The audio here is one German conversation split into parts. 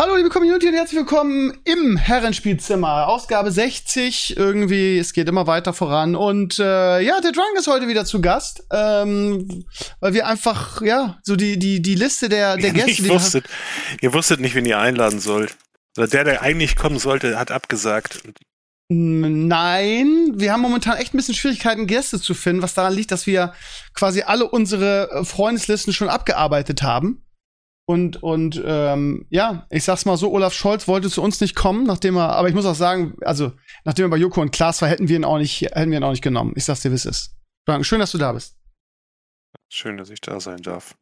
Hallo liebe Community und herzlich willkommen im Herrenspielzimmer. Ausgabe 60, irgendwie, es geht immer weiter voran. Und äh, ja, der Drunk ist heute wieder zu Gast, ähm, weil wir einfach, ja, so die, die, die Liste der, der Gäste. Ich wusstet, ihr wusstet nicht, wen ihr einladen sollt. Der, der eigentlich kommen sollte, hat abgesagt. Nein, wir haben momentan echt ein bisschen Schwierigkeiten, Gäste zu finden, was daran liegt, dass wir quasi alle unsere äh, Freundeslisten schon abgearbeitet haben. Und, und ähm, ja, ich sag's mal so, Olaf Scholz wollte zu uns nicht kommen, nachdem er, aber ich muss auch sagen, also nachdem er bei Joko und Klaas war, hätten wir ihn auch nicht, hätten wir ihn auch nicht genommen. Ich sag's dir, wie es ist. Schön, dass du da bist. Schön, dass ich da sein darf.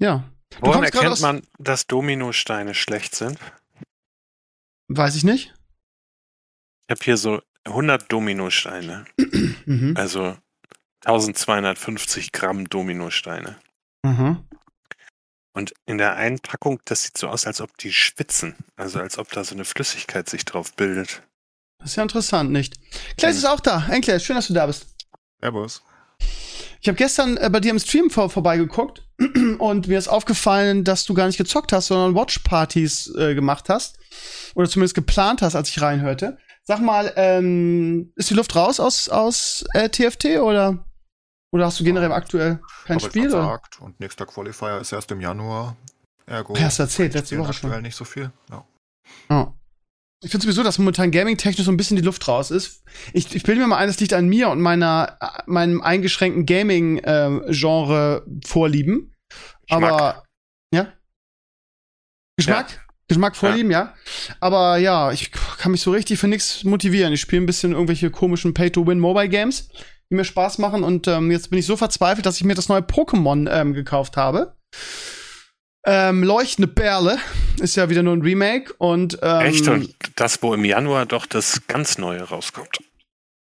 Ja. Woran erkennt man, dass Dominosteine schlecht sind? Weiß ich nicht. Ich habe hier so 100 Dominosteine. mhm. Also 1250 Gramm Dominosteine. Mhm. Und in der Einpackung, das sieht so aus, als ob die schwitzen. Also als ob da so eine Flüssigkeit sich drauf bildet. Das ist ja interessant, nicht? Klaes ist auch da. Enkel, schön, dass du da bist. Servus. Ich habe gestern äh, bei dir im Stream vor, vorbeigeguckt und mir ist aufgefallen, dass du gar nicht gezockt hast, sondern Watchpartys äh, gemacht hast. Oder zumindest geplant hast, als ich reinhörte. Sag mal, ähm, ist die Luft raus aus, aus äh, TFT oder? Oder hast du generell aktuell kein Aber Spiel? Versagt. Und nächster Qualifier ist erst im Januar. Ergo. Ja, hast erzählt, letzte Woche schon. nicht so viel. Ja. Oh. Ich finde sowieso, dass momentan Gaming-technisch so ein bisschen die Luft raus ist. Ich, ich bilde mir mal ein, das liegt an mir und meiner, meinem eingeschränkten Gaming-Genre-Vorlieben. Aber, ja? Geschmack? Ja. Geschmack vorlieben, ja. ja. Aber ja, ich kann mich so richtig für nichts motivieren. Ich spiele ein bisschen irgendwelche komischen Pay-to-Win-Mobile-Games die mir Spaß machen. Und ähm, jetzt bin ich so verzweifelt, dass ich mir das neue Pokémon ähm, gekauft habe. Ähm, Leuchtende Perle ist ja wieder nur ein Remake und ähm, Echt? Und das, wo im Januar doch das ganz neue rauskommt.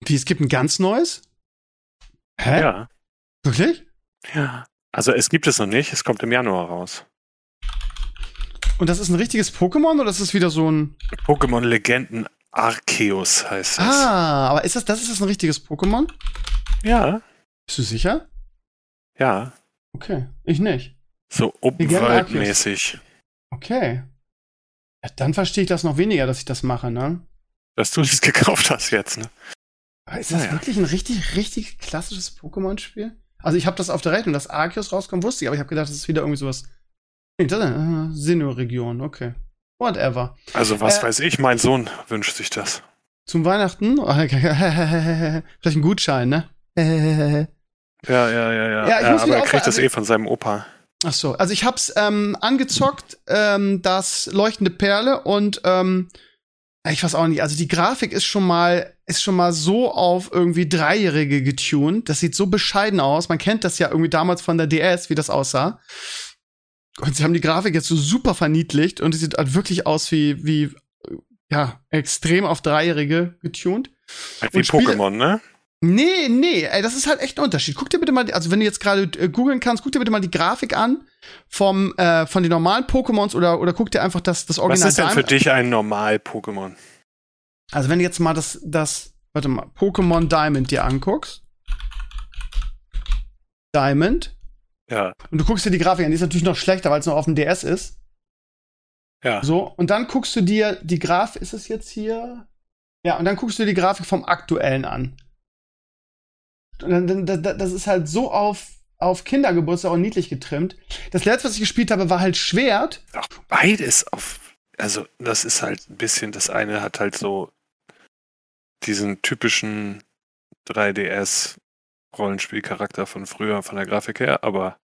Wie, es gibt ein ganz neues? Hä? Ja. Wirklich? Ja. Also es gibt es noch nicht, es kommt im Januar raus. Und das ist ein richtiges Pokémon oder ist es wieder so ein Pokémon Legenden Arceus heißt es. Ah, aber ist das, das ist das ein richtiges Pokémon? Ja. Bist du sicher? Ja. Okay, ich nicht. So Open World mäßig. Okay. Ja, dann verstehe ich das noch weniger, dass ich das mache, ne? Dass du das gekauft hast jetzt, ne? Aber ist das naja. wirklich ein richtig, richtig klassisches Pokémon-Spiel? Also ich habe das auf der Rechnung, dass Arceus rauskommt, wusste ich, aber ich habe gedacht, das ist wieder irgendwie sowas. Äh, Sinnoh-Region, okay. Whatever. Also was äh, weiß ich, mein Sohn wünscht sich das. Zum Weihnachten? Vielleicht ein Gutschein, ne? ja, ja, ja, ja. ja, ja aber er kriegt das also, eh von seinem Opa. Ach so, also ich hab's ähm, angezockt, ähm, das leuchtende Perle und ähm, ich weiß auch nicht, also die Grafik ist schon mal ist schon mal so auf irgendwie Dreijährige getuned. Das sieht so bescheiden aus. Man kennt das ja irgendwie damals von der DS, wie das aussah. Und sie haben die Grafik jetzt so super verniedlicht und die sieht halt wirklich aus wie, wie, ja, extrem auf Dreijährige getuned. Halt wie Pokémon, ne? Nee, nee, ey, das ist halt echt ein Unterschied. Guck dir bitte mal, also wenn du jetzt gerade äh, googeln kannst, guck dir bitte mal die Grafik an vom, äh, von den normalen Pokémons oder, oder guck dir einfach das, das Original Was ist denn für dich ein Normal-Pokémon? Also wenn du jetzt mal das, das, warte mal, Pokémon Diamond dir anguckst. Diamond. Ja. Und du guckst dir die Grafik an, die ist natürlich noch schlechter, weil es noch auf dem DS ist. Ja. So, und dann guckst du dir die Grafik, ist es jetzt hier? Ja, und dann guckst du dir die Grafik vom aktuellen an. Und dann, das ist halt so auf, auf Kindergeburtstag und niedlich getrimmt. Das letzte, was ich gespielt habe, war halt Schwert. Ach, beides auf. Also, das ist halt ein bisschen, das eine hat halt so diesen typischen 3DS Rollenspielcharakter von früher, von der Grafik her, aber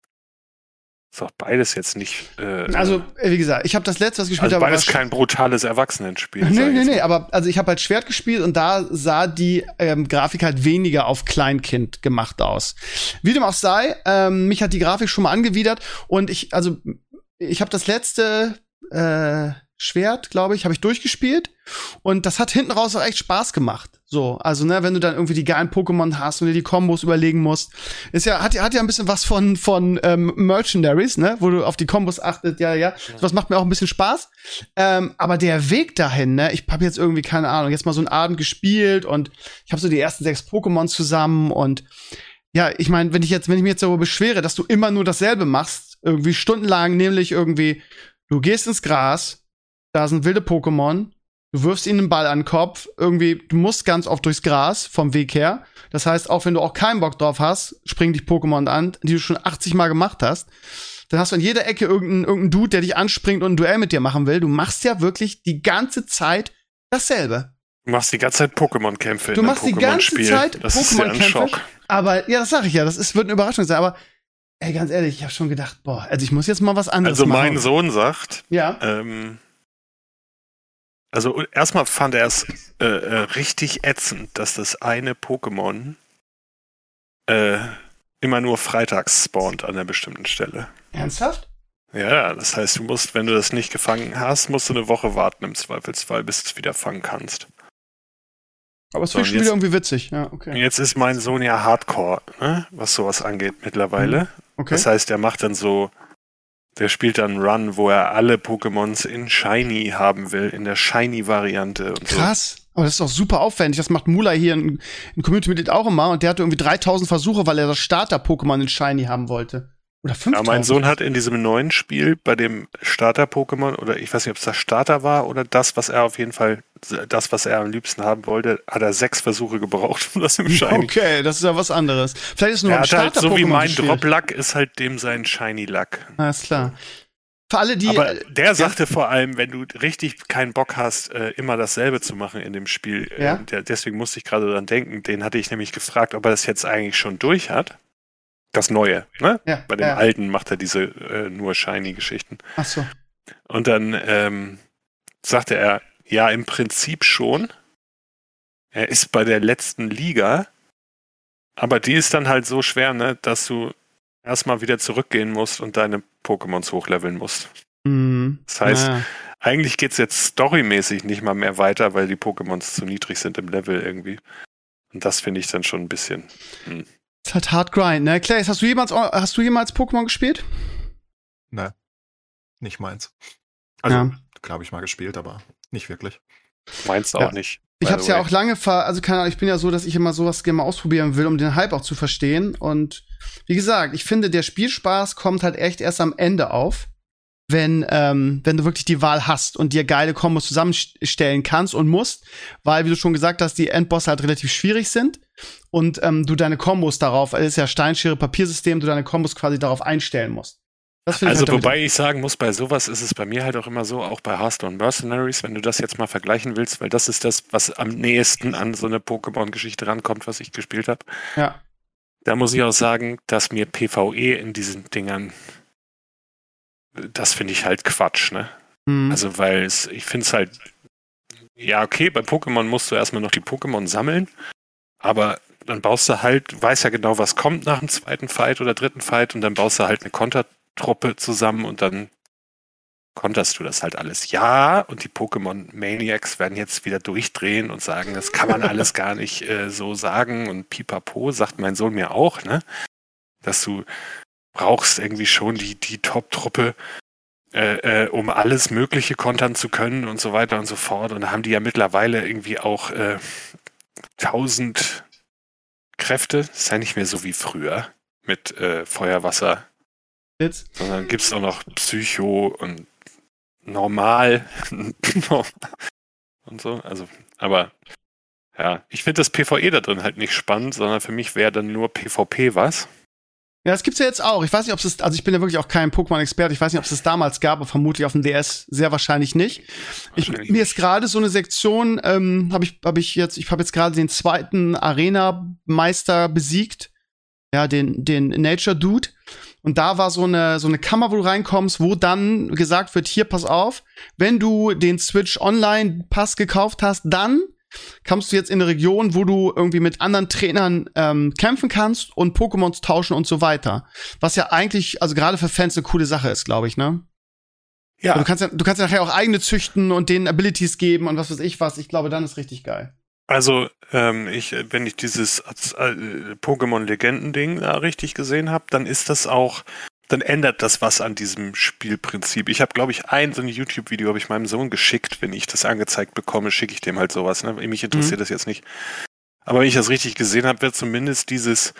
ist auch beides jetzt nicht. Äh, also, äh, wie gesagt, ich habe das letzte, was gespielt also habe. Beides kein brutales Erwachsenenspiel. Nee, nee, nee, aber also ich habe halt Schwert gespielt und da sah die ähm, Grafik halt weniger auf Kleinkind gemacht aus. Wie dem auch sei, ähm, mich hat die Grafik schon mal angewidert und ich, also, ich habe das letzte äh, Schwert, glaube ich, habe ich durchgespielt Und das hat hinten raus auch echt Spaß gemacht. So, also, ne, wenn du dann irgendwie die geilen Pokémon hast und dir die Kombos überlegen musst. Ist ja, hat, hat ja ein bisschen was von, von ähm, Merchandaries, ne, wo du auf die Kombos achtet, ja, ja. Das macht mir auch ein bisschen Spaß. Ähm, aber der Weg dahin, ne, ich habe jetzt irgendwie, keine Ahnung, jetzt mal so einen Abend gespielt und ich habe so die ersten sechs Pokémon zusammen und ja, ich meine, wenn ich jetzt, wenn ich mir jetzt darüber beschwere, dass du immer nur dasselbe machst, irgendwie stundenlang, nämlich irgendwie, du gehst ins Gras, da sind wilde Pokémon, du wirfst ihnen einen Ball an den Kopf, irgendwie, du musst ganz oft durchs Gras vom Weg her. Das heißt, auch wenn du auch keinen Bock drauf hast, springen dich Pokémon an, die du schon 80 Mal gemacht hast. Dann hast du an jeder Ecke irgendeinen, irgendeinen Dude, der dich anspringt und ein Duell mit dir machen will. Du machst ja wirklich die ganze Zeit dasselbe. Du machst die ganze Zeit Pokémon-Kämpfe. Du machst die ganze Zeit Pokémon-Kämpfe. Aber ja, das sag ich ja, das ist, wird eine Überraschung sein. Aber ey, ganz ehrlich, ich habe schon gedacht, boah, also ich muss jetzt mal was anderes machen. Also mein Sohn sagt, ja. Ähm, also erstmal fand er es äh, äh, richtig ätzend, dass das eine Pokémon äh, immer nur freitags spawnt an einer bestimmten Stelle. Ernsthaft? Ja, das heißt, du musst, wenn du das nicht gefangen hast, musst du eine Woche warten im Zweifelsfall, bis du es wieder fangen kannst. Aber es so, schon wieder irgendwie witzig, ja, okay. Jetzt ist mein Sohn ja Hardcore, ne, was sowas angeht mittlerweile. Mhm. Okay. Das heißt, er macht dann so, der spielt dann Run, wo er alle Pokémons in Shiny haben will, in der Shiny-Variante. Krass. So. Aber das ist auch super aufwendig. Das macht Mula hier in, in Community-Mitglied auch immer. Und der hatte irgendwie 3000 Versuche, weil er das Starter-Pokémon in Shiny haben wollte. Oder 5000. Ja, mein Sohn hat in diesem neuen Spiel bei dem Starter-Pokémon, oder ich weiß nicht, ob es das Starter war oder das, was er auf jeden Fall, das, was er am liebsten haben wollte, hat er sechs Versuche gebraucht, um das im Shiny. Okay, das ist ja was anderes. Vielleicht ist nur ein halt Starter-Pokémon. Halt so wie mein Drop-Luck ist halt dem sein Shiny-Luck. Alles klar. Für alle, die. Aber der ja. sagte vor allem, wenn du richtig keinen Bock hast, äh, immer dasselbe zu machen in dem Spiel, äh, ja? der, deswegen musste ich gerade dran denken, den hatte ich nämlich gefragt, ob er das jetzt eigentlich schon durch hat das Neue. Ne? Ja, Bei dem ja. Alten macht er diese äh, nur Shiny-Geschichten. Ach so. Und dann ähm, sagte er, ja, im Prinzip schon. Er ist bei der letzten Liga, aber die ist dann halt so schwer, ne, dass du erstmal wieder zurückgehen musst und deine Pokémons hochleveln musst. Mhm. Das heißt, naja. eigentlich es jetzt storymäßig nicht mal mehr weiter, weil die Pokémons zu niedrig sind im Level irgendwie. Und das finde ich dann schon ein bisschen. Hm. Ist halt hard grind, ne? Clay, hast du jemals, hast du jemals Pokémon gespielt? Ne. Nicht meins. Also, ja. klar habe ich mal gespielt, aber nicht wirklich. Meinst auch ja. nicht. Ich habe es ja auch lange ver, also keine Ahnung, ich bin ja so, dass ich immer sowas gerne mal ausprobieren will, um den Hype auch zu verstehen. Und wie gesagt, ich finde, der Spielspaß kommt halt echt erst am Ende auf wenn, ähm, wenn du wirklich die Wahl hast und dir geile Kombos zusammenstellen kannst und musst, weil, wie du schon gesagt hast, die Endbosse halt relativ schwierig sind und ähm, du deine Kombos darauf, es ist ja Steinschere Papiersystem, du deine Kombos quasi darauf einstellen musst. also halt wobei ich sagen muss, bei sowas ist es bei mir halt auch immer so, auch bei Hearthstone Mercenaries, wenn du das jetzt mal vergleichen willst, weil das ist das, was am nächsten an so eine Pokémon-Geschichte rankommt, was ich gespielt habe. Ja. Da muss ich auch sagen, dass mir PvE in diesen Dingern das finde ich halt Quatsch, ne? Mhm. Also, weil es, ich finde es halt, ja, okay, bei Pokémon musst du erstmal noch die Pokémon sammeln, aber dann baust du halt, weißt ja genau, was kommt nach dem zweiten Fight oder dritten Fight und dann baust du halt eine Kontertruppe zusammen und dann konterst du das halt alles. Ja, und die Pokémon Maniacs werden jetzt wieder durchdrehen und sagen, das kann man alles gar nicht äh, so sagen und pipapo, sagt mein Sohn mir auch, ne? Dass du brauchst irgendwie schon die, die Top-Truppe, äh, äh, um alles Mögliche kontern zu können und so weiter und so fort. Und da haben die ja mittlerweile irgendwie auch äh, 1000 Kräfte. ist ja nicht mehr so wie früher mit äh, Feuerwasser. Jetzt? Sondern gibt es auch noch Psycho und normal und so. Also, aber ja, ich finde das PvE da drin halt nicht spannend, sondern für mich wäre dann nur PvP was. Ja, das gibt's ja jetzt auch. Ich weiß nicht, ob es, also ich bin ja wirklich auch kein Pokémon-Experte. Ich weiß nicht, ob es das damals gab, aber vermutlich auf dem DS sehr wahrscheinlich nicht. Ich, mir ist gerade so eine Sektion, ähm, habe ich, habe ich jetzt, ich habe jetzt gerade den zweiten Arena-Meister besiegt, ja, den, den Nature Dude. Und da war so eine, so eine Kammer, wo du reinkommst, wo dann gesagt wird, hier, pass auf, wenn du den Switch Online Pass gekauft hast, dann kommst du jetzt in eine Region, wo du irgendwie mit anderen Trainern ähm, kämpfen kannst und Pokémons tauschen und so weiter. Was ja eigentlich, also gerade für Fans eine coole Sache ist, glaube ich, ne? Ja. Du kannst ja, du kannst ja nachher auch eigene züchten und denen Abilities geben und was weiß ich was. Ich glaube, dann ist richtig geil. Also, ähm, ich, wenn ich dieses äh, Pokémon-Legenden-Ding da richtig gesehen habe, dann ist das auch, dann ändert das was an diesem Spielprinzip. Ich habe, glaube ich, ein so ein YouTube-Video habe ich meinem Sohn geschickt. Wenn ich das angezeigt bekomme, schicke ich dem halt sowas. Ne? Mich interessiert mhm. das jetzt nicht. Aber wenn ich das richtig gesehen habe, wird zumindest dieses,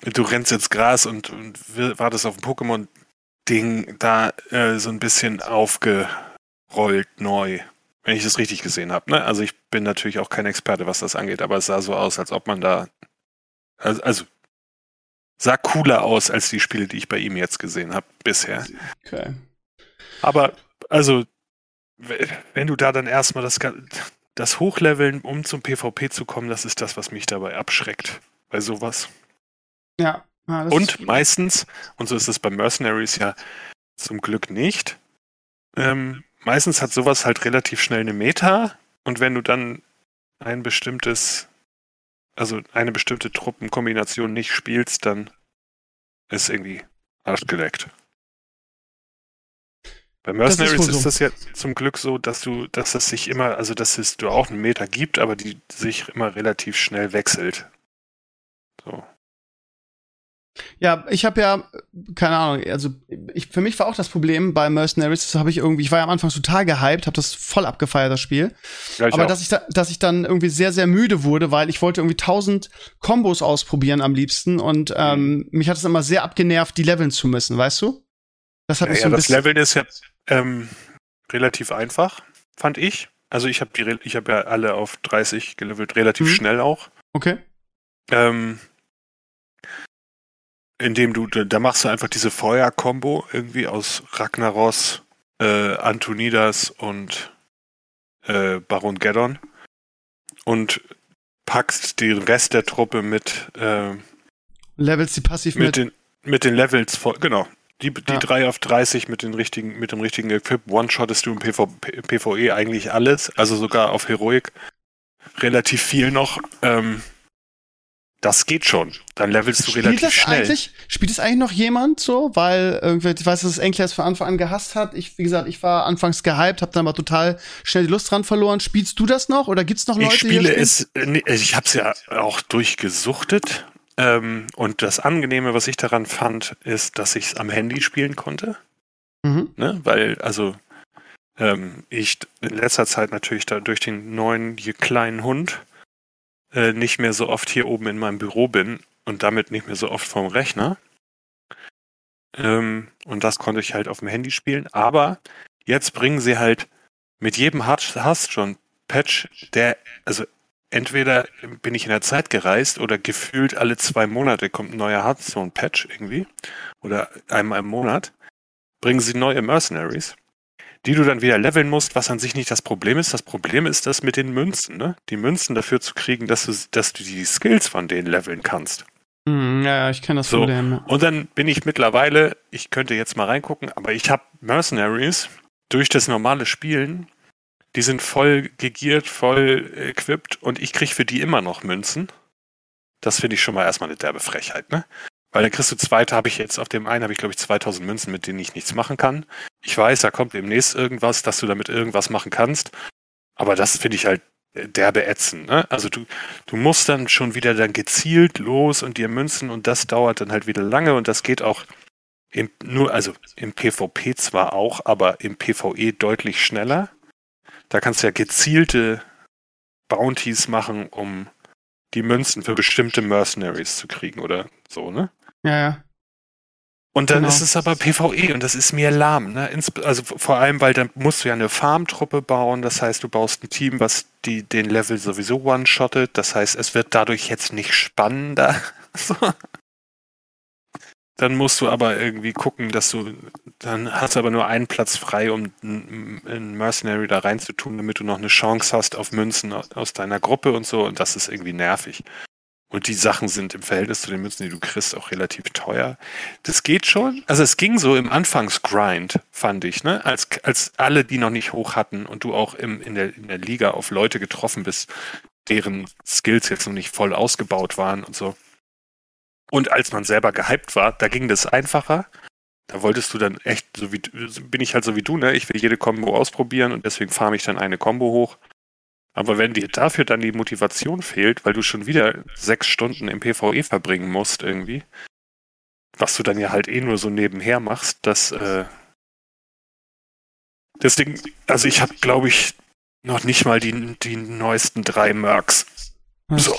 du rennst jetzt Gras und, und wartest auf ein Pokémon Ding da äh, so ein bisschen aufgerollt neu. Wenn ich das richtig gesehen habe. Ne? Also ich bin natürlich auch kein Experte, was das angeht, aber es sah so aus, als ob man da. Also, also sah cooler aus als die Spiele, die ich bei ihm jetzt gesehen habe bisher. Okay. Aber also, wenn du da dann erstmal das, das Hochleveln, um zum PvP zu kommen, das ist das, was mich dabei abschreckt. Bei sowas. Ja, Ah, und meistens, und so ist es bei Mercenaries ja zum Glück nicht, ähm, meistens hat sowas halt relativ schnell eine Meta und wenn du dann ein bestimmtes, also eine bestimmte Truppenkombination nicht spielst, dann ist irgendwie arschgeleckt. Bei Mercenaries das ist, ist, das ja zum Glück so, dass du, dass das sich immer, also dass es du auch einen Meta gibt, aber die sich immer relativ schnell wechselt. So. Ja, ich habe ja, keine Ahnung, also ich, für mich war auch das Problem bei Mercenaries, das habe ich irgendwie, ich war ja am Anfang total gehypt, habe das voll abgefeiert, das Spiel. Ja, Aber auch. dass ich, da, dass ich dann irgendwie sehr, sehr müde wurde, weil ich wollte irgendwie tausend Kombos ausprobieren am liebsten und ähm, mhm. mich hat es immer sehr abgenervt, die leveln zu müssen, weißt du? Das hat ja, mich so ein ja, das Leveln ist ja ähm, relativ einfach, fand ich. Also ich habe die, ich habe ja alle auf 30 gelevelt, relativ mhm. schnell auch. Okay. Ähm, indem du, da machst du einfach diese Feuer-Kombo irgendwie aus Ragnaros, äh, Antonidas und äh, Baron Geddon und packst den Rest der Truppe mit äh, Levels die passiv mit, mit den mit den Levels voll, genau. Die, die ja. 3 auf 30 mit den richtigen, mit dem richtigen Equip, one-shottest du im PV, PvE eigentlich alles, also sogar auf Heroic relativ viel noch. Ähm, das geht schon. Dann levelst du spielt relativ das schnell. Eigentlich, spielt es eigentlich noch jemand so? Weil irgendwie, ich weiß, dass es Enkler von Anfang an gehasst hat. Ich, wie gesagt, ich war anfangs gehypt, habe dann aber total schnell die Lust dran verloren. Spielst du das noch oder gibt's noch Leute, ich spiele es, äh, ich habe es ja auch durchgesuchtet. Ähm, und das Angenehme, was ich daran fand, ist, dass ich es am Handy spielen konnte. Mhm. Ne? Weil, also, ähm, ich in letzter Zeit natürlich da durch den neuen kleinen Hund äh, nicht mehr so oft hier oben in meinem Büro bin und damit nicht mehr so oft vorm Rechner. Ähm, und das konnte ich halt auf dem Handy spielen. Aber jetzt bringen sie halt mit jedem Hast schon Patch, der, also entweder bin ich in der Zeit gereist oder gefühlt alle zwei Monate kommt ein neuer Hearthstone-Patch irgendwie. Oder einmal im Monat. Bringen sie neue Mercenaries die du dann wieder leveln musst, was an sich nicht das Problem ist. Das Problem ist das mit den Münzen, ne? Die Münzen dafür zu kriegen, dass du, dass du die Skills von denen leveln kannst. Mm, ja, ich kenne das so. Problem. Und dann bin ich mittlerweile, ich könnte jetzt mal reingucken, aber ich habe Mercenaries durch das normale Spielen, die sind voll gegiert, voll equipped und ich kriege für die immer noch Münzen. Das finde ich schon mal erstmal eine derbe Frechheit, ne? Weil dann kriegst du zweite, habe ich jetzt auf dem einen, habe ich glaube ich 2000 Münzen, mit denen ich nichts machen kann. Ich weiß, da kommt demnächst irgendwas, dass du damit irgendwas machen kannst. Aber das finde ich halt derbe ätzend. Ne? Also du, du musst dann schon wieder dann gezielt los und dir Münzen und das dauert dann halt wieder lange und das geht auch im, nur, also im PvP zwar auch, aber im PvE deutlich schneller. Da kannst du ja gezielte Bounties machen, um die Münzen für bestimmte Mercenaries zu kriegen oder so, ne? Ja, ja. Und dann genau. ist es aber PvE und das ist mir lahm. Ne? Also vor allem, weil dann musst du ja eine Farmtruppe bauen. Das heißt, du baust ein Team, was die, den Level sowieso one-shottet. Das heißt, es wird dadurch jetzt nicht spannender. dann musst du aber irgendwie gucken, dass du, dann hast du aber nur einen Platz frei, um ein Mercenary da reinzutun, damit du noch eine Chance hast auf Münzen aus deiner Gruppe und so. Und das ist irgendwie nervig. Und die Sachen sind im Verhältnis zu den Münzen, die du kriegst, auch relativ teuer. Das geht schon. Also es ging so im Anfangsgrind, fand ich, ne? Als, als alle, die noch nicht hoch hatten und du auch im, in, der, in der Liga auf Leute getroffen bist, deren Skills jetzt noch nicht voll ausgebaut waren und so. Und als man selber gehypt war, da ging das einfacher. da wolltest du dann echt, so wie bin ich halt so wie du, ne? Ich will jede Combo ausprobieren und deswegen farme ich dann eine Combo hoch. Aber wenn dir dafür dann die Motivation fehlt, weil du schon wieder sechs Stunden im PvE verbringen musst, irgendwie, was du dann ja halt eh nur so nebenher machst, das, äh, das Ding, also ich habe, glaube ich, noch nicht mal die, die neuesten drei Mercs. So.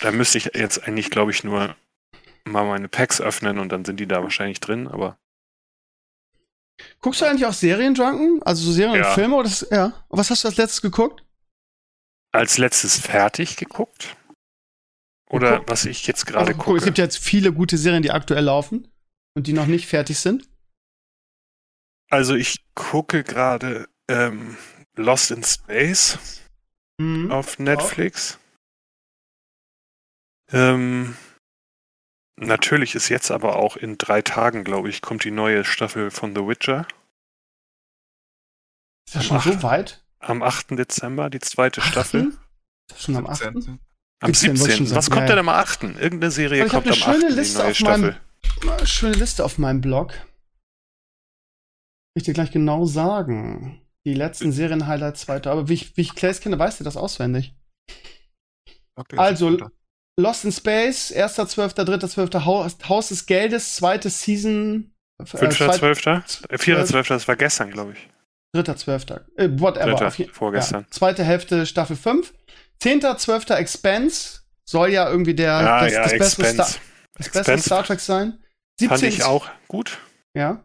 Da müsste ich jetzt eigentlich, glaube ich, nur mal meine Packs öffnen und dann sind die da wahrscheinlich drin, aber. Guckst du eigentlich auch Seriendrunken? Also so Serien ja. und Filme? Oder das, ja. Was hast du als letztes geguckt? Als letztes fertig geguckt? Oder was ich jetzt gerade gucke? Es gibt ja jetzt viele gute Serien, die aktuell laufen und die noch nicht fertig sind. Also ich gucke gerade ähm, Lost in Space mhm. auf Netflix. Ähm, Natürlich ist jetzt aber auch in drei Tagen, glaube ich, kommt die neue Staffel von The Witcher. Ist das schon 8, so weit? Am 8. Dezember, die zweite 8. Staffel. Schon am 8.? Am 17. Was kommt ja, denn am 8.? Irgendeine Serie kommt am 8. die neue Staffel. Meinem, schöne Liste auf meinem Blog. Ich dir gleich genau sagen. Die letzten Serien-Highlights weiter. Aber wie ich, wie ich Clays kenne, weißt du das auswendig. Okay, also, Lost in Space, 1.12., 3.12. Haus, Haus des Geldes, zweite Season. 5.12., äh, 4.12., das war gestern, glaube ich. 3.12. Äh, whatever. Dritter, vorgestern. Ja. Zweite Hälfte Staffel 5. 10.12. Expense soll ja irgendwie der, ja, das, ja, das, beste Star, das beste Star Trek sein. 17. Fand ich auch gut. Ja.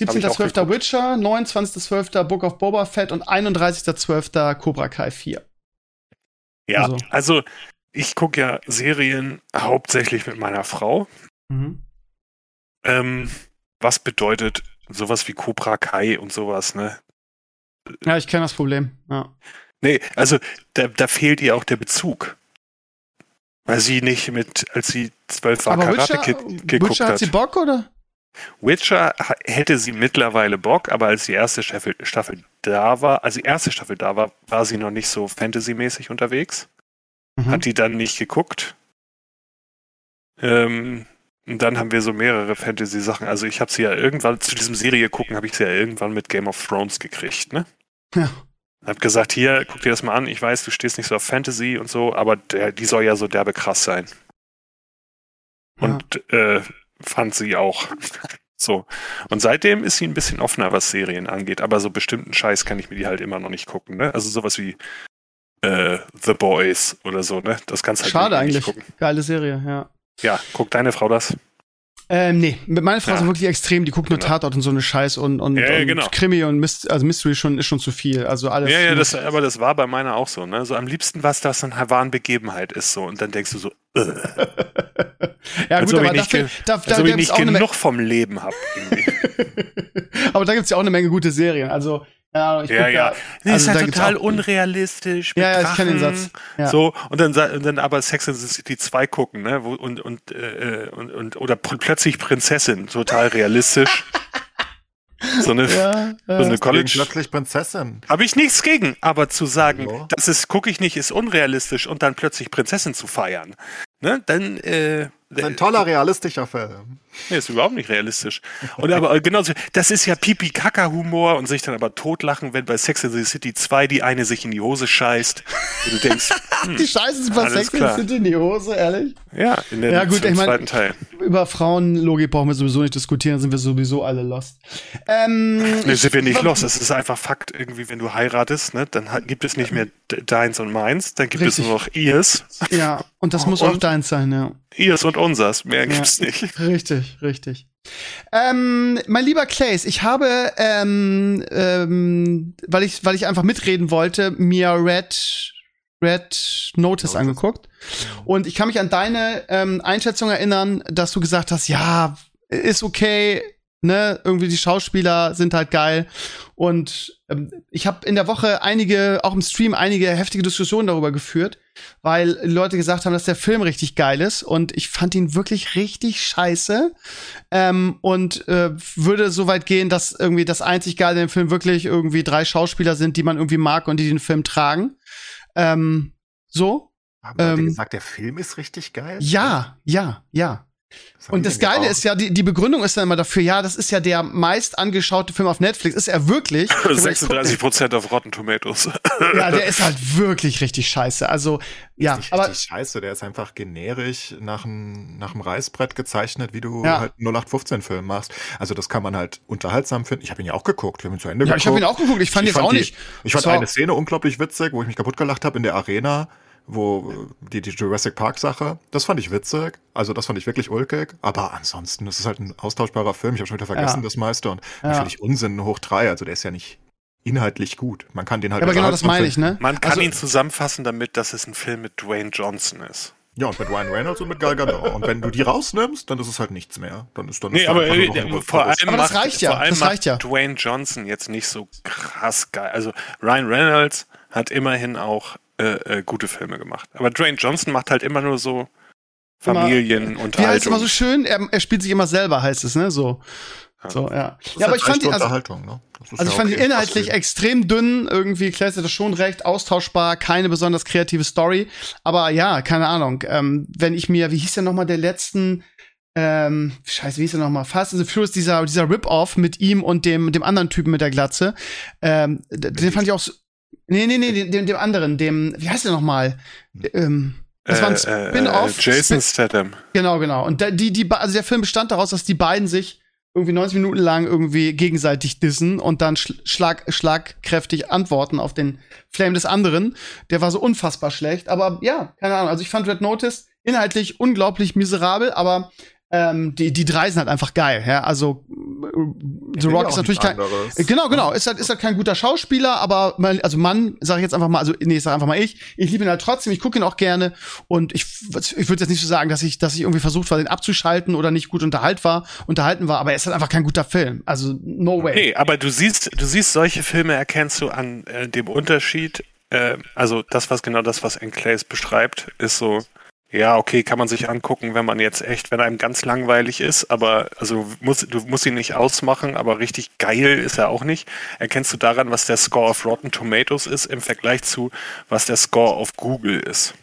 17.12. Witcher, 29.12. Book of Boba Fett und 31.12. Cobra Kai 4. Ja, also, also ich gucke ja Serien hauptsächlich mit meiner Frau. Mhm. Ähm, was bedeutet sowas wie Cobra Kai und sowas, ne? Ja, ich kenne das Problem, ja. Nee, also da, da fehlt ihr auch der Bezug. Weil sie nicht mit, als sie zwölf war, Karate Witcher, geguckt Witcher hat. hat sie Bock, oder? Witcher hätte sie mittlerweile Bock, aber als die erste Staffel, Staffel da war, als die erste Staffel da war, war sie noch nicht so fantasymäßig unterwegs. Mhm. Hat die dann nicht geguckt. Ähm, und dann haben wir so mehrere Fantasy-Sachen. Also ich habe sie ja irgendwann, zu diesem Serie gucken, habe ich sie ja irgendwann mit Game of Thrones gekriegt, ne? Ja. Hab gesagt, hier, guck dir das mal an, ich weiß, du stehst nicht so auf Fantasy und so, aber der, die soll ja so derbe krass sein. Und ja. äh, fand sie auch. so. Und seitdem ist sie ein bisschen offener, was Serien angeht, aber so bestimmten Scheiß kann ich mir die halt immer noch nicht gucken, ne? Also sowas wie äh, The Boys oder so, ne? Das kannst halt Schade eigentlich. Gucken. Geile Serie, ja. Ja, guckt deine Frau das? Ähm, nee, mit meiner Frau ja. ist wirklich extrem, die guckt genau. nur Tatort und so eine Scheiß und, und, ja, ja, genau. Krimi und Myst also Mystery schon, ist schon zu viel. Also alles. Ja, ja, das, aber das war bei meiner auch so, ne? So am liebsten, was das eine wahren Begebenheit ist, so. Und dann denkst du so, äh. ja, als gut, aber ich dafür, da, da, ob ich nicht genug vom Leben habe. aber da gibt's ja auch eine Menge gute Serien. Also, ja, ich ja, ja. Da, also, ist ja total unrealistisch. ja, ja, ich kenne den Satz. Ja. So, und dann, und dann aber Sex and the City 2 gucken, ne? Und, und, äh, und, und oder plötzlich Prinzessin, total realistisch. So eine, ja, so eine College. Plötzlich Prinzessin. Habe ich nichts gegen, aber zu sagen, ja. das ist, gucke ich nicht, ist unrealistisch und dann plötzlich Prinzessin zu feiern, ne, dann, äh, das ist ein toller, realistischer Film. Nee, ist überhaupt nicht realistisch. Und aber genauso, das ist ja Pipi-Kaka-Humor und sich dann aber totlachen, wenn bei Sex in the City 2 die eine sich in die Hose scheißt. Und du denkst, hm, die scheißen sich bei Sex in the City in die Hose, ehrlich? Ja, in der ja, gut, ich mein, Teil. Über Frauenlogik brauchen wir sowieso nicht diskutieren, sind wir sowieso alle lost. Ähm, nee, sind wir nicht lost. Es ist einfach Fakt, irgendwie, wenn du heiratest, ne, dann gibt es nicht mehr deins und meins, dann gibt Richtig. es nur noch ihrs. Ja, und das muss und auch deins sein, ja. Ihrs und unsers, mehr ja, gibt's nicht. Richtig, richtig. Ähm, mein lieber Clays, ich habe, ähm, ähm, weil ich, weil ich einfach mitreden wollte, mir Red Red Notice angeguckt. Und ich kann mich an deine ähm, Einschätzung erinnern, dass du gesagt hast, ja, ist okay, ne, irgendwie die Schauspieler sind halt geil. Und ähm, ich habe in der Woche einige, auch im Stream, einige heftige Diskussionen darüber geführt, weil Leute gesagt haben, dass der Film richtig geil ist. Und ich fand ihn wirklich richtig scheiße. Ähm, und äh, würde so weit gehen, dass irgendwie das einzig Geile im Film wirklich irgendwie drei Schauspieler sind, die man irgendwie mag und die den Film tragen. Ähm, so. Haben ähm, gesagt, der Film ist richtig geil? Ja, ja, ja. Und das Geile auch. ist ja, die, die Begründung ist dann immer dafür, ja, das ist ja der meist angeschaute Film auf Netflix. Ist er wirklich? 36 Prozent auf Rotten Tomatoes. ja, der ist halt wirklich richtig scheiße. Also, ja. Nicht aber richtig scheiße, der ist einfach generisch nach einem nach Reißbrett gezeichnet, wie du ja. halt 0815 Film machst. Also, das kann man halt unterhaltsam finden. Ich habe ihn ja auch geguckt. Wir haben ihn zu Ende ja, geguckt. ich habe ihn auch geguckt. Ich fand ich jetzt auch die, nicht. Ich fand eine Szene unglaublich witzig, wo ich mich kaputt gelacht habe in der Arena wo die, die Jurassic Park Sache, das fand ich witzig, also das fand ich wirklich ulkig, aber ansonsten, das ist halt ein austauschbarer Film, ich habe schon wieder vergessen ja. das meiste und ja. natürlich Unsinn hoch drei, also der ist ja nicht inhaltlich gut. Man kann den halt. Ja, aber genau das meine ich, ne? Man kann also, ihn zusammenfassen damit, dass es ein Film mit Dwayne Johnson ist. Ja, und mit Ryan Reynolds und mit Gal Gadot. Und wenn du die rausnimmst, dann ist es halt nichts mehr. Dann ist dann nee, ist aber, äh, vor allem aber das reicht ja. Vor allem das reicht ja. Dwayne Johnson jetzt nicht so krass geil. Also Ryan Reynolds hat immerhin auch äh, äh, gute Filme gemacht. Aber Dwayne Johnson macht halt immer nur so Familienunterhaltung. Wie heißt immer so schön? Er, er, spielt sich immer selber, heißt es, ne? So. Ja. So, ja. ja, aber ich fand die, also, ne? also ich fand okay, die inhaltlich extrem dünn, irgendwie klärt das schon recht, austauschbar, keine besonders kreative Story. Aber ja, keine Ahnung. Ähm, wenn ich mir, wie hieß der nochmal der letzten, ähm, scheiße, wie hieß der nochmal? Fast and the Furious, dieser, dieser Rip-Off mit ihm und dem, dem anderen Typen mit der Glatze. Ähm, den fand ich auch so, Nee, nee, nee, dem, dem anderen, dem, wie heißt der nochmal? Ähm, das war ein äh, äh, Spin-off. Äh, Jason Statham. Genau, genau. Und die, die, also der Film bestand daraus, dass die beiden sich irgendwie 90 Minuten lang irgendwie gegenseitig dissen und dann schlag, schlagkräftig antworten auf den Flame des anderen. Der war so unfassbar schlecht. Aber ja, keine Ahnung. Also ich fand Red Notice inhaltlich unglaublich miserabel, aber ähm, die, die drei sind halt einfach geil, ja. Also The Rock ist natürlich kein. Anderes. Genau, genau. Ist halt, ist halt kein guter Schauspieler, aber man, also Mann, sag ich jetzt einfach mal, also nee, ich sag einfach mal ich. Ich liebe ihn halt trotzdem, ich gucke ihn auch gerne und ich, ich würde jetzt nicht so sagen, dass ich, dass ich irgendwie versucht war, den abzuschalten oder nicht gut unterhalt war, unterhalten war, aber er ist halt einfach kein guter Film. Also no way. Nee, aber du siehst, du siehst solche Filme erkennst du an äh, dem Unterschied. Äh, also das, was genau das, was Enclaves beschreibt, ist so ja, okay, kann man sich angucken, wenn man jetzt echt, wenn einem ganz langweilig ist, aber also muss, du musst ihn nicht ausmachen, aber richtig geil ist er auch nicht. Erkennst du daran, was der Score auf Rotten Tomatoes ist im Vergleich zu, was der Score auf Google ist?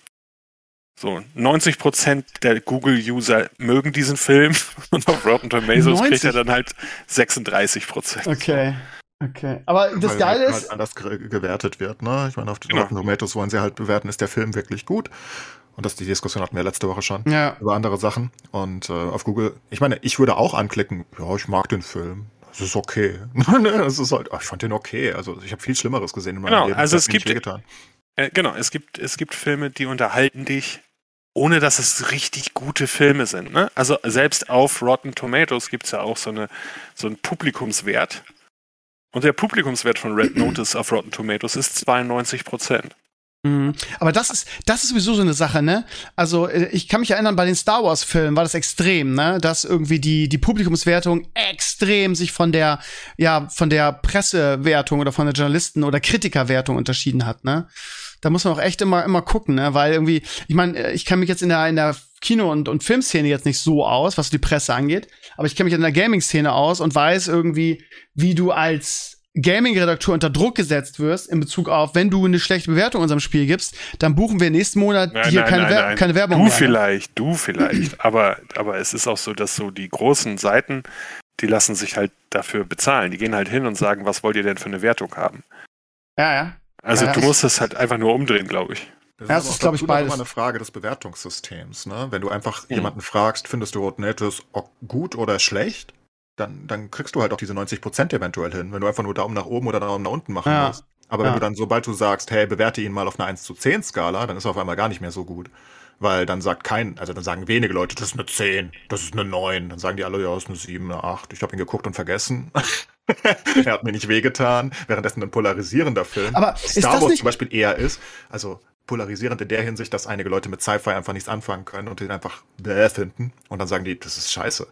So, 90% der Google-User mögen diesen Film und auf Rotten Tomatoes 90? kriegt er dann halt 36%. Okay. Okay, aber das Weil Geile halt ist. Halt anders gewertet wird, ne? Ich meine, auf den genau. Rotten Tomatoes wollen sie halt bewerten, ist der Film wirklich gut? Und das die Diskussion hatten wir letzte Woche schon ja. über andere Sachen. Und äh, auf Google, ich meine, ich würde auch anklicken, ja, ich mag den Film. Das ist okay. das ist halt, ich fand den okay. Also ich habe viel Schlimmeres gesehen in meinem genau, Leben. Also es gibt, äh, genau, es gibt, es gibt Filme, die unterhalten dich, ohne dass es richtig gute Filme sind. Ne? Also selbst auf Rotten Tomatoes gibt es ja auch so, eine, so einen Publikumswert. Und der Publikumswert von Red Notice auf Rotten Tomatoes ist 92 Prozent. Mhm. Aber das ist, das ist sowieso so eine Sache, ne? Also, äh, ich kann mich erinnern, bei den Star Wars-Filmen war das extrem, ne? Dass irgendwie die, die Publikumswertung extrem sich von der, ja, von der Pressewertung oder von der Journalisten- oder Kritikerwertung unterschieden hat, ne? Da muss man auch echt immer, immer gucken, ne? Weil irgendwie, ich meine, äh, ich kann mich jetzt in der, in der Kino- und, und Filmszene jetzt nicht so aus, was die Presse angeht, aber ich kenne mich in der Gaming-Szene aus und weiß irgendwie, wie du als Gaming-Redakteur unter Druck gesetzt wirst in Bezug auf, wenn du eine schlechte Bewertung unserem Spiel gibst, dann buchen wir nächsten Monat nein, hier nein, keine, nein, Wer keine Werbung du mehr. Du vielleicht, du vielleicht. aber, aber es ist auch so, dass so die großen Seiten, die lassen sich halt dafür bezahlen. Die gehen halt hin und sagen, was wollt ihr denn für eine Wertung haben? Ja, ja. Also ja, du musst es halt einfach nur umdrehen, glaube ich. Das ja, ist, ist glaube ich, beides. immer eine Frage des Bewertungssystems. Ne? Wenn du einfach mhm. jemanden fragst, findest du Rotten gut oder schlecht, dann, dann kriegst du halt auch diese 90 Prozent eventuell hin, wenn du einfach nur Daumen nach oben oder Daumen nach unten machen ja. musst. Aber ja. wenn du dann, sobald du sagst, hey, bewerte ihn mal auf einer 1 zu 10 Skala, dann ist er auf einmal gar nicht mehr so gut. Weil dann sagt kein, also dann sagen wenige Leute, das ist eine 10, das ist eine 9. Dann sagen die alle, ja, das ist eine 7, eine 8. Ich habe ihn geguckt und vergessen. er hat mir nicht wehgetan, währenddessen ein polarisierender Film. Aber Star Wars zum Beispiel eher ist, also polarisierend in der Hinsicht, dass einige Leute mit Sci-Fi einfach nichts anfangen können und den einfach bäh finden und dann sagen die, das ist scheiße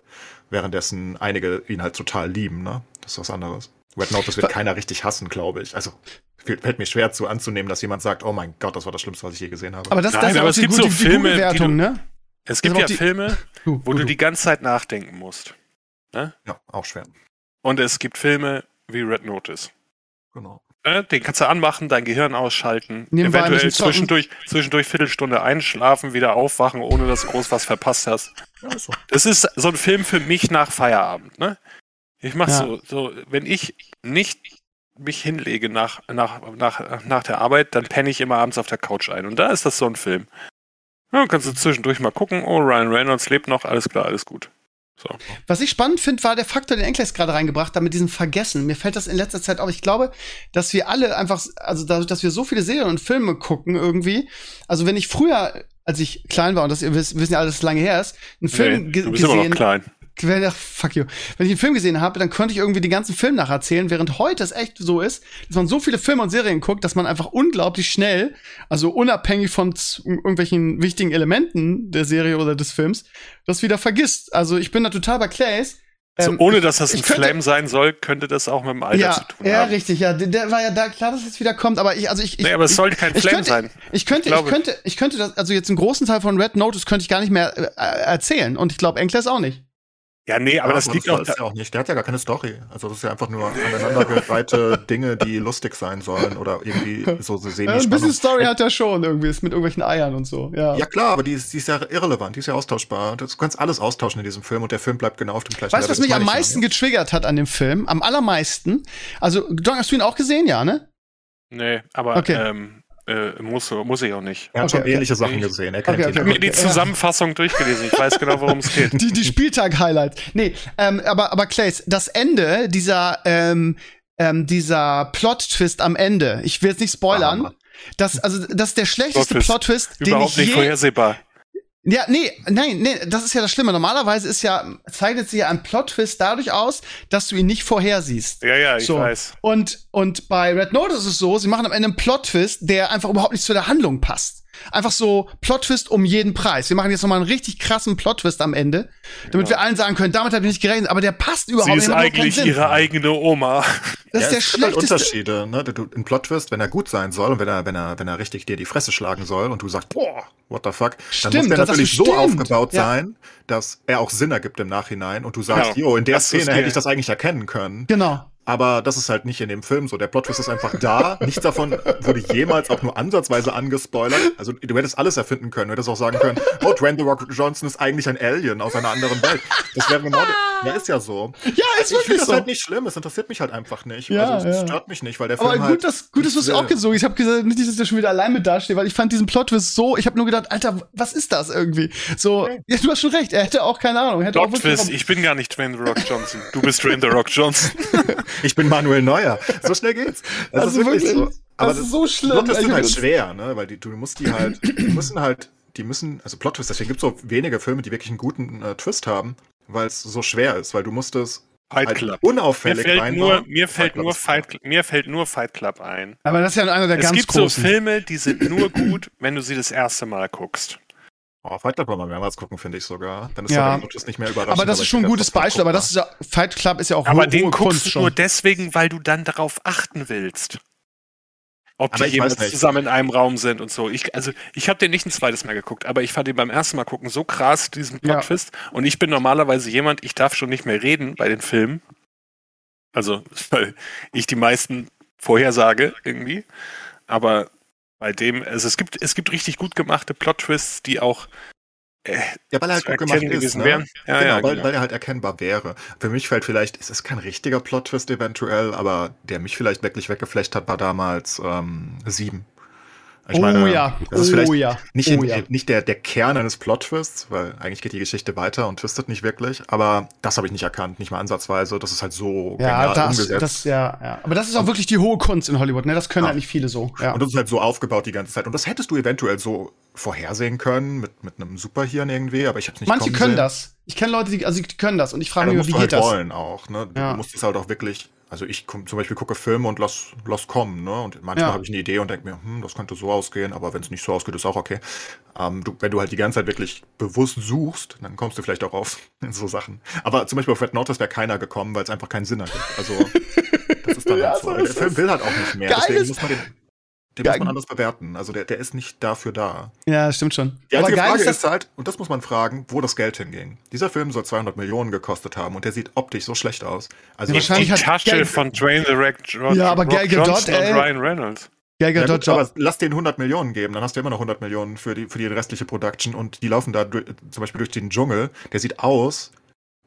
währenddessen einige ihn halt total lieben, ne? Das ist was anderes. Red Notice wird keiner richtig hassen, glaube ich. Also fällt mir schwer zu anzunehmen, dass jemand sagt, oh mein Gott, das war das Schlimmste, was ich je gesehen habe. Aber das, Nein, das ist aber es gibt so Filme, die du, ne? Es gibt ja Filme, wo du die ganze Zeit nachdenken musst. Ne? Ja, auch schwer. Und es gibt Filme wie Red Notice. Genau. Äh, den kannst du anmachen, dein Gehirn ausschalten, Nebenbei eventuell zwischendurch, zwischendurch Viertelstunde einschlafen, wieder aufwachen, ohne dass du groß was verpasst hast. Das ist so ein Film für mich nach Feierabend. Ne? Ich mach ja. so, so, wenn ich nicht mich hinlege nach, nach, nach, nach der Arbeit, dann penne ich immer abends auf der Couch ein. Und da ist das so ein Film. Ja, kannst du zwischendurch mal gucken, oh, Ryan Reynolds lebt noch, alles klar, alles gut. So. Was ich spannend finde, war der Faktor, den Enkles gerade reingebracht hat, mit diesem Vergessen. Mir fällt das in letzter Zeit auf. Ich glaube, dass wir alle einfach, also dadurch, dass wir so viele Serien und Filme gucken irgendwie. Also wenn ich früher, als ich klein war, und das ihr wisst, wissen ja alles lange her ist, einen Film nee, du bist gesehen, immer noch klein fuck you. Wenn ich einen Film gesehen habe, dann könnte ich irgendwie die ganzen Film nacherzählen, während heute es echt so ist, dass man so viele Filme und Serien guckt, dass man einfach unglaublich schnell, also unabhängig von irgendwelchen wichtigen Elementen der Serie oder des Films, das wieder vergisst. Also ich bin da total bei Clays. Also ähm, ohne dass das ein könnte, Flame sein soll, könnte das auch mit dem Alter ja, zu tun haben. Ja, richtig, ja. Der, der, war ja da klar, dass es wieder kommt, aber ich, also ich. Nee, aber es sollte kein Flame könnte, sein. Ich könnte, ich, ich könnte, ich könnte das, also jetzt einen großen Teil von Red Notice könnte ich gar nicht mehr äh, erzählen. Und ich glaube, Enkles auch nicht. Ja, nee, aber ja, das liegt das auch, da ja auch nicht. Der hat ja gar keine Story. Also das ist ja einfach nur aneinandergereihte Dinge, die lustig sein sollen oder irgendwie so semi ja, Ein bisschen Story hat er schon irgendwie, ist mit irgendwelchen Eiern und so. Ja, ja klar, aber die ist, die ist ja irrelevant, die ist ja austauschbar. Du kannst alles austauschen in diesem Film und der Film bleibt genau auf dem gleichen Weißt du, was mich am meisten ja. getriggert hat an dem Film? Am allermeisten? Also, hast du ihn auch gesehen, ja, ne? Nee, aber okay. ähm, äh, muss, muss ich auch nicht. Er hat okay, schon okay. ähnliche Sachen gesehen. Er kennt okay, okay, Ich habe mir die Zusammenfassung durchgelesen. Ich weiß genau, worum es geht. Die, die Spieltag-Highlights. Nee, ähm, aber, aber Clays, das Ende dieser, ähm, ähm, dieser Plot-Twist am Ende, ich will jetzt nicht spoilern, das, also, das ist der schlechteste Plot-Twist, den ich je, vorhersehbar. Ja, nee, nein, nee, das ist ja das Schlimme. Normalerweise ist ja, zeichnet sich ja ein Plot-Twist dadurch aus, dass du ihn nicht vorhersiehst. Ja, ja, ich so. weiß. Und, und bei Red Notice ist es so, sie machen am Ende einen Plot-Twist, der einfach überhaupt nicht zu der Handlung passt. Einfach so Plot-Twist um jeden Preis. Wir machen jetzt nochmal einen richtig krassen Plot-Twist am Ende, damit ja. wir allen sagen können, damit habe ich nicht gerechnet, aber der passt überhaupt nicht. Sie ist eigentlich ihre eigene Oma. Das ja, ist der es schlechteste. Halt Unterschiede, ne? Ein Plot-Twist, wenn er gut sein soll und wenn er, wenn er, wenn er richtig dir die Fresse schlagen soll und du sagst, boah, what the fuck, stimmt, dann muss der natürlich so stimmt. aufgebaut ja. sein, dass er auch Sinn ergibt im Nachhinein und du sagst, jo, in der Szene hätte ich das eigentlich erkennen können. Genau. Aber das ist halt nicht in dem Film so. Der Plot-Twist ist einfach da. Nichts davon wurde jemals auch nur ansatzweise angespoilert. Also du hättest alles erfinden können. Du hättest auch sagen können, oh, Dwayne The Rock Johnson ist eigentlich ein Alien aus einer anderen Welt. Das wäre genau, ja, ist ja so. Ja, ist also, ich wirklich das so. halt nicht schlimm. Es interessiert mich halt einfach nicht. Ja, also es ja. stört mich nicht, weil der Film Aber gut, halt dass, gut, dass du es auch gesogen Ich habe gesagt, nicht, dass der schon wieder allein mit dasteht, weil ich fand diesen Plot-Twist so, ich habe nur gedacht, Alter, was ist das irgendwie? So, ja, du hast schon recht, er hätte auch keine Ahnung. Plot-Twist, ich bin gar nicht Dwayne The Rock Johnson. Du bist Dwayne The Rock Johnson. ich bin Manuel Neuer. So schnell geht's. Das also ist wirklich wirklich, so. Aber das, ist so schlimm. Plottwists sind halt schwer, ne? Weil die, du musst die halt, die müssen halt, die müssen, also Plot-Twist, deswegen gibt's so wenige Filme, die wirklich einen guten äh, Twist haben, weil es so schwer ist, weil du musst es Fight halt Club. unauffällig mir fällt nur, mir fällt Fight nur Fight, mir fällt nur Fight Club ein. Aber das ist ja einer der es ganz großen. Es gibt so Filme, die sind nur gut, wenn du sie das erste Mal guckst. Oh, Fight Club wollen wir mehrmals gucken, finde ich sogar. Dann ist ja. das nicht mehr überraschend. Aber das ist schon ein gutes Beispiel, aber das ist ja, Fight Club ist ja auch Aber den guckst Kunst du nur deswegen, weil du dann darauf achten willst. Ob aber die jemals zusammen in einem Raum sind und so. Ich, also, ich habe den nicht ein zweites Mal geguckt, aber ich fand ihn beim ersten Mal gucken so krass, diesen Plot-Twist. Ja. Und ich bin normalerweise jemand, ich darf schon nicht mehr reden bei den Filmen. Also, weil ich die meisten vorhersage irgendwie. Aber bei dem, also es gibt, es gibt richtig gut gemachte Plot-Twists, die auch äh, ja, weil er halt gut gemacht ist, ne? wären. Ja, genau, ja, weil, genau. weil er halt erkennbar wäre. Für mich fällt vielleicht, es ist kein richtiger Plot-Twist eventuell, aber der mich vielleicht wirklich weggeflecht hat, war damals ähm, sieben. Ich oh meine, ja, das ist vielleicht oh ja, nicht, oh ja. nicht der, der Kern eines Plot-Twists, weil eigentlich geht die Geschichte weiter und twistet nicht wirklich, aber das habe ich nicht erkannt, nicht mal ansatzweise. Das ist halt so ja, das, umgesetzt. Das, ja, ja. Aber das ist auch und, wirklich die hohe Kunst in Hollywood, ne? Das können ja. halt nicht viele so. Ja. Und das ist halt so aufgebaut die ganze Zeit. Und das hättest du eventuell so vorhersehen können mit, mit einem Superhirn irgendwie, aber ich habe nicht Manche können sehen. das. Ich kenne Leute, die, also die können das und ich frage mich, wie geht halt das? wollen auch, ne? Du musst es halt auch wirklich also ich zum Beispiel gucke Filme und lass, lass kommen, ne? Und manchmal ja. habe ich eine Idee und denke mir, hm, das könnte so ausgehen, aber wenn es nicht so ausgeht, ist auch okay. Ähm, du, wenn du halt die ganze Zeit wirklich bewusst suchst, dann kommst du vielleicht auch auf so Sachen. Aber zum Beispiel auf Red Notice wäre keiner gekommen, weil es einfach keinen Sinn ergibt. Also das ist dann ja, halt so. Der Film will halt auch nicht mehr. Deswegen muss man den Den ja, muss man anders bewerten. Also der, der ist nicht dafür da. Ja, stimmt schon. Die einzige Frage ist, ist, halt, und das muss man fragen, wo das Geld hinging. Dieser Film soll 200 Millionen gekostet haben und der sieht optisch so schlecht aus. Also ja, wahrscheinlich die Tasche Geld von Dwayne The Rock, Rock, ja, aber Gadot, ey. und Ryan Reynolds. Ja, aber lass den 100 Millionen geben, dann hast du immer noch 100 Millionen für die, für die restliche Production und die laufen da durch, zum Beispiel durch den Dschungel. Der sieht aus,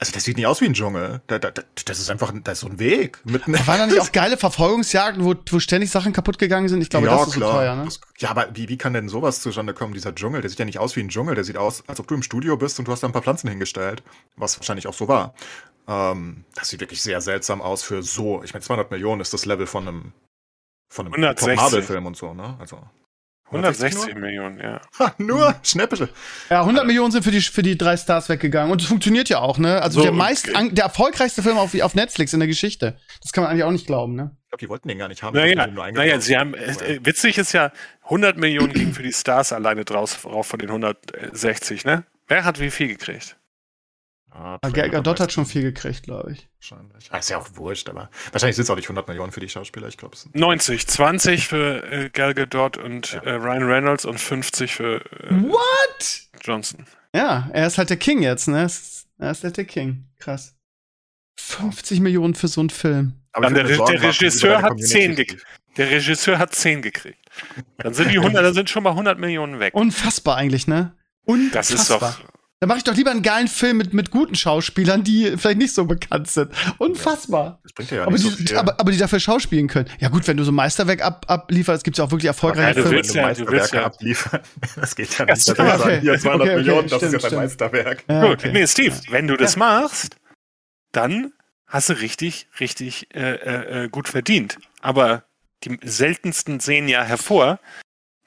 also das sieht nicht aus wie ein Dschungel. Da, da, das ist einfach das ist so ein Weg. Mitten Waren da nicht auch geile Verfolgungsjagden, wo, wo ständig Sachen kaputt gegangen sind? Ich glaube, ja, das ist klar. so teuer, ne? Das, ja, aber wie, wie kann denn sowas zustande kommen, dieser Dschungel? Der sieht ja nicht aus wie ein Dschungel. Der sieht aus, als ob du im Studio bist und du hast da ein paar Pflanzen hingestellt. Was wahrscheinlich auch so war. Ähm, das sieht wirklich sehr seltsam aus für so. Ich meine, 200 Millionen ist das Level von einem von einem Marvel-Film und so, ne? Also 160 Millionen, ja. Ha, nur Schnäppchen. Ja, 100 Millionen sind für die, für die drei Stars weggegangen. Und es funktioniert ja auch, ne? Also so, der meist, okay. der erfolgreichste Film auf, auf Netflix in der Geschichte. Das kann man eigentlich auch nicht glauben, ne? Ich glaube, die wollten den gar nicht haben. Naja, naja sie haben, äh, witzig ist ja, 100 Millionen gingen für die Stars alleine draus, rauf von den 160, ne? Wer hat wie viel gekriegt? Ah, Gal Gadot hat schon viel gekriegt, glaube ich. Wahrscheinlich. Ah, ist ja auch wurscht, aber wahrscheinlich sind es auch nicht 100 Millionen für die Schauspieler, ich glaube es 90, 20 für äh, Gal Gadot und ja. äh, Ryan Reynolds und 50 für äh, What? Johnson. Ja, er ist halt der King jetzt, ne? Er ist halt der King. Krass. 50 Millionen für so einen Film. Aber der, Re der Regisseur hat 10 gekriegt. Der Regisseur hat 10 gekriegt. Dann sind die 100, dann sind schon mal 100 Millionen weg. Unfassbar eigentlich, ne? Unfassbar. Das ist doch da mache ich doch lieber einen geilen Film mit, mit guten Schauspielern, die vielleicht nicht so bekannt sind. Unfassbar. Das bringt ja, ja aber, die, so aber, aber, die dafür schauspielen können. Ja gut, wenn du so Meisterwerk ab, ablieferst, gibt es ja auch wirklich erfolgreiche Filme. Willst ja, Meisterwerke ja. abliefern. Das geht ja nicht. Das okay, okay. Hier 200 okay, Millionen, das stimmt, ist ja dein Meisterwerk. Ja, gut, nee, Steve, wenn du das machst, dann hast du richtig, richtig äh, äh, äh, gut verdient. Aber die seltensten sehen ja hervor,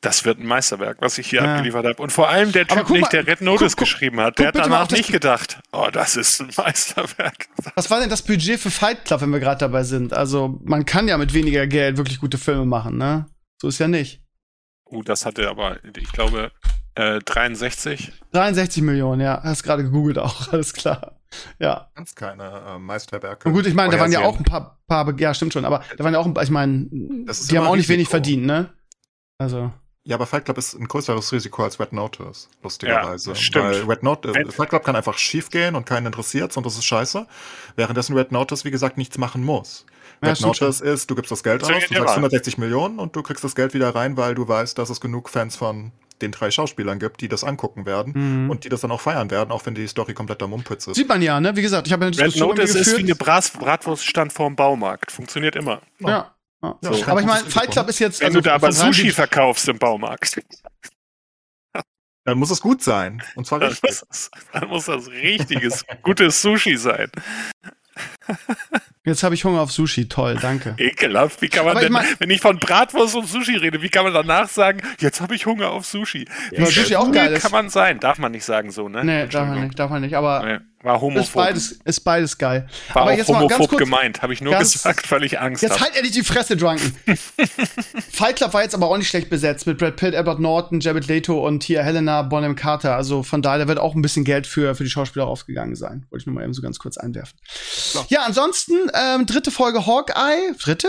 das wird ein Meisterwerk, was ich hier ja. abgeliefert habe. Und vor allem der Typ nicht, der Red Notice guck, geschrieben hat, der hat danach nicht gedacht, oh, das ist ein Meisterwerk. Was war denn das Budget für Fight Club, wenn wir gerade dabei sind? Also, man kann ja mit weniger Geld wirklich gute Filme machen, ne? So ist ja nicht. Uh, das hatte aber, ich glaube, äh, 63. 63 Millionen, ja. Hast gerade gegoogelt auch, alles klar. Ja. Ganz keine äh, Meisterwerke. Und gut, ich meine, da waren ja auch ein paar, paar, ja, stimmt schon, aber da waren ja auch, ich meine, die haben auch nicht wenig verdient, ne? Also. Ja, aber Fight Club ist ein größeres Risiko als Red Notice, lustigerweise. Ja, stimmt. Weil Red Notice, äh, Fight Club kann einfach schief gehen und keinen interessiert und das ist scheiße. Währenddessen Red Notice, wie gesagt, nichts machen muss. Ja, Red Notice schon. ist, du gibst das Geld aus, du sagst 160 Millionen und du kriegst das Geld wieder rein, weil du weißt, dass es genug Fans von den drei Schauspielern gibt, die das angucken werden mhm. und die das dann auch feiern werden, auch wenn die Story kompletter Mumpitz ist. Sieht man ja, ne? Wie gesagt, ich habe eine Red Notice ist wie eine Bratwurststand vorm Baumarkt. Funktioniert immer. Ja. Ja. So. Aber ich meine, Fight Club ist jetzt. Wenn also du da aber Sushi verkaufst im Baumarkt. Dann muss es gut sein. Und zwar richtig. Dann muss das, dann muss das richtiges, gutes Sushi sein. Jetzt habe ich Hunger auf Sushi. Toll, danke. Ekelhaft. Wie kann man denn, ich mein, wenn ich von Bratwurst und Sushi rede, wie kann man danach sagen, jetzt habe ich Hunger auf Sushi? Ja, wie Sushi auch geil kann man sein? Darf man nicht sagen so, ne? Nee, darf man nicht, darf man nicht. Aber nee, war homophob. Ist beides, ist beides geil. War aber auch jetzt homophob kurz, gemeint, habe ich nur ganz, gesagt, weil ich Angst habe. Jetzt hab. halt endlich die Fresse, Drunken. Fight Club war jetzt aber auch nicht schlecht besetzt mit Brad Pitt, Edward Norton, Jared Leto und hier Helena Bonham Carter. Also von daher wird auch ein bisschen Geld für, für die Schauspieler aufgegangen sein. Wollte ich nur mal eben so ganz kurz einwerfen. So. Ja, ansonsten, ähm, dritte Folge Hawkeye. Dritte?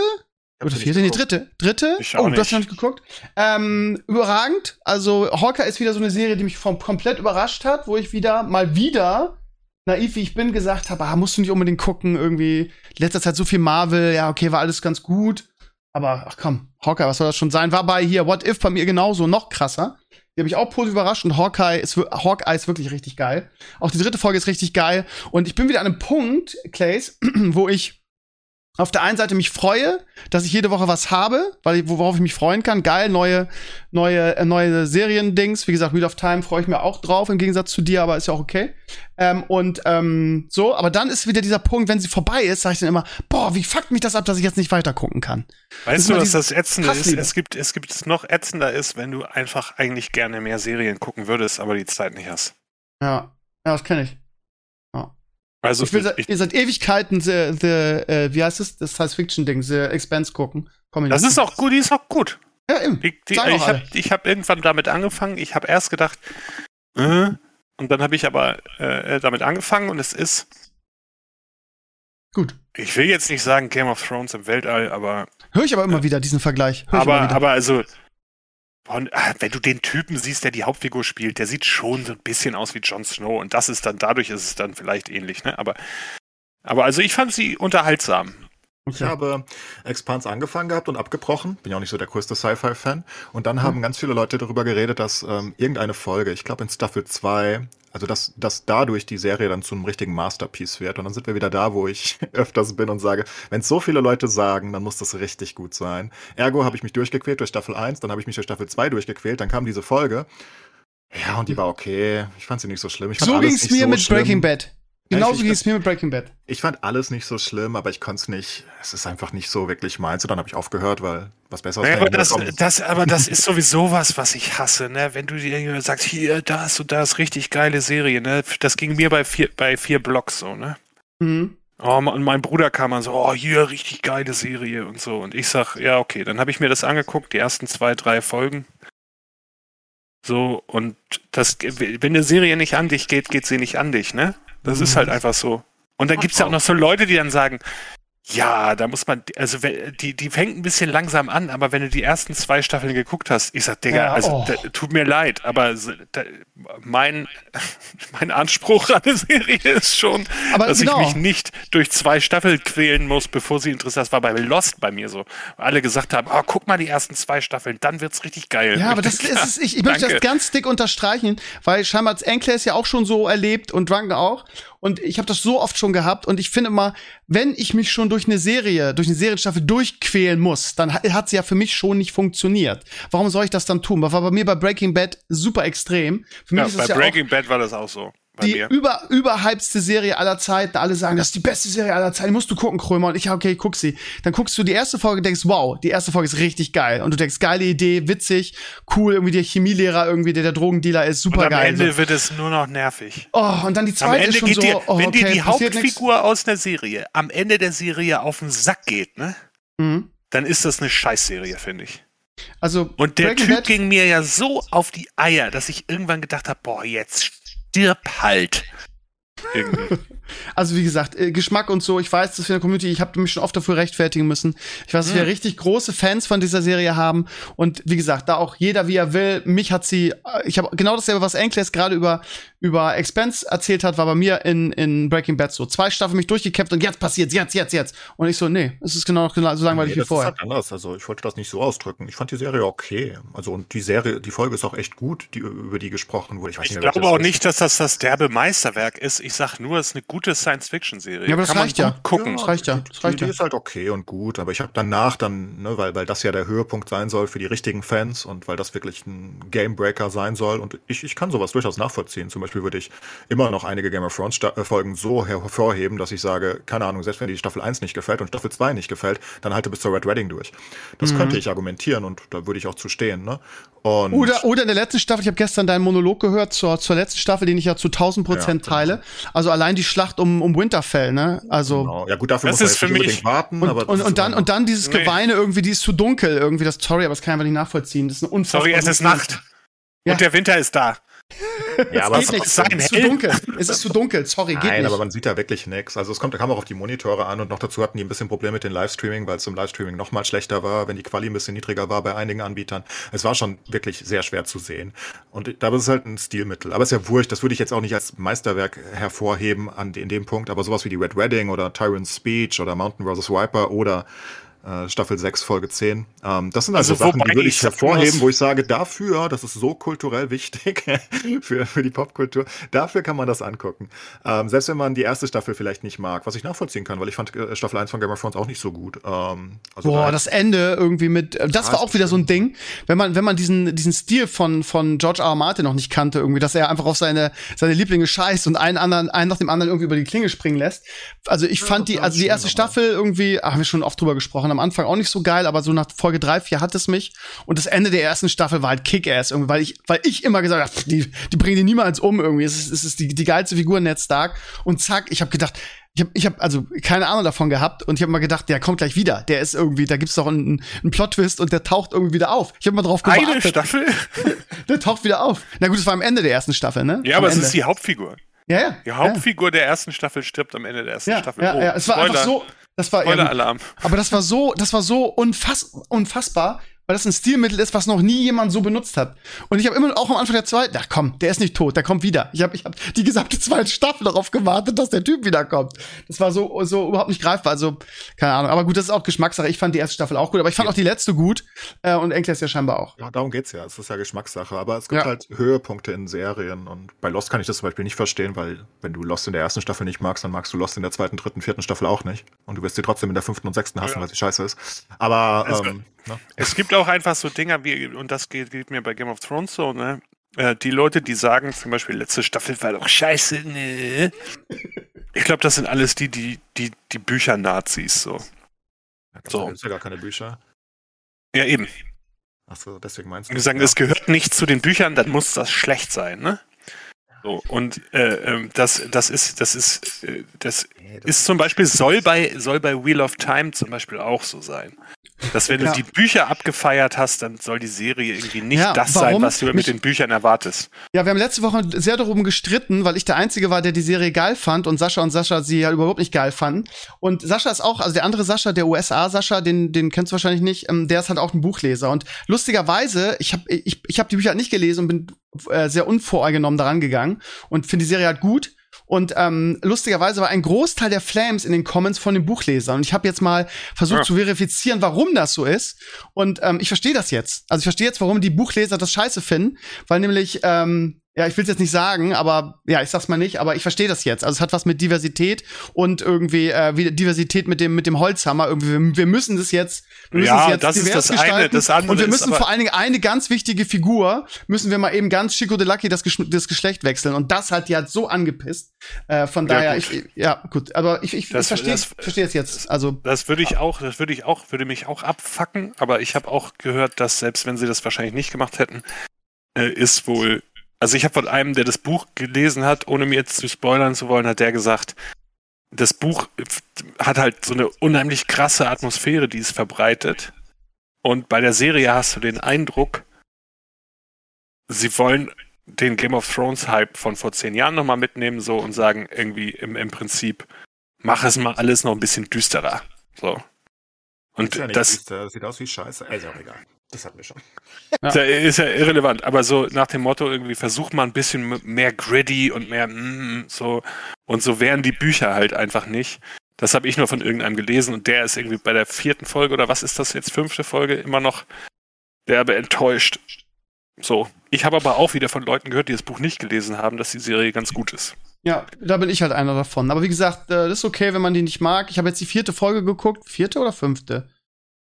Oder vierte? Nee, dritte. Dritte? Oh, du hast noch nicht geguckt. Ähm, überragend. Also, Hawkeye ist wieder so eine Serie, die mich vom, komplett überrascht hat, wo ich wieder, mal wieder, naiv wie ich bin, gesagt habe, ah, musst du nicht unbedingt gucken, irgendwie, letzter Zeit so viel Marvel, ja, okay, war alles ganz gut. Aber, ach komm, Hawkeye, was soll das schon sein? War bei hier What If bei mir genauso, noch krasser. Die habe ich auch positiv überrascht und Hawkeye ist, Hawkeye ist wirklich richtig geil. Auch die dritte Folge ist richtig geil. Und ich bin wieder an einem Punkt, Clays, wo ich auf der einen Seite mich freue, dass ich jede Woche was habe, weil worauf ich mich freuen kann. Geil, neue, neue, äh, neue Serien-Dings. Wie gesagt, Wheel of Time freue ich mir auch drauf, im Gegensatz zu dir, aber ist ja auch okay. Ähm, und ähm, so, aber dann ist wieder dieser Punkt, wenn sie vorbei ist, sage ich dann immer, boah, wie fuckt mich das ab, dass ich jetzt nicht weiter gucken kann. Weißt du, was das Ätzende ist? Es gibt, es gibt es noch ätzender ist, wenn du einfach eigentlich gerne mehr Serien gucken würdest, aber die Zeit nicht hast. Ja, ja, das kenne ich. Also ich will ich, ihr seit Ewigkeiten the, the äh, wie heißt es, das Science-Fiction-Ding, The Expense gucken. Komm das ist auch gut, die ist auch gut. Ja, eben. Die, die, ich habe hab irgendwann damit angefangen. Ich habe erst gedacht, äh, und dann habe ich aber äh, damit angefangen und es ist gut. Ich will jetzt nicht sagen Game of Thrones im Weltall, aber höre ich aber immer wieder diesen Vergleich. Hör aber aber also Und, ah, wenn du den Typen siehst, der die Hauptfigur spielt, der sieht schon so ein bisschen aus wie Jon Snow und das ist dann, dadurch ist es dann vielleicht ähnlich, ne? Aber, aber also ich fand sie unterhaltsam. Okay. Ich habe Expans angefangen gehabt und abgebrochen. Bin ja auch nicht so der größte Sci-Fi-Fan. Und dann haben hm. ganz viele Leute darüber geredet, dass ähm, irgendeine Folge, ich glaube in Staffel 2, also dass, dass dadurch die Serie dann zu einem richtigen Masterpiece wird. Und dann sind wir wieder da, wo ich öfters bin und sage, wenn so viele Leute sagen, dann muss das richtig gut sein. Ergo habe ich mich durchgequält durch Staffel 1, dann habe ich mich durch Staffel 2 durchgequält, dann kam diese Folge. Ja, und die war okay. Ich fand sie nicht so schlimm. Ich so ging es mir so mit schlimm. Breaking Bad. Genauso ging es mir mit Breaking Bad. Ich fand alles nicht so schlimm, aber ich konnte es nicht. Es ist einfach nicht so wirklich meins. Und dann habe ich aufgehört, weil was Besseres ja, aber das, das, aber das ist sowieso was, was ich hasse, ne? Wenn du dir sagst, hier, das und das, richtig geile Serie, ne? Das ging mir bei vier, bei vier Blocks so, ne? Mhm. Oh, und mein Bruder kam dann so, oh, hier, richtig geile Serie und so. Und ich sag, ja, okay, dann habe ich mir das angeguckt, die ersten zwei, drei Folgen. So, und das, wenn eine Serie nicht an dich geht, geht sie nicht an dich, ne? Das mhm. ist halt einfach so. Und dann gibt es ja auch noch so Leute, die dann sagen, ja, da muss man, also die, die fängt ein bisschen langsam an, aber wenn du die ersten zwei Staffeln geguckt hast, ich sag, Digga, ja, also oh. da, tut mir leid, aber da, mein, mein Anspruch an der Serie ist schon, aber dass genau. ich mich nicht durch zwei Staffeln quälen muss, bevor sie interessant ist. Das war bei Lost bei mir so. Alle gesagt haben, oh, guck mal die ersten zwei Staffeln, dann wird's richtig geil. Ja, aber das ist es, ich, ich möchte das ganz dick unterstreichen, weil scheinbar Enkler ist ja auch schon so erlebt und Drunken auch. Und ich habe das so oft schon gehabt und ich finde immer, wenn ich mich schon durch eine Serie, durch eine Serienstaffel durchquälen muss, dann hat sie ja für mich schon nicht funktioniert. Warum soll ich das dann tun? Das war bei mir bei Breaking Bad super extrem. Für mich ja, bei ja Breaking Bad war das auch so die mir. über überhypste Serie aller Zeiten. Alle sagen, das ist die beste Serie aller Zeiten. Musst du gucken, Krömer. Und ich, okay, guck sie. Dann guckst du die erste Folge und denkst, wow, die erste Folge ist richtig geil. Und du denkst, geile Idee, witzig, cool, irgendwie der Chemielehrer, irgendwie der der Drogendealer ist, super geil. am Ende so. wird es nur noch nervig. Oh, und dann die zweite am Ende ist schon geht so, dir, oh, wenn okay, dir die Hauptfigur aus der Serie am Ende der Serie auf den Sack geht, ne? Mhm. Dann ist das eine Scheißserie, finde ich. Also, und der Breaking Typ Bad ging mir ja so auf die Eier, dass ich irgendwann gedacht habe, boah, jetzt stirb halt. Irgendwie. Also wie gesagt, äh, Geschmack und so, ich weiß, dass wir in der Community, ich habe mich schon oft dafür rechtfertigen müssen. Ich weiß, dass mhm. wir richtig große Fans von dieser Serie haben und wie gesagt, da auch jeder wie er will. Mich hat sie, äh, ich habe genau dasselbe, was Enkles gerade über über Expense erzählt hat, war bei mir in in Breaking Bad so. Zwei Staffeln mich durchgekämpft und jetzt passiert's, jetzt, jetzt, jetzt. Und ich so, nee, es ist genau, genau so langweilig nee, wie vorher. Das ist halt anders. Also ich wollte das nicht so ausdrücken. Ich fand die Serie okay. Also und die Serie, die Folge ist auch echt gut, die über die gesprochen wurde. Ich, weiß ich nicht, glaube auch nicht, dass das das derbe Meisterwerk ist. Ich sag nur, es ist eine gute Science-Fiction Serie. Ja, aber das Kann reicht ja. Gucken. Ja, das reicht ja. Das reicht die, die ist halt okay und gut, aber ich habe danach dann, ne, weil, weil das ja der Höhepunkt sein soll für die richtigen Fans und weil das wirklich ein Gamebreaker sein soll und ich, ich kann sowas durchaus nachvollziehen. Zum Beispiel würde ich immer noch einige Game of Thrones äh, Folgen so hervorheben, dass ich sage, keine Ahnung, selbst wenn die Staffel 1 nicht gefällt und Staffel 2 nicht gefällt, dann halte bis zur Red Wedding durch. Das mhm. könnte ich argumentieren und da würde ich auch zu stehen, ne? Und oder, oder in der letzten Staffel, ich habe gestern deinen Monolog gehört zur, zur letzten Staffel, den ich ja zu 1000 Prozent ja, genau. teile. Also allein die Schlacht um, um Winterfell, ne? Also. Genau. Ja, gut, dafür das muss ist man für mich warten. Und, aber und, und dann, und dann dieses nee. Geweine irgendwie, die ist zu dunkel irgendwie. Das, sorry, aber das kann ich einfach nicht nachvollziehen. Das ist eine unfassbar. Sorry, es ist Nacht. Ja. Und der Winter ist da. Ja, aber es geht nicht. Sein es ist zu dunkel. Es ist zu dunkel. Sorry, geht Nein, nicht. aber man sieht da wirklich nichts. Also es kommt, kam auch auf die Monitore an und noch dazu hatten die ein bisschen Probleme mit dem Livestreaming, weil es im Livestreaming noch mal schlechter war, wenn die Quali ein bisschen niedriger war bei einigen Anbietern. Es war schon wirklich sehr schwer zu sehen. Und da ist es halt ein Stilmittel. Aber es ist ja wurscht. Das würde ich jetzt auch nicht als Meisterwerk hervorheben an, in dem Punkt. Aber sowas wie die Red Wedding oder Tyrant's Speech oder Mountain vs. Viper oder äh, Staffel 6, Folge 10. Ähm, das sind also, also Sachen, die würde ich hervorheben, wo ich sage, dafür, das ist so kulturell wichtig für, für die Popkultur, dafür kann man das angucken. Ähm, selbst wenn man die erste Staffel vielleicht nicht mag, was ich nachvollziehen kann, weil ich fand äh, Staffel 1 von Game of Thrones auch nicht so gut. Ähm, also Boah, da das Ende irgendwie mit, äh, das war auch wieder so ein Ding, wenn man, wenn man diesen, diesen Stil von, von George R. R. Martin noch nicht kannte, irgendwie, dass er einfach auf seine, seine Lieblinge scheißt und einen anderen, einen nach dem anderen irgendwie über die Klinge springen lässt. Also ich ja, fand die, also die erste Staffel irgendwie, ach, haben wir schon oft drüber gesprochen, am Anfang auch nicht so geil, aber so nach Folge 3, 4 hat es mich. Und das Ende der ersten Staffel war halt Kick-Ass irgendwie, weil ich, weil ich immer gesagt habe, die, die bringen die niemals um irgendwie. Es ist, es ist die, die geilste Figur Ned Stark. Und zack, ich habe gedacht, ich habe ich hab also keine Ahnung davon gehabt und ich habe mal gedacht, der kommt gleich wieder. Der ist irgendwie, da gibt's doch einen, einen Plot-Twist und der taucht irgendwie wieder auf. Ich habe mal drauf gewartet. Eine Staffel? der taucht wieder auf. Na gut, es war am Ende der ersten Staffel, ne? Ja, am aber Ende. es ist die Hauptfigur. Ja, ja. Die Hauptfigur ja. der ersten Staffel stirbt am Ende der ersten ja, Staffel. Ja, oh, ja, es war Spoiler. einfach so, das war Spoiler Alarm. Aber das war so, das war so unfass, unfassbar, weil das ein Stilmittel ist, was noch nie jemand so benutzt hat. Und ich habe immer auch am Anfang der zweiten, ach komm, der ist nicht tot, der kommt wieder. Ich habe ich hab die gesamte zweite Staffel darauf gewartet, dass der Typ wiederkommt. Das war so, so überhaupt nicht greifbar. Also, keine Ahnung. Aber gut, das ist auch Geschmackssache. Ich fand die erste Staffel auch gut, aber ich fand ja. auch die letzte gut. Äh, und Enkles ja scheinbar auch. Ja, darum geht's ja. Es ist ja Geschmackssache. Aber es gibt ja. halt Höhepunkte in Serien. Und bei Lost kann ich das zum Beispiel nicht verstehen, weil wenn du Lost in der ersten Staffel nicht magst, dann magst du Lost in der zweiten, dritten, vierten Staffel auch nicht. Und du wirst sie trotzdem in der fünften und sechsten hassen, ja. weil sie scheiße ist. Aber ähm, Ne? Es gibt auch einfach so Dinger wie, und das geht, geht mir bei Game of Thrones so, ne? Äh, die Leute, die sagen, zum Beispiel, letzte Staffel war doch scheiße, ne? Ich glaube, das sind alles die, die, die, die Bücher-Nazis, so. Ja, so. gibt ja gar keine Bücher. Ja, eben. Achso, deswegen meinst du. Wir sagen, ja. es gehört nicht zu den Büchern, dann muss das schlecht sein, ne? So, und äh, ähm, das, das ist, das ist, äh, das, nee, das ist zum Beispiel, soll bei, soll bei Wheel of Time zum Beispiel auch so sein. Dass wenn ja. du die Bücher abgefeiert hast, dann soll die Serie irgendwie nicht ja, das sein, was du mit den Büchern erwartest. Ja, wir haben letzte Woche sehr darum gestritten, weil ich der Einzige war, der die Serie geil fand und Sascha und Sascha sie ja überhaupt nicht geil fanden. Und Sascha ist auch, also der andere Sascha, der USA-Sascha, den, den kennst du wahrscheinlich nicht, ähm, der ist halt auch ein Buchleser. Und lustigerweise, ich habe ich, ich hab die Bücher halt nicht gelesen und bin äh, sehr unvoreingenommen daran gegangen und finde die Serie halt gut. Und ähm, lustigerweise war ein Großteil der Flames in den Comments von den Buchlesern. Und ich habe jetzt mal versucht ja. zu verifizieren, warum das so ist. Und ähm, ich verstehe das jetzt. Also ich verstehe jetzt, warum die Buchleser das scheiße finden, weil nämlich ähm, ja, ich will es jetzt nicht sagen, aber ja, ich sag's mal nicht, aber ich verstehe das jetzt. Also es hat was mit Diversität und irgendwie äh, wie Diversität mit dem mit dem Holzhammer. Irgendwie wir, wir müssen das jetzt, wir müssen ja, es jetzt das divers ist das gestalten. Eine, das andere und wir müssen vor allen Dingen eine ganz wichtige Figur müssen wir mal eben ganz Chico de Lucky das, das Geschlecht wechseln und das hat die halt so angepisst. Äh, von daher, ja, ich, ja gut, aber ich, ich, das, ich verstehe verstehe es jetzt. Also das würde ich auch, das würde ich auch, würde mich auch abfacken. Aber ich habe auch gehört, dass selbst wenn sie das wahrscheinlich nicht gemacht hätten, äh, ist wohl also ich habe von einem, der das Buch gelesen hat, ohne mir jetzt zu spoilern zu wollen, hat der gesagt, das Buch hat halt so eine unheimlich krasse Atmosphäre, die es verbreitet. Und bei der Serie hast du den Eindruck, sie wollen den Game of Thrones Hype von vor zehn Jahren nochmal mitnehmen so und sagen irgendwie im, im Prinzip, mach es mal alles noch ein bisschen düsterer. So. Und ja das, düster, das sieht aus wie Scheiße. Also auch egal. Das hatten wir schon. Ja. Ist ja irrelevant, aber so nach dem Motto irgendwie versuch mal ein bisschen mehr gritty und mehr mm, so und so wären die Bücher halt einfach nicht. Das habe ich nur von irgendeinem gelesen und der ist irgendwie bei der vierten Folge oder was ist das jetzt fünfte Folge immer noch derbe enttäuscht. So, ich habe aber auch wieder von Leuten gehört, die das Buch nicht gelesen haben, dass die Serie ganz gut ist. Ja, da bin ich halt einer davon. Aber wie gesagt, äh, das ist okay, wenn man die nicht mag. Ich habe jetzt die vierte Folge geguckt. Vierte oder fünfte?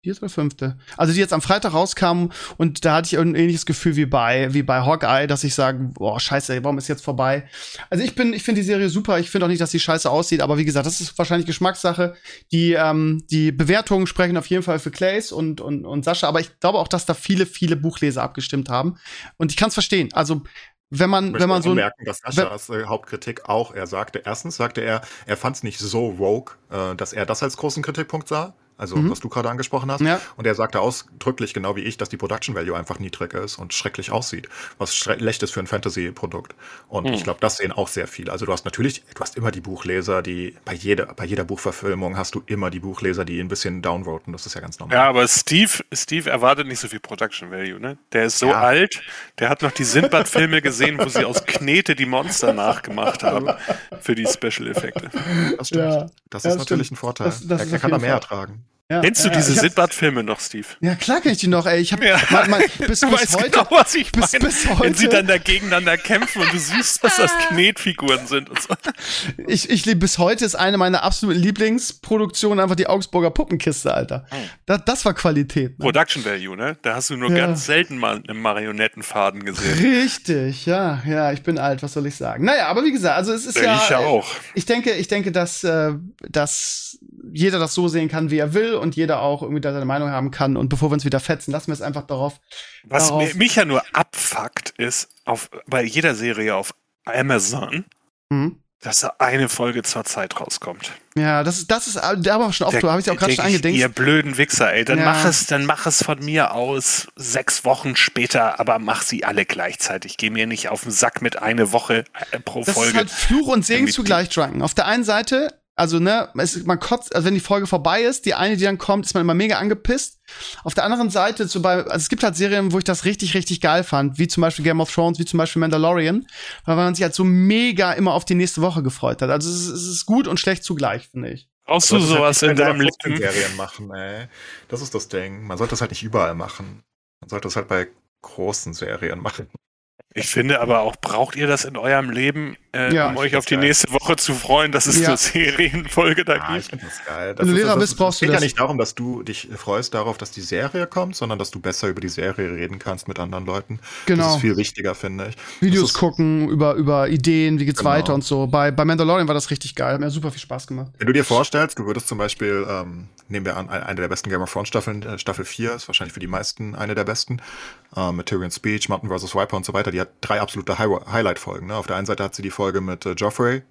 Vierte oder fünfte? Also die jetzt am Freitag rauskamen und da hatte ich ein ähnliches Gefühl wie bei, wie bei Hawkeye, dass ich sage, boah, scheiße, warum ist jetzt vorbei? Also ich bin, ich finde die Serie super. Ich finde auch nicht, dass die scheiße aussieht, aber wie gesagt, das ist wahrscheinlich Geschmackssache. Die, ähm, die Bewertungen sprechen auf jeden Fall für Clays und, und, und Sascha, aber ich glaube auch, dass da viele, viele Buchleser abgestimmt haben. Und ich kann es verstehen. Also wenn man, wenn man so merken, dass Saschas äh, Hauptkritik auch, er sagte, erstens sagte er, er fand es nicht so rogue, äh, dass er das als großen Kritikpunkt sah also mhm. was du gerade angesprochen hast. Ja. Und er sagte ausdrücklich, genau wie ich, dass die Production Value einfach niedrig ist und schrecklich aussieht, was schlecht ist für ein Fantasy-Produkt. Und mhm. ich glaube, das sehen auch sehr viele. Also du hast natürlich, du hast immer die Buchleser, die bei jeder, bei jeder Buchverfilmung hast du immer die Buchleser, die ein bisschen downvoten. Das ist ja ganz normal. Ja, aber Steve, Steve erwartet nicht so viel Production Value, ne? Der ist so ja. alt, der hat noch die Sindbad-Filme gesehen, wo sie aus Knete die Monster nachgemacht haben für die Special-Effekte. Das stimmt. Ja. Das ist natürlich ein Vorteil. Das, das er, er kann da mehr ertragen. Ja, Kennst du ja, diese Sindbad-Filme noch, Steve? Ja, klar kenn ich die noch, ey. Ich hab ja. mal, mal, bis, du bis weißt heute, genau, was ich bis, meine, bis heute. wenn sie dann da gegeneinander kämpfen und du siehst, dass das Knetfiguren sind und so. Ich, ich liebe bis heute ist eine meiner absoluten Lieblingsproduktionen einfach die Augsburger Puppenkiste, Alter. Hm. Das, das war Qualität. Ne? Production Value, ne? Da hast du nur ganz selten mal einen Marionettenfaden gesehen. Richtig, ja, ja, ich bin alt, was soll ich sagen? Naja, aber wie gesagt, also es ist ja. Ich ja auch. Ich denke, ich denke, dass, äh, dass jeder das so sehen kann, wie er will und jeder auch irgendwie da seine Meinung haben kann. Und bevor wir uns wieder fetzen, lassen wir es einfach darauf. Was darauf mich ja nur abfuckt, ist auf, bei jeder Serie auf Amazon, mhm. dass da eine Folge zur Zeit rauskommt. Ja, das ist, das ist, da aber schon oft, da habe ich auch gerade schon angedenkt. Ihr blöden Wichser, ey, dann ja. mach es, dann mach es von mir aus sechs Wochen später, aber mach sie alle gleichzeitig. Geh mir nicht auf den Sack mit eine Woche äh, pro das Folge. Das ist halt Fluch und Segen zugleich, Drunken. Auf der einen Seite Also, ne, es, man kotzt, also wenn die Folge vorbei ist, die eine, die dann kommt, ist man immer mega angepisst. Auf der anderen Seite, so bei, also es gibt halt Serien, wo ich das richtig, richtig geil fand, wie zum Beispiel Game of Thrones, wie zum Beispiel Mandalorian, weil man sich halt so mega immer auf die nächste Woche gefreut hat. Also es ist, es ist gut und schlecht zugleich, finde ich. Brauchst du sowas halt in deinem Leben? Serien machen, ey. Das ist das Ding. Man sollte das halt nicht überall machen. Man sollte das halt bei großen Serien machen. Ich finde aber auch, braucht ihr das in eurem Leben, äh, ja, um euch auf die geil. nächste Woche zu freuen, dass es ja. eine Serienfolge da ah, gibt? Ich finde das geil. Das Wenn du Lehrer bist, brauchst du das. Es geht ja nicht darum, dass du dich freust darauf, dass die Serie kommt, sondern dass du besser über die Serie reden kannst mit anderen Leuten. Genau. Das ist viel wichtiger, finde ich. Videos gucken, über, über Ideen, wie geht's genau. weiter und so. Bei, bei Mandalorian war das richtig geil. Hat mir super viel Spaß gemacht. Wenn du dir vorstellst, du würdest zum Beispiel, ähm, nehmen wir an, eine der besten Game of Thrones Staffeln, äh, Staffel 4, ist wahrscheinlich für die meisten eine der besten, äh, mit Tyrion Speech, Mountain vs. Viper und so weiter, die hat drei absolute High Highlight-Folgen. Ne? Auf der einen Seite hat sie die Folge mit äh, Joffrey,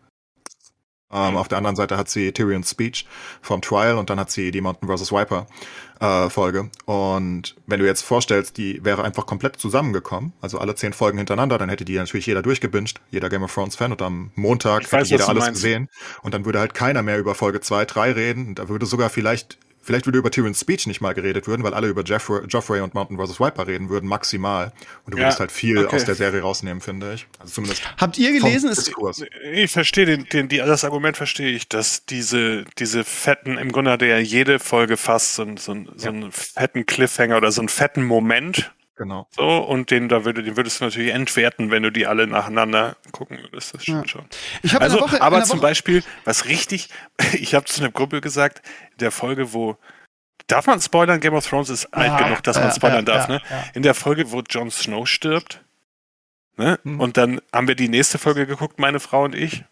ähm, auf der anderen Seite hat sie Tyrion's Speech vom Trial und dann hat sie die Mountain vs. Viper äh, Folge. Und wenn du jetzt vorstellst, die wäre einfach komplett zusammengekommen, also alle zehn Folgen hintereinander, dann hätte die natürlich jeder durchgebinged, jeder Game of Thrones Fan und am Montag weiß, hätte jeder alles meinst. gesehen. Und dann würde halt keiner mehr über Folge 2, 3 reden. Und da würde sogar vielleicht Vielleicht würde über Tyrion's Speech nicht mal geredet würden, weil alle über Joffrey, Joffrey und Mountain vs. Viper reden würden, maximal. Und du ja, würdest halt viel okay. aus der Serie rausnehmen, finde ich. Also zumindest. Habt ihr gelesen? Ist, ich verstehe den, den, die, das Argument verstehe ich, dass diese, diese fetten, im Grunde hat er ja jede Folge fast so, so, so ja. einen fetten Cliffhanger oder so einen fetten Moment Genau. So, und den, da würde, den würdest du natürlich entwerten, wenn du die alle nacheinander gucken würdest. Das stimmt ja. schon. Ich also, Woche, aber zum Beispiel, was richtig, ich habe zu einer Gruppe gesagt, der Folge, wo Darf man spoilern? Game of Thrones ist alt ja, genug, dass man spoilern ja, darf, ne? In der Folge, wo Jon Snow stirbt, ne? Hm. Und dann haben wir die nächste Folge geguckt, meine Frau und ich.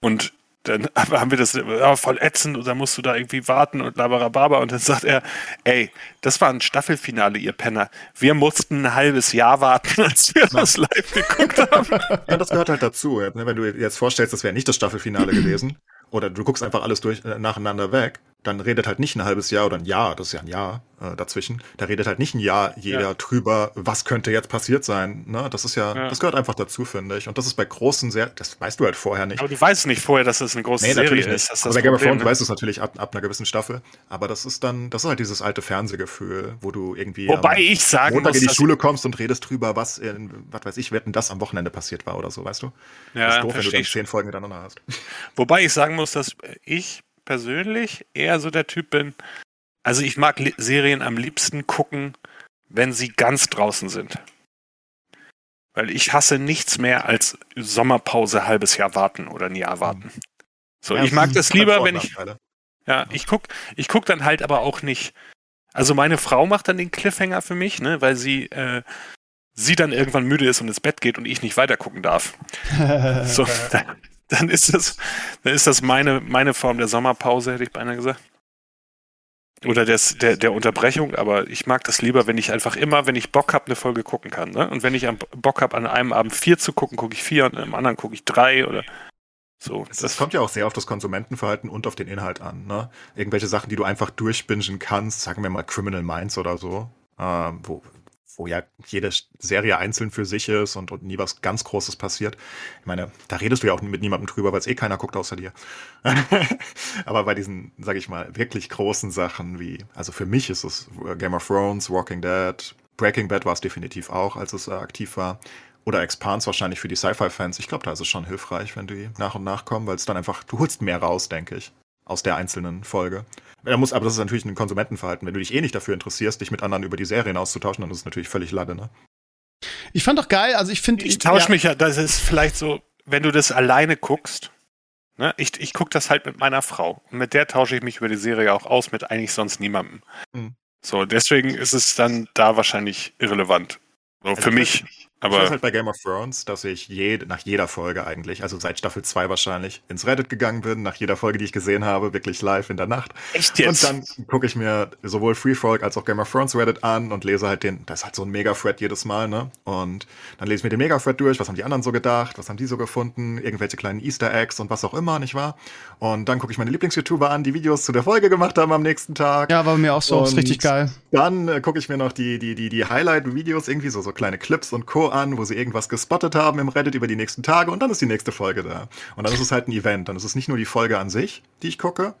Und dann haben wir das ja, voll ätzend und dann musst du da irgendwie warten und labarababa und dann sagt er, ey, das war ein Staffelfinale, ihr Penner. Wir mussten ein halbes Jahr warten, als wir das live geguckt haben. Ja, das gehört halt dazu. Ne? Wenn du jetzt vorstellst, das wäre nicht das Staffelfinale gewesen oder du guckst einfach alles durch äh, nacheinander weg, dann redet halt nicht ein halbes Jahr oder ein Jahr, das ist ja ein Jahr äh, dazwischen, da redet halt nicht ein Jahr jeder ja. drüber, was könnte jetzt passiert sein. Ne? Das ist ja, ja, das gehört einfach dazu, finde ich. Und das ist bei großen Serien, das weißt du halt vorher nicht. Aber du weißt nicht vorher, dass es eine große nee, Serie ist. Das aber bei Game of Thrones ne? weißt du es natürlich ab, ab, einer gewissen Staffel. Aber das ist dann, das ist halt dieses alte Fernsehgefühl, wo du irgendwie Wobei ich sagen Montag muss, in die Schule kommst und redest drüber, was in, was weiß ich, wetten das am Wochenende passiert war oder so, weißt du? Ja, das ist doof, wenn du dann zehn Folgen miteinander hast. Wobei ich sagen muss, dass ich persönlich eher so der Typ bin. Also ich mag Serien am liebsten gucken, wenn sie ganz draußen sind. Weil ich hasse nichts mehr als Sommerpause halbes Jahr warten oder ein Jahr warten. So, ja, ich mag das lieber, wenn ich. Ja, ich guck, ich guck dann halt aber auch nicht. Also meine Frau macht dann den Cliffhanger für mich, ne, weil sie äh, sie dann irgendwann müde ist und ins Bett geht und ich nicht weiter gucken darf. so, dann, ist das, dann ist das meine, meine Form der Sommerpause, hätte ich beinahe gesagt. Oder des, der, der Unterbrechung, aber ich mag das lieber, wenn ich einfach immer, wenn ich Bock habe, eine Folge gucken kann. Ne? Und wenn ich Bock habe, an einem Abend vier zu gucken, gucke ich vier und am anderen gucke ich drei oder so. Das, das, kommt ja auch sehr auf das Konsumentenverhalten und auf den Inhalt an. Ne? Irgendwelche Sachen, die du einfach durchbingen kannst, sagen wir mal Criminal Minds oder so, äh, wo wo ja jede Serie einzeln für sich ist und, und nie was ganz Großes passiert. Ich meine, da redest du ja auch mit niemandem drüber, weil es eh keiner guckt außer dir. Aber bei diesen, sag ich mal, wirklich großen Sachen wie, also für mich ist es Game of Thrones, Walking Dead, Breaking Bad war es definitiv auch, als es äh, aktiv war. Oder Expans wahrscheinlich für die Sci-Fi-Fans. Ich glaube, da ist es schon hilfreich, wenn die nach und nach kommen, weil es dann einfach, du holst mehr raus, denke ich, aus der einzelnen Folge. Er muss, aber das ist natürlich ein Konsumentenverhalten. Wenn du dich eh nicht dafür interessierst, dich mit anderen über die Serien auszutauschen, dann ist es natürlich völlig lade, ne? Ich fand doch geil, also ich finde. Ich tausche ja. mich ja, das ist vielleicht so, wenn du das alleine guckst, ne? Ich, ich gucke das halt mit meiner Frau. Und mit der tausche ich mich über die Serie auch aus, mit eigentlich sonst niemandem. Mhm. So, deswegen ist es dann da wahrscheinlich irrelevant. So, also für mich. Aber ich weiß halt bei Game of Thrones, dass ich je, nach jeder Folge eigentlich, also seit Staffel 2 wahrscheinlich, ins Reddit gegangen bin, nach jeder Folge, die ich gesehen habe, wirklich live in der Nacht. Echt jetzt? Und dann gucke ich mir sowohl Free Folk als auch Game of Thrones Reddit an und lese halt den, das ist halt so ein Mega-Thread jedes Mal, ne? Und dann lese ich mir den Mega-Thread durch, was haben die anderen so gedacht, was haben die so gefunden, irgendwelche kleinen Easter Eggs und was auch immer, nicht wahr? Und dann gucke ich meine Lieblings-YouTuber an, die Videos zu der Folge gemacht haben am nächsten Tag. Ja, war bei mir auch so, und ist richtig geil. Dann äh, gucke ich mir noch die, die, die, die Highlight-Videos irgendwie, so, so kleine Clips und Co An, wo sie irgendwas gespottet haben im Reddit über die nächsten Tage und dann ist die nächste Folge da. Und dann ist es halt ein Event. Dann ist es nicht nur die Folge an sich, die ich gucke,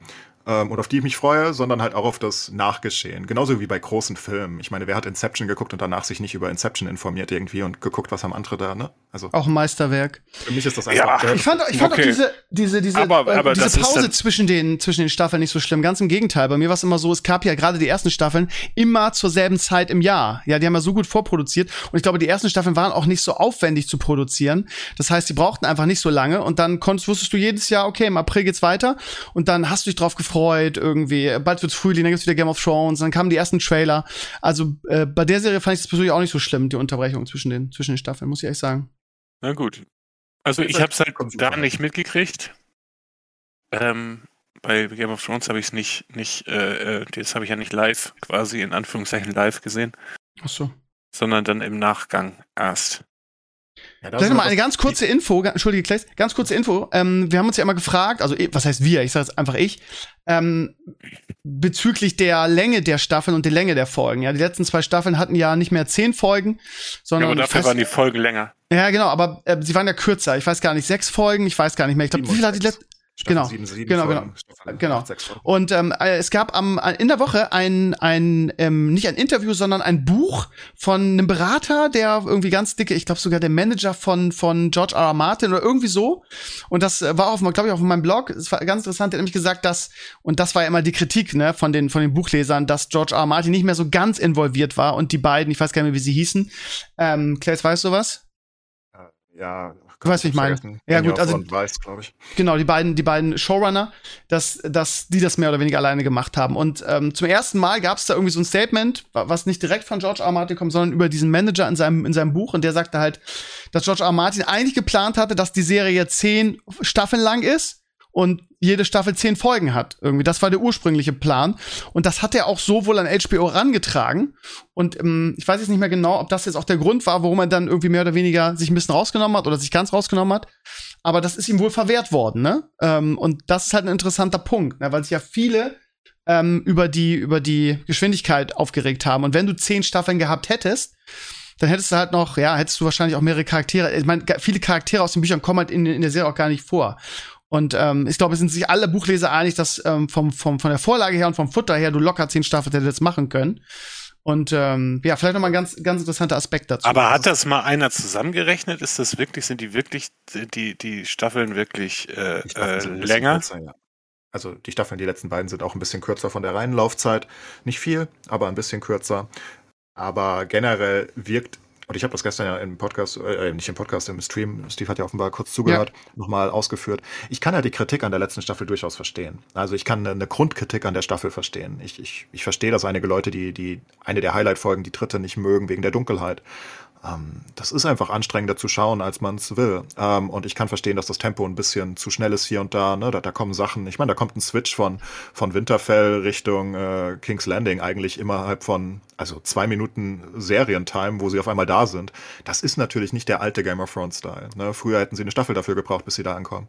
ähm, und auf die ich mich freue, sondern halt auch auf das Nachgeschehen. Genauso wie bei großen Filmen. Ich meine, wer hat Inception geguckt und danach sich nicht über Inception informiert irgendwie und geguckt, was haben andere da, ne? Also auch ein Meisterwerk. Für mich ist das einfach. Ja. Ich fand, ich fand okay. auch diese, diese, diese, aber, äh, aber diese Pause zwischen den, zwischen den Staffeln nicht so schlimm. Ganz im Gegenteil. Bei mir war es immer so, es gab ja gerade die ersten Staffeln immer zur selben Zeit im Jahr. Ja, die haben ja so gut vorproduziert. Und ich glaube, die ersten Staffeln waren auch nicht so aufwendig zu produzieren. Das heißt, die brauchten einfach nicht so lange. Und dann konntest, wusstest du jedes Jahr, okay, im April geht's weiter. Und dann hast du dich drauf gefreut, irgendwie irgendwie, bald wird's Frühling, dann gibt's wieder Game of Thrones, dann kamen die ersten Trailer. Also äh, bei der Serie fand ich das persönlich auch nicht so schlimm, die Unterbrechung zwischen den, zwischen den Staffeln, muss ich ehrlich sagen. Na gut. Also ich habe es halt da nicht mitgekriegt. Ähm, bei Game of Thrones habe ich es nicht, nicht, äh, äh das habe ich ja nicht live, quasi in Anführungszeichen live gesehen. Ach so. Sondern dann im Nachgang erst. Ja, Vielleicht noch mal eine ganz kurze Info, entschuldige Kleis, ganz kurze Info. Ähm, wir haben uns ja immer gefragt, also was heißt wir, ich sage jetzt einfach ich, ähm, bezüglich der Länge der Staffeln und der Länge der Folgen. Ja, die letzten zwei Staffeln hatten ja nicht mehr zehn Folgen, sondern. Ja, aber dafür weiß, waren die Folgen länger. Ja, genau, aber äh, sie waren ja kürzer. Ich weiß gar nicht, sechs Folgen, ich weiß gar nicht mehr. Ich glaube, wie viel hat die letzte? Genau, 7, 7 genau, genau, genau. Und ähm, äh, es gab am in der Woche ein ein ähm, nicht ein Interview, sondern ein Buch von einem Berater, der irgendwie ganz dicke, ich glaube sogar der Manager von von George R. R. Martin oder irgendwie so. Und das äh, war auf, glaube ich, auf meinem Blog. Es war ganz interessant. Der hat nämlich gesagt, dass und das war ja immer die Kritik ne von den von den Buchlesern, dass George R. R. Martin nicht mehr so ganz involviert war und die beiden, ich weiß gar nicht mehr, wie sie hießen. Ähm, Claes, weißt du was? Ja, Du weißt, wie ich meine. Ja, gut, also weiß, genau, die beiden, die beiden Showrunner, dass, dass die das mehr oder weniger alleine gemacht haben. Und ähm, zum ersten Mal gab es da irgendwie so ein Statement, was nicht direkt von George R. Martin kommt, sondern über diesen Manager in seinem, in seinem Buch. Und der sagte halt, dass George R. Martin eigentlich geplant hatte, dass die Serie zehn Staffeln lang ist und jede Staffel zehn Folgen hat. Irgendwie, das war der ursprüngliche Plan. Und das hat er auch so wohl an HBO rangetragen. Und ähm, ich weiß jetzt nicht mehr genau, ob das jetzt auch der Grund war, warum er dann irgendwie mehr oder weniger sich ein bisschen rausgenommen hat oder sich ganz rausgenommen hat. Aber das ist ihm wohl verwehrt worden, ne? Ähm, und das ist halt ein interessanter Punkt, ne? weil sich ja viele ähm, über die über die Geschwindigkeit aufgeregt haben. Und wenn du zehn Staffeln gehabt hättest, dann hättest du halt noch, ja, hättest du wahrscheinlich auch mehrere Charaktere. Ich meine, viele Charaktere aus den Büchern kommen halt in, in der Serie auch gar nicht vor. Und ähm, ich glaube, es sind sich alle Buchleser einig, dass ähm, vom, vom, von der Vorlage her und vom Futter her du locker zehn Staffeln hättest machen können. Und ähm, ja, vielleicht nochmal ein ganz, ganz interessanter Aspekt dazu. Aber hat das mal einer zusammengerechnet? Ist das wirklich, sind die wirklich, die, die Staffeln wirklich äh, äh, länger? Kürzer, ja. Also die Staffeln, die letzten beiden sind auch ein bisschen kürzer von der reinen Laufzeit. Nicht viel, aber ein bisschen kürzer. Aber generell wirkt und ich habe das gestern ja im Podcast, äh, nicht im Podcast, im Stream, Steve hat ja offenbar kurz zugehört, ja. nochmal ausgeführt. Ich kann ja die Kritik an der letzten Staffel durchaus verstehen. Also ich kann eine Grundkritik an der Staffel verstehen. Ich, ich, ich verstehe, dass einige Leute, die, die eine der Highlight-Folgen, die dritte, nicht mögen wegen der Dunkelheit. Ähm, das ist einfach anstrengender zu schauen, als man es will. Ähm, und ich kann verstehen, dass das Tempo ein bisschen zu schnell ist hier und da. Ne? Da, da kommen Sachen. Ich meine, da kommt ein Switch von, von Winterfell Richtung äh, King's Landing eigentlich innerhalb von, also zwei Minuten Serientime, wo sie auf einmal da sind. Das ist natürlich nicht der alte Game of Thrones-Style. Ne? Früher hätten sie eine Staffel dafür gebraucht, bis sie da ankommen.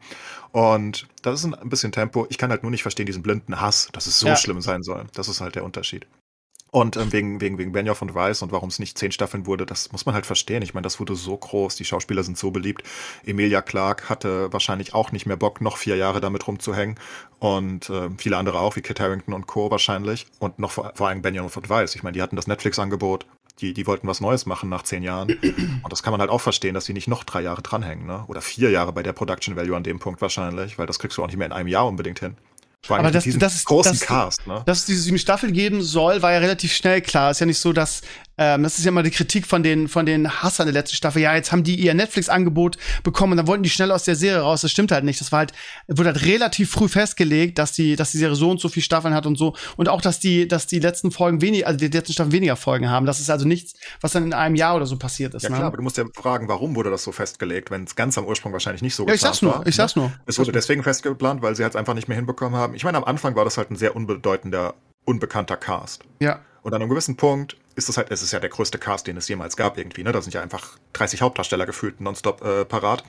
Und das ist ein bisschen Tempo. Ich kann halt nur nicht verstehen, diesen blinden Hass, dass es so ja. schlimm sein soll. Das ist halt der Unterschied. Und ähm, wegen, wegen, wegen Benioff und Rice und warum es nicht zehn Staffeln wurde, das muss man halt verstehen. Ich meine, das wurde so groß, die Schauspieler sind so beliebt. Emilia Clark hatte wahrscheinlich auch nicht mehr Bock, noch vier Jahre damit rumzuhängen. Und äh, viele andere auch, wie Kit Harrington und Co. wahrscheinlich. Und noch vor, vor allem Benioff und Rice. Ich meine, die hatten das Netflix-Angebot. Die, die wollten was Neues machen nach zehn Jahren. Und das kann man halt auch verstehen, dass sie nicht noch drei Jahre dranhängen, ne? Oder vier Jahre bei der Production Value an dem Punkt wahrscheinlich, weil das kriegst du auch nicht mehr in einem Jahr unbedingt hin. Aber das, das ist großen das, Cast, ne? Dass es diese sieben Staffel geben soll, war ja relativ schnell klar. Ist ja nicht so, dass ähm, das ist ja immer die Kritik von den von den Hassern der letzten Staffel. Ja, jetzt haben die ihr Netflix-Angebot bekommen, und dann wollten die schnell aus der Serie raus. Das stimmt halt nicht. Das war halt wurde halt relativ früh festgelegt, dass die dass die Serie so und so viele Staffeln hat und so und auch, dass die dass die letzten Folgen weniger, also die letzten Staffeln weniger Folgen haben. Das ist also nichts, was dann in einem Jahr oder so passiert ist. Ja ne? klar, aber du musst ja fragen, warum wurde das so festgelegt, wenn es ganz am Ursprung wahrscheinlich nicht so ja, ich sag's nur, war. Ich sag's nur. Es wurde deswegen festgeplant, weil sie halt einfach nicht mehr hinbekommen haben. Ich meine, am Anfang war das halt ein sehr unbedeutender, unbekannter Cast. Ja. Und an einem gewissen Punkt ist es halt, es ist ja der größte Cast, den es jemals gab irgendwie, ne? Da sind ja einfach 30 Hauptdarsteller gefühlt nonstop äh, parat.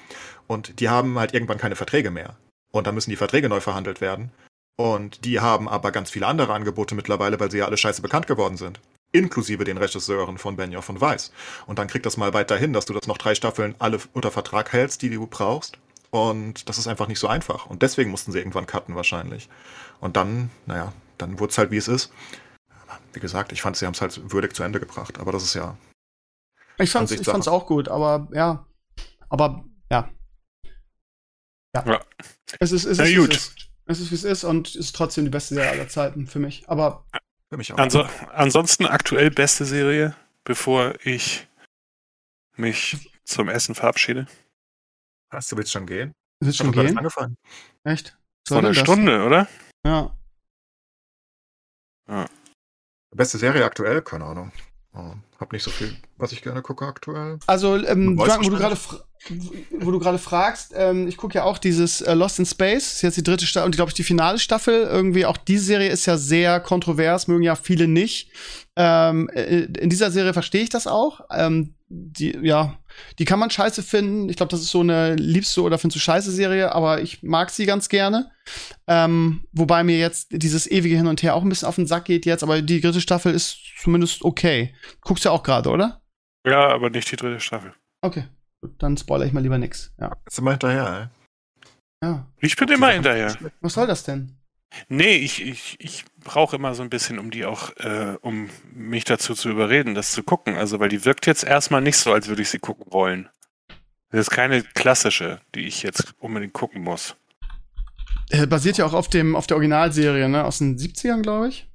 Und die haben halt irgendwann keine Verträge mehr. Und dann müssen die Verträge neu verhandelt werden. Und die haben aber ganz viele andere Angebote mittlerweile, weil sie ja alle scheiße bekannt geworden sind. inklusive den Regisseuren von Benioff und Weiss. Und dann kriegt das mal weiterhin, dass du das noch drei Staffeln alle unter Vertrag hältst, die du brauchst. Und das ist einfach nicht so einfach. Und deswegen mussten sie irgendwann cutten wahrscheinlich. Und dann, naja, dann wurde es halt, wie es ist. Wie gesagt, ich fand, sie haben es halt würdig zu Ende gebracht. Aber das ist ja. Ich fand's, ich fand's auch gut, aber ja. Aber ja. Ja. ja. Es ist, es ist, gut. Es ist, es ist, wie es ist und ist trotzdem die beste Serie aller Zeiten für mich. Aber. Für mich auch. Also, ansonsten aktuell beste Serie, bevor ich mich zum Essen verabschiede. Hast du willst schon gehen? Willst schon gehen? Angefangen. Echt? Vor einer Stunde, oder? Ja. ja. Beste Serie aktuell? Keine Ahnung. Hab nicht so viel, was ich gerne gucke aktuell. Also, ähm, Frank, wo du gerade wo du gerade fragst, ähm, ich gucke ja auch dieses äh, Lost in Space, ist jetzt die dritte Staffel und glaube ich die finale Staffel. Irgendwie auch diese Serie ist ja sehr kontrovers, mögen ja viele nicht. Ähm, äh, in dieser Serie verstehe ich das auch. Ähm, die, ja, die kann man scheiße finden. Ich glaube, das ist so eine liebste oder findest du scheiße Serie, aber ich mag sie ganz gerne. Ähm, wobei mir jetzt dieses ewige Hin und Her auch ein bisschen auf den Sack geht jetzt, aber die dritte Staffel ist zumindest okay. Guckst du ja auch gerade, oder? Ja, aber nicht die dritte Staffel. Okay. Dann spoilere ich mal lieber nix. Ja. Jetzt immer hinterher, ey. Ja. Ich bin immer hinterher. Was soll das denn? Nee, ich, ich, ich brauche immer so ein bisschen, um die auch, äh, um mich dazu zu überreden, das zu gucken. Also, weil die wirkt jetzt erstmal nicht so, als würde ich sie gucken wollen. Das ist keine klassische, die ich jetzt unbedingt gucken muss. Äh, basiert ja auch auf dem, auf der Originalserie, ne? Aus den 70ern, glaube ich.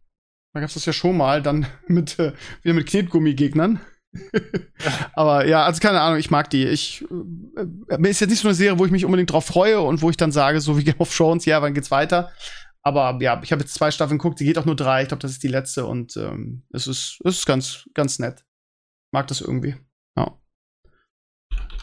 Da gab es das ja schon mal, dann mit, äh, wieder mit Knetgummi-Gegnern. Aber ja, also keine Ahnung, ich mag die. Ich äh, mir ist jetzt nicht so eine Serie, wo ich mich unbedingt drauf freue und wo ich dann sage, so wie Game of Thrones, ja, wann geht's weiter? Aber ja, ich habe jetzt zwei Staffeln geguckt, die geht auch nur drei. Ich glaube, das ist die letzte und ähm, es ist, es ist ganz, ganz nett. Mag das irgendwie. Ja.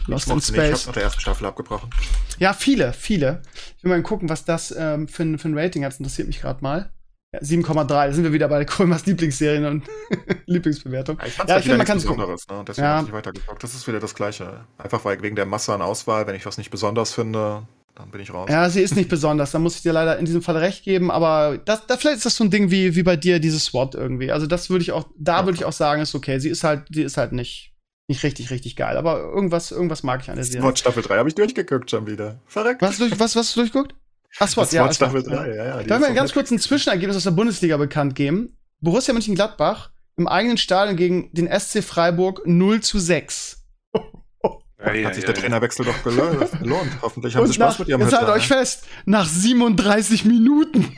Lost in Space. Nicht. Ich habe nach der ersten Staffel abgebrochen. Ja, viele, viele. Ich will mal gucken, was das ähm, für, ein, für ein Rating hat. Das interessiert mich gerade mal. Ja, 7,3. Da sind wir wieder bei Krömers Lieblingsserien und Lieblingsbewertung. Ja, ich, ja, ich finde, man kann es. Ne? Deswegen ja. habe ich weitergeguckt. Das ist wieder das Gleiche. Einfach weil wegen der Masse an Auswahl, wenn ich was nicht besonders finde, dann bin ich raus. Ja, sie ist nicht besonders. Da muss ich dir leider in diesem Fall recht geben. Aber das, da vielleicht ist das so ein Ding wie, wie bei dir, dieses SWAT irgendwie. Also das würde ich auch, da ja, würde ich auch sagen, ist okay. Sie ist halt, sie ist halt nicht, nicht richtig, richtig geil. Aber irgendwas, irgendwas mag ich an der Serie. SWAT Staffel 3 habe ich durchgeguckt schon wieder. Verreckt. Was, durch, was, was hast du durchgeguckt? Ach, SWAT, ja. Staffel 3, ja, ja. Darf ich mal ganz kurz ein Zwischenergebnis aus der Bundesliga bekannt geben? Borussia Mönchengladbach im eigenen Stadion gegen den SC Freiburg 0 zu 6. Ja, ja, hat sich der Trainerwechsel doch gelohnt. Hoffentlich haben Und sie Spaß nach, mit ihrem Jetzt haltet euch fest, nach 37 Minuten.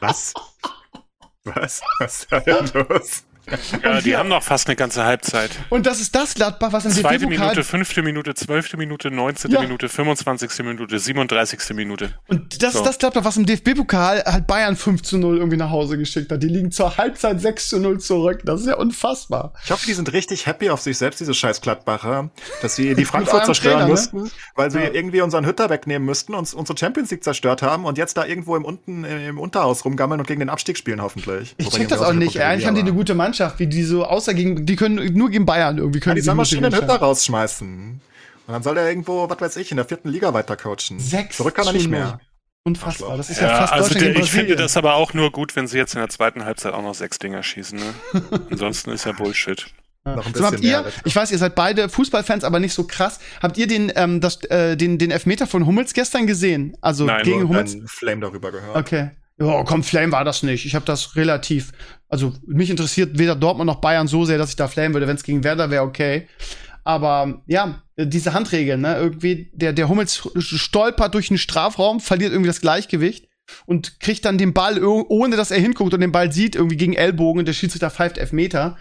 Was? Was? Was ist da denn los? Ja, die haben noch fast eine ganze Halbzeit. Und das ist das Gladbach, was im Zweite Minute, fünfte Minute, zwölfte Minute, neunzehnte ja. Minute, 25. Minute, 37. Minute. Und das so. ist das Gladbach, was im DFB-Pokal halt Bayern 5 zu 0 irgendwie nach Hause geschickt hat. Die liegen zur Halbzeit 6 zu 0 zurück. Das ist ja unfassbar. Ich hoffe, die sind richtig happy auf sich selbst, diese scheiß Gladbacher, dass sie die Frankfurt zerstören Trainer, ne? mussten, ne? weil sie ja. irgendwie unseren Hütter wegnehmen müssten und unsere Champions League zerstört haben und jetzt da irgendwo im, unten, im Unterhaus rumgammeln und gegen den Abstieg spielen, hoffentlich. Ich check das auch nicht. Eigentlich haben die eine gute Mannschaft, wie die so außer gegen, die können nur gegen Bayern irgendwie können ja, die, sollen mal schön den Hütter rausschmeißen. Und dann soll er irgendwo, was weiß ich, in der vierten Liga weiter coachen. Sechs Zurück kann er nicht mehr. Unfassbar. Das ist ja, ja fast also der, Ich finde das aber auch nur gut, wenn sie jetzt in der zweiten Halbzeit auch noch sechs Dinger schießen. Ne? Ansonsten ist ja Bullshit. Ja. So, habt ihr, ich weiß, ihr seid beide Fußballfans, aber nicht so krass. Habt ihr den, ähm, das, äh, den, den Elfmeter von Hummels gestern gesehen? Also Nein, gegen nur Hummels? Flame darüber gehört. Okay. Ja, komm, Flame war das nicht. Ich habe das relativ. Also mich interessiert weder Dortmund noch Bayern so sehr, dass ich da Flame würde. Wenn es gegen Werder wäre, okay. Aber ja, diese Handregeln, ne? Irgendwie, der, der Hummels stolpert durch den Strafraum, verliert irgendwie das Gleichgewicht und kriegt dann den Ball, ohne dass er hinguckt und den Ball sieht, irgendwie gegen Ellbogen und der Schiedsrichter pfeift Elfmeter.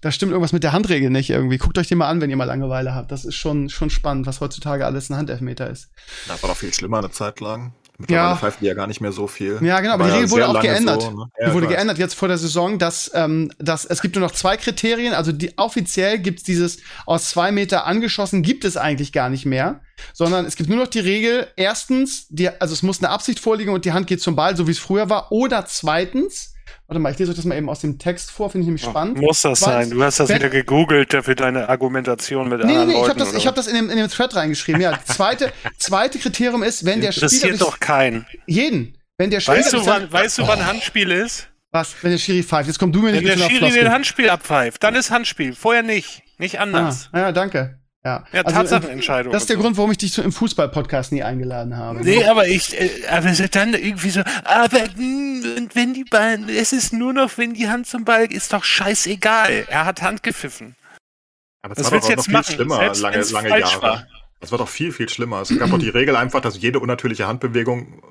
Da stimmt irgendwas mit der Handregel nicht irgendwie. Guckt euch den mal an, wenn ihr mal Langeweile habt. Das ist schon, schon spannend, was heutzutage alles ein Handelfmeter ist. Das war doch viel schlimmer eine Zeit lang. Mittlerweile ja. pfeifen die ja gar nicht mehr so viel. Ja, genau, aber die Regel wurde auch geändert. So, ne? ja, die wurde geändert jetzt vor der Saison, dass, ähm, dass es gibt nur noch zwei Kriterien. Also die, offiziell gibt's dieses aus zwei Meter angeschossen, gibt es eigentlich gar nicht mehr. Sondern es gibt nur noch die Regel, erstens, die, also es muss eine Absicht vorliegen und die Hand geht zum Ball, so wie es früher war. Oder zweitens, Warte mal, ich lese euch das mal eben aus dem Text vor, finde ich nämlich spannend. Muss das sein? Du hast das wieder gegoogelt für deine Argumentation mit nee, anderen Nee, nee, ich habe das, hab das in dem, in dem Thread reingeschrieben. Ja, zweite, zweite Kriterium ist, wenn der Spieler... Interessiert doch keinen. Jeden. Wenn der Spieler... Weißt du, wann, weißt du, wann Handspiel ist? Was, wenn der Schiri pfeift? Jetzt komm du mir nicht Wenn der Schiri den Handspiel abpfeift, dann ist Handspiel. Vorher nicht. Nicht anders. Ah, ja, danke. Ja, ja also, Tatsachenentscheidung. Das ist der so. Grund, warum ich dich so im Fußball-Podcast nie eingeladen habe. Nee, aber ich, äh, aber dann irgendwie so, aber hm, wenn die beiden, es ist nur noch, wenn die Hand zum Ball, ist doch scheißegal. Er hat Hand gepfiffen. Aber das war doch jetzt noch viel schlimmer, lange, lange Jahre. War. Das war doch viel, viel schlimmer. Es gab doch die Regel einfach, dass jede unnatürliche Handbewegung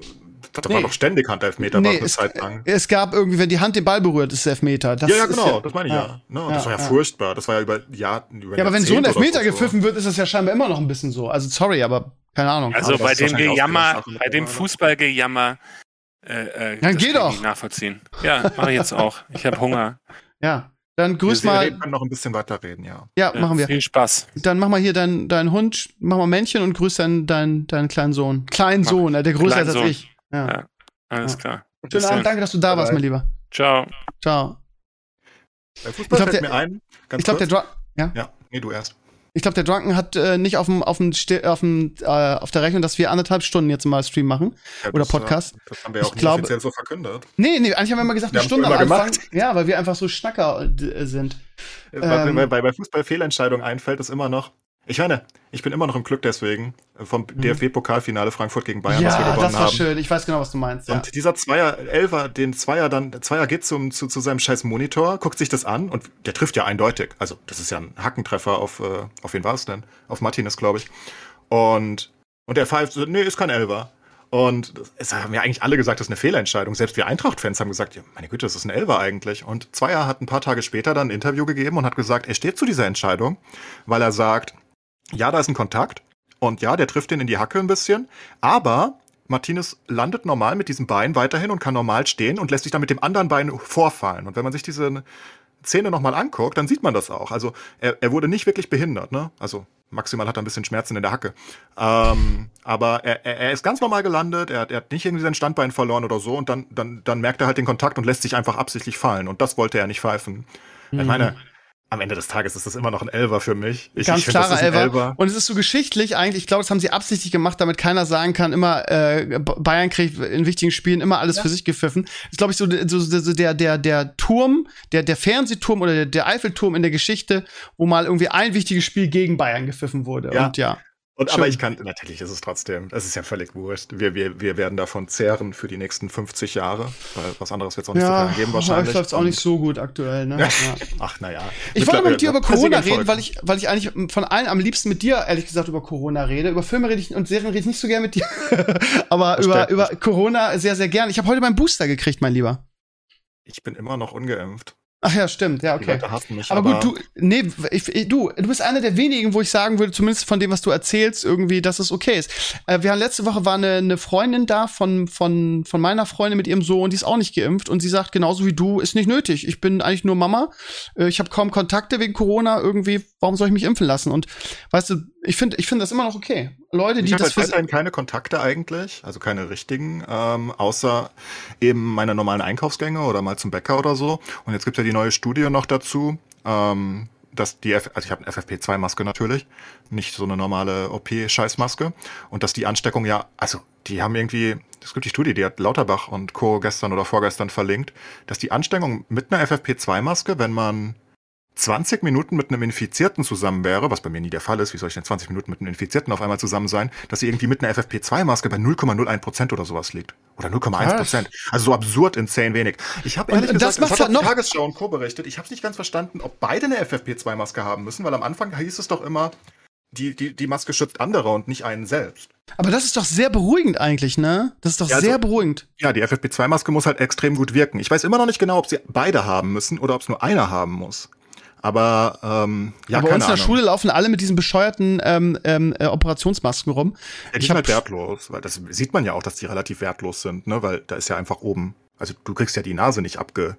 das nee. war doch ständig Handelfmeter, nee, war eine es, Zeit lang. Es gab irgendwie, wenn die Hand den Ball berührt, ist es Elfmeter. Das ja, ja, genau, ja, das meine ich ja. ja. No, das war ja, furchtbar. Das war ja über Jahre. Über ja, aber wenn so ein Elfmeter so. gepfiffen wird, ist das ja scheinbar immer noch ein bisschen so. Also sorry, aber keine Ahnung. Also bei dem Gejammer, bei dem Fußballgejammer, äh, äh, Dann geh doch. nachvollziehen. Ja, mache ich jetzt auch. Ich habe Hunger. Ja. Dann grüß wir mal. Wir können noch ein bisschen weiter reden, ja. Ja, machen wir. Viel Spaß. Dann mach mal hier deinen dein Hund, mach mal Männchen und grüß deinen, deinen, deinen kleinen Sohn. Kleinen Sohn, der größer ist als ich. Ja. ja. Alles klar. Schönen Abend, danke, dass du da warst, mein Lieber. Ciao. Ciao. Bei Fußball ich glaub, fällt der, mir ein, ganz Ich glaube, der Dra ja? Ja, nee, du erst. Ich glaube, der Drunken hat äh, nicht auf, dem, auf, dem, auf, dem, äh, auf der Rechnung, dass wir anderthalb Stunden jetzt mal Stream machen. Ja, oder Podcast. Das haben wir auch ich glaube, offiziell so verkündet. Nee, nee, eigentlich haben wir immer gesagt, wir eine Stunde am Anfang. Gemacht. Ja, weil wir einfach so Schnacker äh, sind. Was ähm, mir bei, bei Fußball-Fehlentscheidungen einfällt, ist immer noch, ich meine, ich bin immer noch im Glück deswegen vom mhm. DFB-Pokalfinale Frankfurt gegen Bayern, ja, was wir gewonnen haben. Ja, das war haben. schön. Ich weiß genau, was du meinst. Und ja. dieser Zweier, Elfer, den Zweier dann, Zweier geht zum, zu, zu seinem scheiß Monitor, guckt sich das an und der trifft ja eindeutig. Also, das ist ja ein Hackentreffer auf, äh, auf wen war es denn? Auf Martinez, glaube ich. Und, und der pfeift, nee, ist kein Elfer. Und es haben ja eigentlich alle gesagt, das ist eine Fehlentscheidung. Selbst wir Eintracht-Fans haben gesagt, ja, meine Güte, das ist ein Elfer eigentlich. Und Zweier hat ein paar Tage später dann ein Interview gegeben und hat gesagt, er steht zu dieser Entscheidung, weil er sagt, ja, da ist ein Kontakt und ja, der trifft den in die Hacke ein bisschen, aber Martinez landet normal mit diesem Bein weiterhin und kann normal stehen und lässt sich dann mit dem anderen Bein vorfallen. Und wenn man sich diese Szene nochmal anguckt, dann sieht man das auch. Also er, er wurde nicht wirklich behindert, ne? Also maximal hat er ein bisschen Schmerzen in der Hacke. Ähm, aber er, er ist ganz normal gelandet, er, er hat nicht irgendwie sein Standbein verloren oder so und dann, dann, dann merkt er halt den Kontakt und lässt sich einfach absichtlich fallen. Und das wollte er nicht pfeifen. Mhm. Ich meine, am Ende des Tages ist das immer noch ein Elver für mich. Ich, Ganz ich find, klarer Elver. Elver. Und es ist so geschichtlich eigentlich. Ich glaube, das haben sie absichtlich gemacht, damit keiner sagen kann, immer äh, Bayern kriegt in wichtigen Spielen immer alles ja. für sich gepfiffen. Das ist, glaube ich, so, so, so, der der der Turm, der der Fernsehturm oder der, der Eiffelturm in der Geschichte, wo mal irgendwie ein wichtiges Spiel gegen Bayern gepfiffen wurde. Ja. Und ja. Und, aber ich kann, natürlich ist es trotzdem, das ist ja völlig wurscht. Wir, wir, wir werden davon zehren für die nächsten 50 Jahre, weil was anderes wird es auch nicht ja, so geben wahrscheinlich. läuft auch nicht so gut aktuell, ne? Ja. Ach, naja. Ich wollte mal mit dir über Corona reden, weil ich, weil ich eigentlich von allen am liebsten mit dir, ehrlich gesagt, über Corona rede. Über Filme rede ich und Serien rede ich nicht so gern mit dir. aber das über, über Corona sehr, sehr gern. Ich habe heute meinen Booster gekriegt, mein Lieber. Ich bin immer noch ungeimpft. Ach ja, stimmt, ja, okay. Mich, aber, aber, gut, du, nee, ich, du, du bist einer der wenigen, wo ich sagen würde, zumindest von dem, was du erzählst, irgendwie, dass es okay ist. Äh, wir haben letzte Woche war eine, eine Freundin da von, von, von meiner Freundin mit ihrem Sohn, die ist auch nicht geimpft und sie sagt, genauso wie du, ist nicht nötig. Ich bin eigentlich nur Mama. Äh, ich habe kaum Kontakte wegen Corona irgendwie. Warum soll ich mich impfen lassen? Und weißt du, ich finde, ich finde das immer noch okay. Leute, die ich das halt weiterhin keine Kontakte eigentlich, also keine richtigen, ähm, außer eben meine normalen Einkaufsgänge oder mal zum Bäcker oder so. Und jetzt gibt ja die neue Studie noch dazu, ähm, dass die, F also ich habe eine FFP2-Maske natürlich, nicht so eine normale OP-Scheißmaske. Und dass die Ansteckung ja, also die haben irgendwie, es gibt die Studie, die hat Lauterbach und Co. gestern oder vorgestern verlinkt, dass die Ansteckung mit einer FFP2-Maske, wenn man 20 Minuten mit einem Infizierten zusammen wäre, was bei mir nie der Fall ist, wie soll ich denn 20 Minuten mit einem Infizierten auf einmal zusammen sein, dass sie irgendwie mit einer FFP2-Maske bei 0,01% oder sowas liegt. Oder 0,1% Also so absurd insane wenig. Ich habe ehrlich gesagt, das, das hat die Tagesschau und Co. berichtet, ich habe es nicht ganz verstanden, ob beide eine FFP2-Maske haben müssen, weil am Anfang hieß es doch immer, die, die, die Maske schützt andere und nicht einen selbst. Aber das ist doch sehr beruhigend eigentlich, ne? Das ist doch ja, also, sehr beruhigend. Ja, die FFP2-Maske muss halt extrem gut wirken. Ich weiß immer noch nicht genau, ob sie beide haben müssen oder ob es nur einer haben muss. Aber ähm, ja, Aber bei uns in der Schule laufen alle mit diesen bescheuerten ähm, ähm, äh, Operationsmasken rum. Ja, die sind halt wertlos, weil das sieht man ja auch, dass die relativ wertlos sind, ne? Weil da ist ja einfach oben, also du kriegst ja die Nase nicht abge.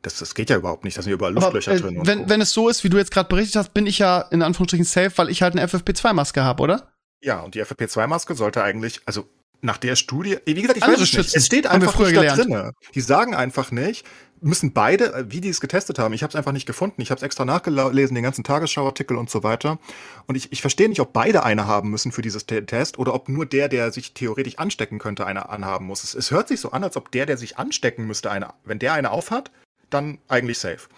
Das, das geht ja überhaupt nicht, da sind überall Luftlöcher Aber, äh, drin. wenn, so. wenn es so ist, wie du jetzt gerade berichtet hast, bin ich ja in Anführungsstrichen safe, weil ich halt eine FFP2-Maske habe, oder? Ja, und die FFP2-Maske sollte eigentlich, also nach der Studie, wie gesagt, ich Andere weiß es nicht. Es steht einfach nicht da drin. Die sagen einfach nicht, müssen beide, äh, wie die es getestet haben, ich habe es einfach nicht gefunden. Ich habe es extra nachgelesen, den ganzen Tagesschauartikel und so weiter. Und ich, ich verstehe nicht, ob beide eine haben müssen für dieses Test oder ob nur der, der sich theoretisch anstecken könnte, eine anhaben muss. Es, es hört sich so an, als ob der, der sich anstecken müsste, eine, wenn der eine aufhat, dann eigentlich safe.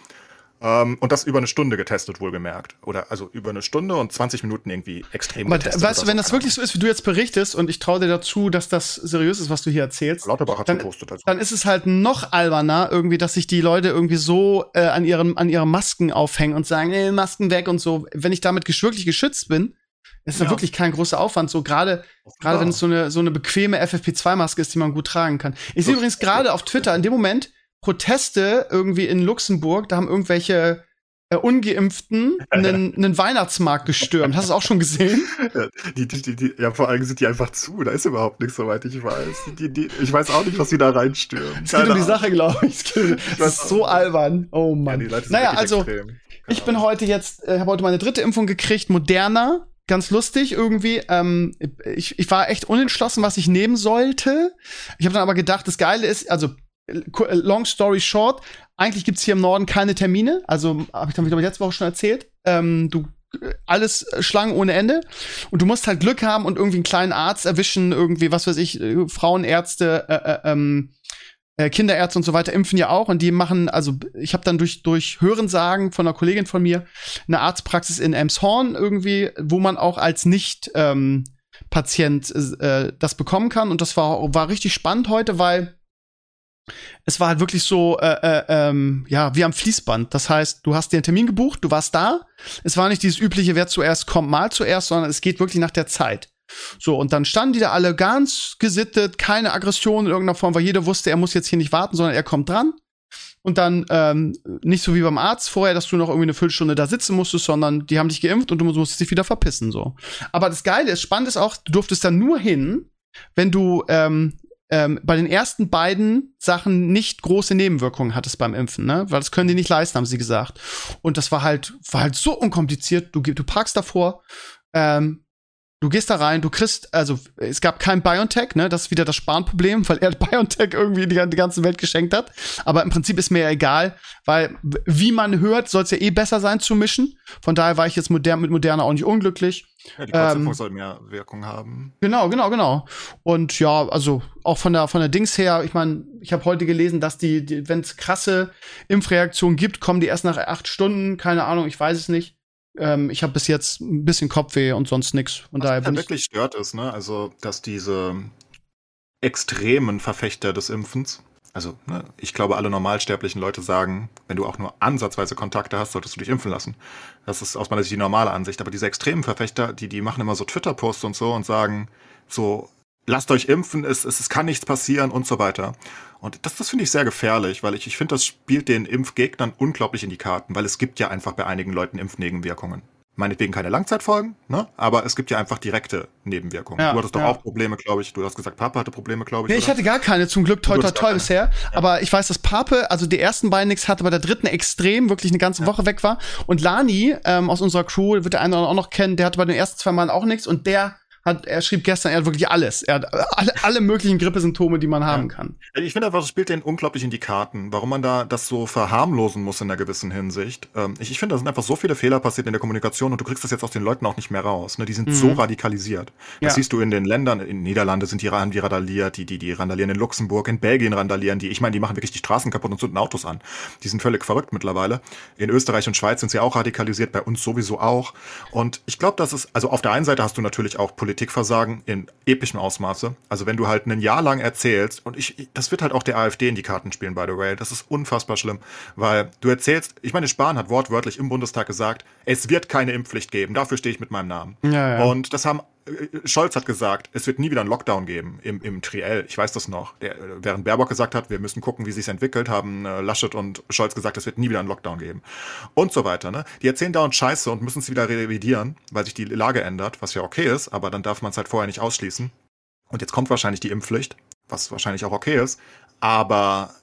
Ähm, und das über eine Stunde getestet, wohlgemerkt. Oder also über eine Stunde und 20 Minuten irgendwie extrem Aber getestet. Weißt du, wenn das wirklich so ist, wie du jetzt berichtest, und ich traue dir dazu, dass das seriös ist, was du hier erzählst, Lauterbach hat dann, gepostet also. dann ist es halt noch alberner, irgendwie, dass sich die Leute irgendwie so äh, an, ihren, an ihren Masken aufhängen und sagen, nee, Masken weg und so. Wenn ich damit wirklich geschützt bin, ist ja. wirklich kein großer Aufwand. So gerade, gerade wenn es so eine, so eine bequeme FFP2-Maske ist, die man gut tragen kann. Ich sehe übrigens gerade auf Twitter in dem Moment, Proteste irgendwie in Luxemburg, da haben irgendwelche äh, Ungeimpften einen, einen Weihnachtsmarkt gestürmt. Hast du es auch schon gesehen? Ja, die, die, die, ja, vor allem sind die einfach zu. Da ist überhaupt nichts, soweit ich weiß. ich weiß auch nicht, was sie da reinstürmen. Es geht um die Sache, glaube ich. Das ist so albern. Oh Mann. Ja, naja, also, ich bin heute jetzt, äh, habe heute meine dritte Impfung gekriegt, Moderna ganz lustig irgendwie. Ähm, ich, ich war echt unentschlossen, was ich nehmen sollte. Ich habe dann aber gedacht, das Geile ist, also long story short, eigentlich gibt's hier im Norden keine Termine. Also habe ich glaube letzte Woche schon erzählt. Ähm, du alles Schlangen ohne Ende und du musst halt Glück haben und irgendwie einen kleinen Arzt erwischen, irgendwie was weiß ich, äh, Frauenärzte, äh, äh, ähm, äh, Kinderärzte und so weiter impfen ja auch und die machen, also ich habe dann durch durch Hörensagen von einer Kollegin von mir eine Arztpraxis in Emshorn irgendwie, wo man auch als nicht ähm, Patient äh, das bekommen kann und das war war richtig spannend heute, weil es war halt wirklich so, äh, äh, ähm, ja, wie am Fließband. Das heißt, du hast dir einen Termin gebucht, du warst da. Es war nicht dieses übliche, wer zuerst kommt, mal zuerst, sondern es geht wirklich nach der Zeit. So, und dann standen die da alle ganz gesittet, keine Aggression in irgendeiner Form, weil jeder wusste, er muss jetzt hier nicht warten, sondern er kommt dran. Und dann ähm, nicht so wie beim Arzt vorher, dass du noch irgendwie eine Viertelstunde da sitzen musstest, sondern die haben dich geimpft und du musstest dich wieder verpissen. so. Aber das Geile ist, spannend ist auch, du durftest dann nur hin, wenn du ähm, ähm, bei den ersten beiden Sachen nicht große Nebenwirkungen hattest beim Impfen, ne? Weil das können die nicht leisten, haben sie gesagt. Und das war halt, war halt so unkompliziert. Du, du parkst davor, ähm, Du gehst da rein, du kriegst, also es gab kein BioNTech, ne? Das ist wieder das Sparenproblem, weil er BioNTech irgendwie die, die ganze Welt geschenkt hat. Aber im Prinzip ist mir ja egal, weil wie man hört, soll es ja eh besser sein zu mischen. Von daher war ich jetzt modern, mit Moderna auch nicht unglücklich. Ja, die Kurzimpfung ähm, soll mehr Wirkung haben. Genau, genau, genau. Und ja, also auch von der von der Dings her, ich meine, ich habe heute gelesen, dass die, die wenn es krasse Impfreaktionen gibt, kommen die erst nach acht Stunden. Keine Ahnung, ich weiß es nicht. Ähm, ich habe bis jetzt ein bisschen Kopfweh und sonst nichts. Und Was daher bin wirklich stört ist, ne? Also, dass diese extremen Verfechter des Impfens, also ne, ich glaube, alle normalsterblichen Leute sagen, wenn du auch nur ansatzweise Kontakte hast, solltest du dich impfen lassen. Das ist aus meiner Sicht die normale Ansicht. Aber diese extremen Verfechter, die, die machen immer so Twitter-Posts und so und sagen so, lasst euch impfen, es, es, es kann nichts passieren und so weiter. Und das, das finde ich sehr gefährlich, weil ich, ich finde, das spielt den Impfgegnern unglaublich in die Karten, weil es gibt ja einfach bei einigen Leuten Impfnebenwirkungen. Meinetwegen keine Langzeitfolgen, ne? aber es gibt ja einfach direkte Nebenwirkungen. Ja, du hattest doch ja. auch Probleme, glaube ich. Du hast gesagt, Papa hatte Probleme, glaube ich. Nee, ich hatte gar keine, zum Glück, toi, toi, toi bisher. Ja. Aber ich weiß, dass Pape, also die ersten beiden nichts hatte, aber der dritten extrem, wirklich eine ganze Woche weg war. Und Lani ähm, aus unserer Crew, wird der eine oder andere auch noch kennen, der hatte bei den ersten zwei Mal auch nichts und der hat, er schrieb gestern, er hat wirklich alles. Er hat alle, alle möglichen Grippesymptome, die man haben kann. Ich finde einfach, das spielt den unglaublich in die Karten, warum man da das so verharmlosen muss in einer gewissen Hinsicht. Ähm, ich, ich finde, da sind einfach so viele Fehler passiert in der Kommunikation und du kriegst das jetzt aus den Leuten auch nicht mehr raus. Ne? Die sind mhm. so radikalisiert. Das ja. siehst du in den Ländern, in Niederlande sind die, die randaliert, die, die, die randalieren in Luxemburg, in Belgien randalieren die. Ich meine, die machen wirklich die Straßen kaputt und zünden Autos an. Die sind völlig verrückt mittlerweile. In Österreich und Schweiz sind sie auch radikalisiert, bei uns sowieso auch. Und ich glaube, das ist, also auf der einen Seite hast du natürlich auch Politikversagen in epischem Ausmaße. Also wenn du halt ein Jahr lang erzählst, und ich, das wird halt auch der AfD in die Karten spielen, by the way. Das ist unfassbar schlimm, weil du erzählst, ich meine, Spahn hat wortwörtlich im Bundestag gesagt, es wird keine Impfpflicht geben. Dafür stehe ich mit meinem Namen. Ja, ja. Und das haben Scholz hat gesagt, es wird nie wieder einen Lockdown geben im, im Triell. Ich weiß das noch. Der, während Baerbock gesagt hat, wir müssen gucken, wie sich entwickelt, haben äh, Laschet und Scholz gesagt, es wird nie wieder einen Lockdown geben. Und so weiter. Ne? Die erzählen dauernd Scheiße und müssen es wieder revidieren, weil sich die Lage ändert, was ja okay ist, aber dann darf man es halt vorher nicht ausschließen. Und jetzt kommt wahrscheinlich die Impfpflicht, was wahrscheinlich auch okay ist. Aber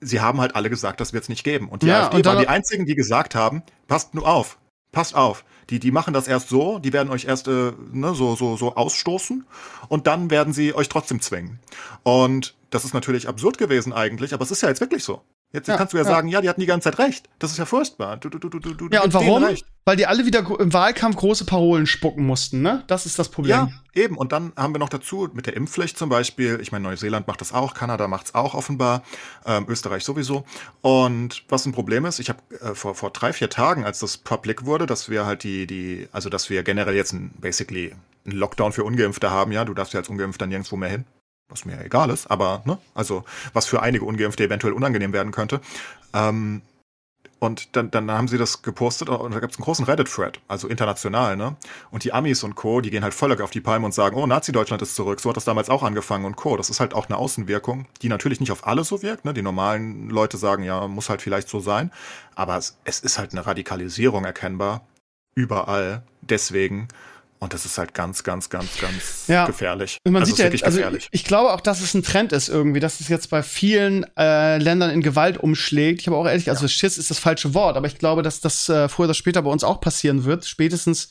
sie haben halt alle gesagt, das wird es nicht geben. Und die ja, AfD und waren die einzigen, die gesagt haben, passt nur auf, passt auf. Die, die machen das erst so, die werden euch erst äh, ne, so, so, so ausstoßen und dann werden sie euch trotzdem zwingen. Und das ist natürlich absurd gewesen eigentlich, aber es ist ja jetzt wirklich so. Jetzt ja, kannst du ja, ja, sagen, ja, die hatten die ganze Zeit recht. Das ist ja furchtbar. Du, du, du, du, du, ja, und warum? Weil die alle wieder im Wahlkampf große Parolen spucken mussten, ne? Das ist das Problem. Ja, eben. Und dann haben wir noch dazu mit der Impfpflicht zum Beispiel. Ich meine, Neuseeland macht das auch, Kanada macht es auch offenbar, ähm, Österreich sowieso. Und was ein Problem ist, ich habe äh, vor, vor drei, vier Tagen, als das public wurde, dass wir halt die, die, also dass wir generell jetzt ein, basically einen Lockdown für Ungeimpfte haben, ja, du darfst ja als Ungeimpfter nirgendwo mehr hin was mir egal ist, aber ne, also was für einige Ungeimpfte eventuell unangenehm werden könnte. Ähm, und dann, dann haben sie das gepostet und da gibt es einen großen Reddit-Thread, also international, ne? Und die Amis und Co., die gehen halt voll auf die Palme und sagen, oh, Nazi-Deutschland ist zurück, so hat das damals auch angefangen und Co. Das ist halt auch eine Außenwirkung, die natürlich nicht auf alle so wirkt, ne? Die normalen Leute sagen, ja, muss halt vielleicht so sein. Aber es, es ist halt eine Radikalisierung erkennbar. Überall. Deswegen. Und das ist halt ganz, ganz, ganz, ganz ja. gefährlich. Und man also sieht ja, also gefährlich. ich, ich glaube auch, dass es ein Trend ist irgendwie, dass es jetzt bei vielen äh, Ländern in Gewalt umschlägt. Ich habe auch ehrlich, also ja. Schiss ist das falsche Wort, aber ich glaube, dass das äh, früher oder später bei uns auch passieren wird. Spätestens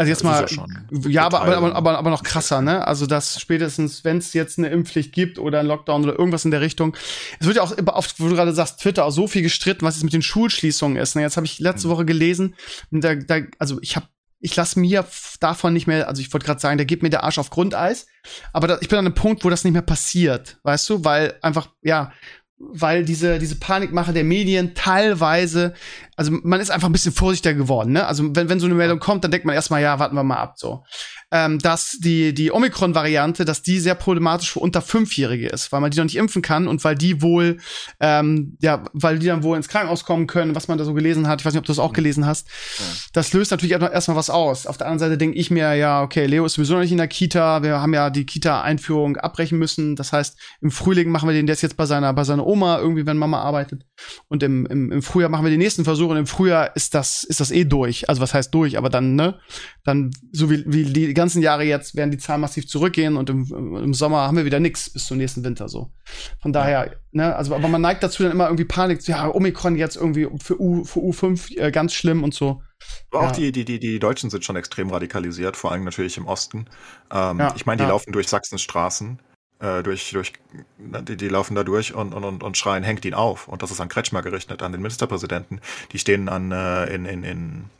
also jetzt mal, ja, ja aber, aber, aber, aber noch krasser, ne? Also dass spätestens, wenn es jetzt eine Impfpflicht gibt oder ein Lockdown oder irgendwas in der Richtung, es wird ja auch oft, wo du gerade sagst, Twitter auch so viel gestritten, was jetzt mit den Schulschließungen ist. Ne? Jetzt habe ich letzte mhm. Woche gelesen, da, da, also ich habe ich lasse mir davon nicht mehr, also ich wollte gerade sagen, da geht mir der Arsch auf Grundeis, aber da, ich bin an einem Punkt, wo das nicht mehr passiert, weißt du, weil einfach, ja, weil diese, diese Panikmache der Medien teilweise, also man ist einfach ein bisschen vorsichtiger geworden, ne? Also wenn, wenn so eine Meldung kommt, dann denkt man erstmal, ja, warten wir mal ab, so ähm, dass die, die Omikron-Variante, dass die sehr problematisch für unter Fünfjährige ist, weil man die noch nicht impfen kann und weil die wohl, ähm, ja, weil die dann wohl ins Krankenhaus kommen können, was man da so gelesen hat. Ich weiß nicht, ob du das auch gelesen hast. Ja. Das löst natürlich erstmal was aus. Auf der anderen Seite denke ich mir, ja, okay, Leo ist sowieso noch nicht in der Kita. Wir haben ja die Kita-Einführung abbrechen müssen. Das heißt, im Frühling machen wir den jetzt jetzt bei seiner, bei seiner Oma irgendwie, wenn Mama arbeitet. Und im, im, im Frühjahr machen wir die nächsten Versuche und im Frühjahr ist das, ist das eh durch. Also was heißt durch? Aber dann, ne? Dann, so wie, wie die ganzen Jahre jetzt werden die Zahlen massiv zurückgehen und im, im Sommer haben wir wieder nichts bis zum nächsten Winter so. Von daher, ne, also aber man neigt dazu dann immer irgendwie Panik, ja, Omikron jetzt irgendwie für U für U5 äh, ganz schlimm und so. Aber ja. auch die, die, die, die Deutschen sind schon extrem radikalisiert, vor allem natürlich im Osten. Ähm, ja, ich meine, die ja. laufen durch Sachsens Straßen, äh, durch, durch, die, die laufen da durch und, und, und, schreien, hängt ihn auf. Und das ist an Kretschmer gerichtet, an den Ministerpräsidenten. Die stehen an, äh, in, in, in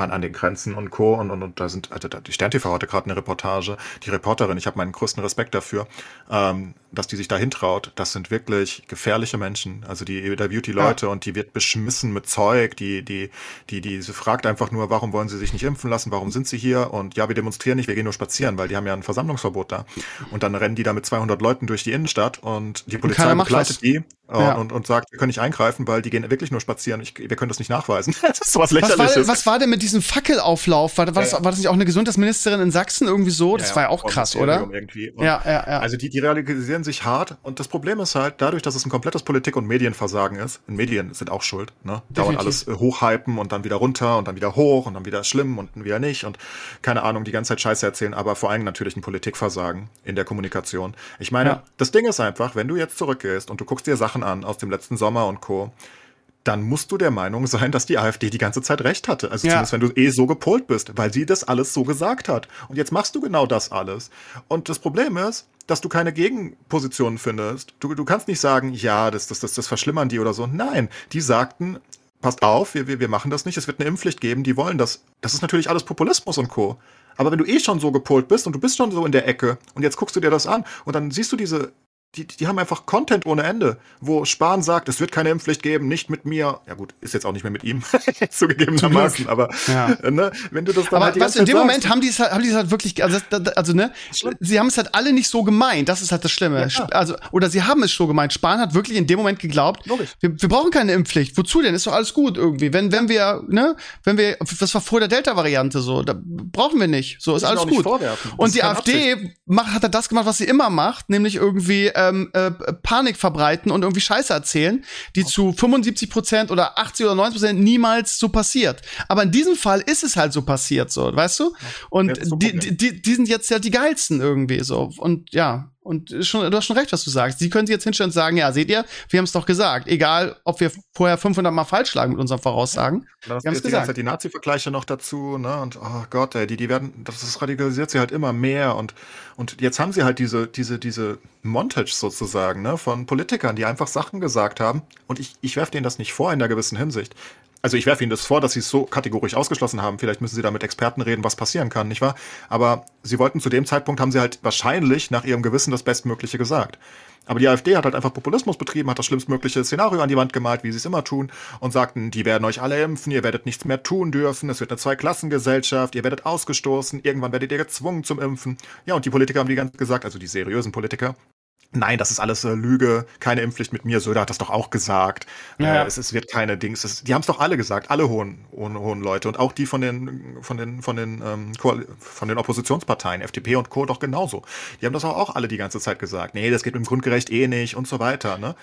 an, an den Grenzen und Co. Und, und, und da sind, also die Stern TV hatte gerade eine Reportage. Die Reporterin, ich habe meinen größten Respekt dafür, ähm, dass die sich da hintraut. Das sind wirklich gefährliche Menschen. Also die der Beauty Leute ja. und die wird beschmissen mit Zeug. Die, die, die, die, sie fragt einfach nur, warum wollen sie sich nicht impfen lassen? Warum sind sie hier? Und ja, wir demonstrieren nicht, wir gehen nur spazieren, weil die haben ja ein Versammlungsverbot da. Und dann rennen die da mit 200 Leuten durch die Innenstadt und die Polizei begleitet die und, ja. und, und, sagt, wir können nicht eingreifen, weil die gehen wirklich nur spazieren. Ich, wir können das nicht nachweisen. das ist sowas lächerliches. Was war, was war denn mit diesem Fackelauflauf? War, war, das, war das nicht auch eine Gesundheitsministerin in Sachsen irgendwie so? Das war ja auch krass, oder? Ja, ja, ja. Also die, die realisieren sich hart. Und das Problem ist halt, dadurch, dass es ein komplettes Politik- und Medienversagen ist, und Medien sind auch schuld, ne? Dauert alles äh, hochhypen und dann wieder runter und dann wieder hoch und dann wieder schlimm und wieder nicht und keine Ahnung, die ganze Zeit Scheiße erzählen, aber vor allem natürlich ein Politikversagen in der Kommunikation. Ich meine, das Ding ist einfach, wenn du jetzt zurückgehst und du guckst dir Sachen an aus dem letzten Sommer und Co., dann musst du der Meinung sein, dass die AfD die ganze Zeit recht hatte. Also ja. zumindest wenn du eh so gepolt bist, weil sie das alles so gesagt hat. Und jetzt machst du genau das alles. Und das Problem ist, dass du keine Gegenpositionen findest. Du, du kannst nicht sagen, ja, das, das, das, das verschlimmern die oder so. Nein, die sagten, passt auf, wir, wir, wir machen das nicht, es wird eine Impfpflicht geben, die wollen das. Das ist natürlich alles Populismus und Co. Aber wenn du eh schon so gepolt bist und du bist schon so in der Ecke und jetzt guckst du dir das an und dann siehst du diese die, die haben einfach Content ohne Ende, wo Spahn sagt, es wird keine Impfpflicht geben, nicht mit mir. Ja gut, ist jetzt auch nicht mehr mit ihm, zugegebenermaßen, aber ja. ne, wenn du das dann aber halt die was, in dem sagst, Moment haben die es halt, haben die es halt wirklich, also, also ne, sie haben es halt alle nicht so gemeint, das ist halt das Schlimme. Ja, also, oder sie haben es so gemeint. Spahn hat wirklich in dem Moment geglaubt, wir, wir brauchen keine Impfpflicht. Wozu denn? Ist doch alles gut irgendwie. Wenn, wenn wir, ne, wenn wir, das war vor der Delta-Variante so, da brauchen wir nicht. So ist alles gut. Und die AfD macht, hat er das gemacht, was sie immer macht, nämlich irgendwie ähm, äh, Panik verbreiten und irgendwie Scheiße erzählen, die okay. zu 75 Prozent oder 80 oder 90 Prozent niemals so passiert. Aber in diesem Fall ist es halt so passiert, so, weißt du? Und die, die, die sind jetzt ja die geilsten irgendwie so. Und ja, Und schon, du hast schon recht, was du sagst. Sie können sich jetzt hinstellen und sagen, ja, seht ihr, wir haben es doch gesagt. Egal, ob wir vorher 500 Mal falsch lagen mit unseren Voraussagen. Ja, wir haben es gesagt. Die Nazi-Vergleiche noch dazu, ne? Und oh Gott, ey, die, die werden, das ist radikalisiert sie halt immer mehr. Und, und jetzt haben sie halt diese, diese, diese Montage sozusagen, ne? Von Politikern, die einfach Sachen gesagt haben. Und ich, ich werfe denen das nicht vor in einer gewissen Hinsicht also ich werfe Ihnen das vor, dass Sie es so kategorisch ausgeschlossen haben. Vielleicht müssen Sie da mit Experten reden, was passieren kann, nicht wahr? Aber Sie wollten zu dem Zeitpunkt, haben Sie halt wahrscheinlich nach Ihrem Gewissen das Bestmögliche gesagt. Aber die AfD hat halt einfach Populismus betrieben, hat das schlimmstmögliche Szenario an die Wand gemalt, wie sie es immer tun, und sagten, die werden euch alle impfen, ihr werdet nichts mehr tun dürfen, es wird eine Zweiklassengesellschaft, ihr werdet ausgestoßen, irgendwann werdet ihr gezwungen zum Impfen. Ja, und die Politiker haben die ganz gesagt, also die seriösen Politiker, Nein, das ist alles äh, Lüge, keine Impfpflicht mit mir. Söder hat das doch auch gesagt. Ja. Äh, es, es, wird keine Dings. Es, die haben es doch alle gesagt, alle hohen, hohen, hohen Leute und auch die von den von den von den ähm, von den Oppositionsparteien, FDP und Co. doch genauso. Die haben das auch, auch alle die ganze Zeit gesagt. Nee, das geht mit dem Grundgerecht eh nicht und so weiter. Ne?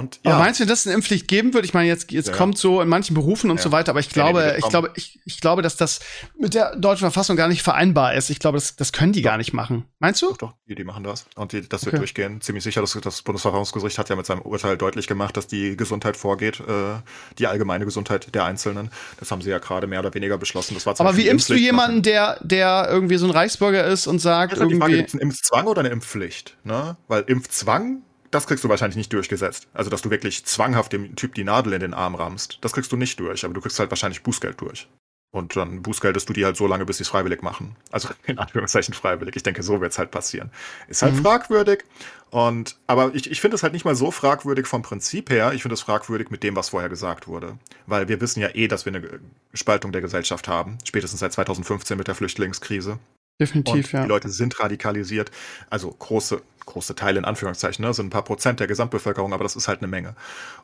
Und, ja. Aber meinst du, dass es eine Impfpflicht geben wird? Ich meine, jetzt, jetzt ja, kommt so in manchen Berufen und ja. so weiter, aber ich glaube, ich glaube, ich, ich glaube, dass das mit der deutschen Verfassung gar nicht vereinbar ist. Ich glaube, das, das können die gar nicht machen. Meinst du? Doch, doch die, die machen das. Und die, das wird okay. durchgehen. Ziemlich sicher, dass das Bundesverfassungsgericht hat ja mit seinem Urteil deutlich gemacht, dass die Gesundheit vorgeht, äh, die allgemeine Gesundheit der Einzelnen. Das haben sie ja gerade mehr oder weniger beschlossen. Das war aber wie impfst du jemanden, der, der irgendwie so ein Reichsbürger ist und sagt, irgendwie. Die Frage, einen Impfzwang oder eine Impfpflicht? Ne? Weil Impfzwang das kriegst du wahrscheinlich nicht durchgesetzt. Also, dass du wirklich zwanghaft dem Typ die Nadel in den Arm rammst, das kriegst du nicht durch, aber du kriegst halt wahrscheinlich Bußgeld durch. Und dann bußgeldest du die halt so lange, bis sie es freiwillig machen. Also in Anführungszeichen freiwillig. Ich denke, so wird es halt passieren. Ist halt mhm. fragwürdig. Und aber ich, ich finde es halt nicht mal so fragwürdig vom Prinzip her. Ich finde es fragwürdig mit dem, was vorher gesagt wurde. Weil wir wissen ja eh, dass wir eine Spaltung der Gesellschaft haben. Spätestens seit 2015 mit der Flüchtlingskrise. Definitiv, und ja. Die Leute sind radikalisiert. Also große, große Teile in Anführungszeichen, ne, sind ein paar Prozent der Gesamtbevölkerung, aber das ist halt eine Menge.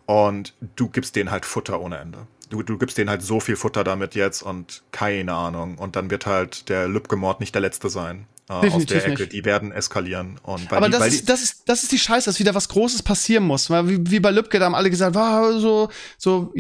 Und du gibst denen halt Futter ohne Ende. Du, du gibst denen halt so viel Futter damit jetzt und keine Ahnung. Und dann wird halt der Lübcke-Mord nicht der letzte sein. Äh, aus der Ecke. Nicht. Die werden eskalieren. Und aber die, das, ist, das, ist, das ist die Scheiße, dass wieder was Großes passieren muss. Weil wie, wie bei Lübcke, da haben alle gesagt, war so, so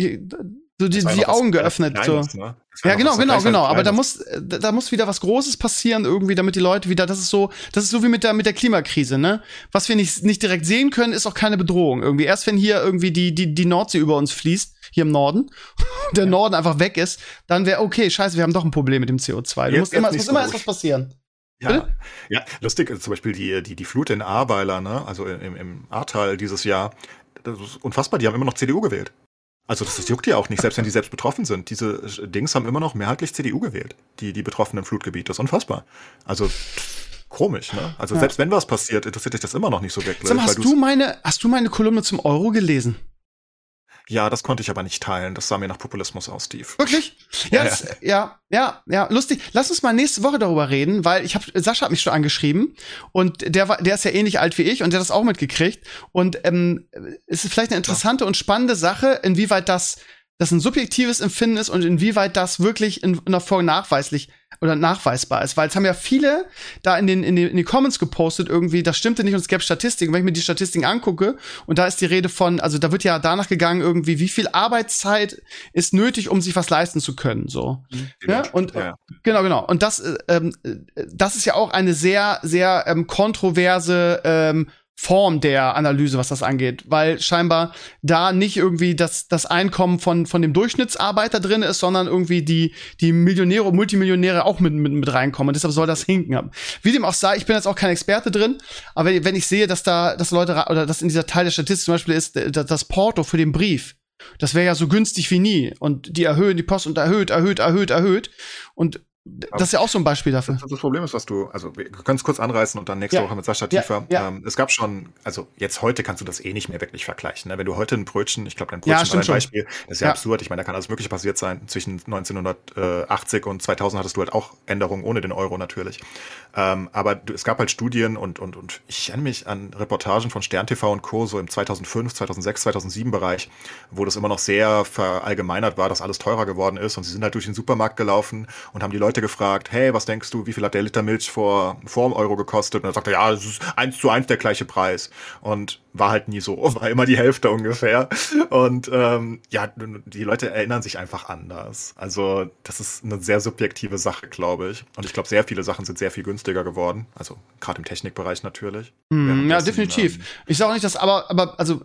so die, die Augen geöffnet. Kleines, so. Ne? Ja, genau, genau, genau. Aber da muss, da muss wieder was Großes passieren irgendwie, damit die Leute wieder, das ist so, das ist so wie mit der, mit der Klimakrise, ne? Was wir nicht, nicht direkt sehen können, ist auch keine Bedrohung irgendwie. Erst wenn hier irgendwie die, die, die Nordsee über uns fließt, hier im Norden, der ja. Norden einfach weg ist, dann wäre, okay, scheiße, wir haben doch ein Problem mit dem CO2. Du musst immer, es muss immer erst was passieren. Ja, ja, lustig zum Beispiel die, die, die Flut in Ahrweiler, ne? also im, im Ahrtal dieses Jahr. Das ist unfassbar, die haben immer noch CDU gewählt. Also das, das juckt ja auch nicht, selbst wenn die selbst betroffen sind. Diese Dings haben immer noch mehrheitlich CDU gewählt, die, die betroffenen Flutgebiete. Das ist unfassbar. Also komisch, ne? Also ja. selbst wenn was passiert, interessiert dich das immer noch nicht so wirklich. Sag mal, hast du meine, hast du meine Kolumne zum Euro gelesen? Ja, das konnte ich aber nicht teilen. Das sah mir nach Populismus aus, Steve. Wirklich? Ja, ja, das, ja, ja, ja, lustig. Lass uns mal nächste Woche darüber reden, weil ich habe Sascha hat mich schon angeschrieben und der war, der ist ja ähnlich alt wie ich und der hat das auch mitgekriegt und ähm, es ist vielleicht eine interessante ja. und spannende Sache, inwieweit das das ein subjektives Empfinden ist und inwieweit das wirklich in, in der Form nachweislich oder nachweisbar ist. Weil es haben ja viele da in den, in den, in den Comments gepostet irgendwie, das stimmte nicht und es gäbe Statistiken. Wenn ich mir die Statistiken angucke und da ist die Rede von, also da wird ja danach gegangen irgendwie, wie viel Arbeitszeit ist nötig, um sich was leisten zu können, so. Mhm. Ja? Und ja. genau, genau. Und das, äh, ähm, äh, das ist ja auch eine sehr, sehr ähm, kontroverse ähm, Form der Analyse, was das angeht, weil scheinbar da nicht irgendwie das, das Einkommen von, von dem Durchschnittsarbeiter drin ist, sondern irgendwie die, die Millionäre und Multimillionäre auch mit, mit, mit reinkommen. Und deshalb soll das hinken. Wie dem auch sei, ich bin jetzt auch kein Experte drin, aber wenn, wenn ich sehe, dass da, dass Leute, oder dass in dieser Teil der Statistik zum Beispiel ist, das Porto für den Brief, das wäre ja so günstig wie nie. Und die erhöhen die Post und erhöht, erhöht, erhöht, erhöht. Und das ist ja auch so ein Beispiel dafür. Das, Problem ist, was du, also wir können es kurz anreißen und dann nächste ja. Woche mit Sascha tiefer. Ja, ja. Ähm, es gab schon, also jetzt heute kannst du das eh nicht mehr wirklich vergleichen. Ne? Wenn du heute ein Brötchen, ich glaube, dein Brötchen war ein Beispiel, das ist ja, absurd. Ich meine, da kann alles Mögliche passiert sein. Zwischen 1980 und 2000 hattest du halt auch Änderungen ohne den Euro natürlich. Ähm, aber du, es gab halt Studien und, und, und ich erinnere mich an Reportagen von Stern TV und Co. so im 2005, 2006, 2007 Bereich, wo das immer noch sehr verallgemeinert war, dass alles teurer geworden ist und sie sind halt durch den Supermarkt gelaufen und haben die Leute Leute gefragt, hey, was denkst du, wie viel hat der Liter Milch vor, vor dem Euro gekostet? Und dann sagte er, ja, das ist eins zu eins der gleiche Preis. Und war halt nie so, war immer die Hälfte ungefähr. Und ähm, ja, die Leute erinnern sich einfach anders. Also das ist eine sehr subjektive Sache, glaube ich. Und ich glaube, sehr viele Sachen sind sehr viel günstiger geworden. Also gerade im Technikbereich natürlich. Hm, ja, definitiv. Ähm, ich sage auch nicht, dass, aber, aber, also.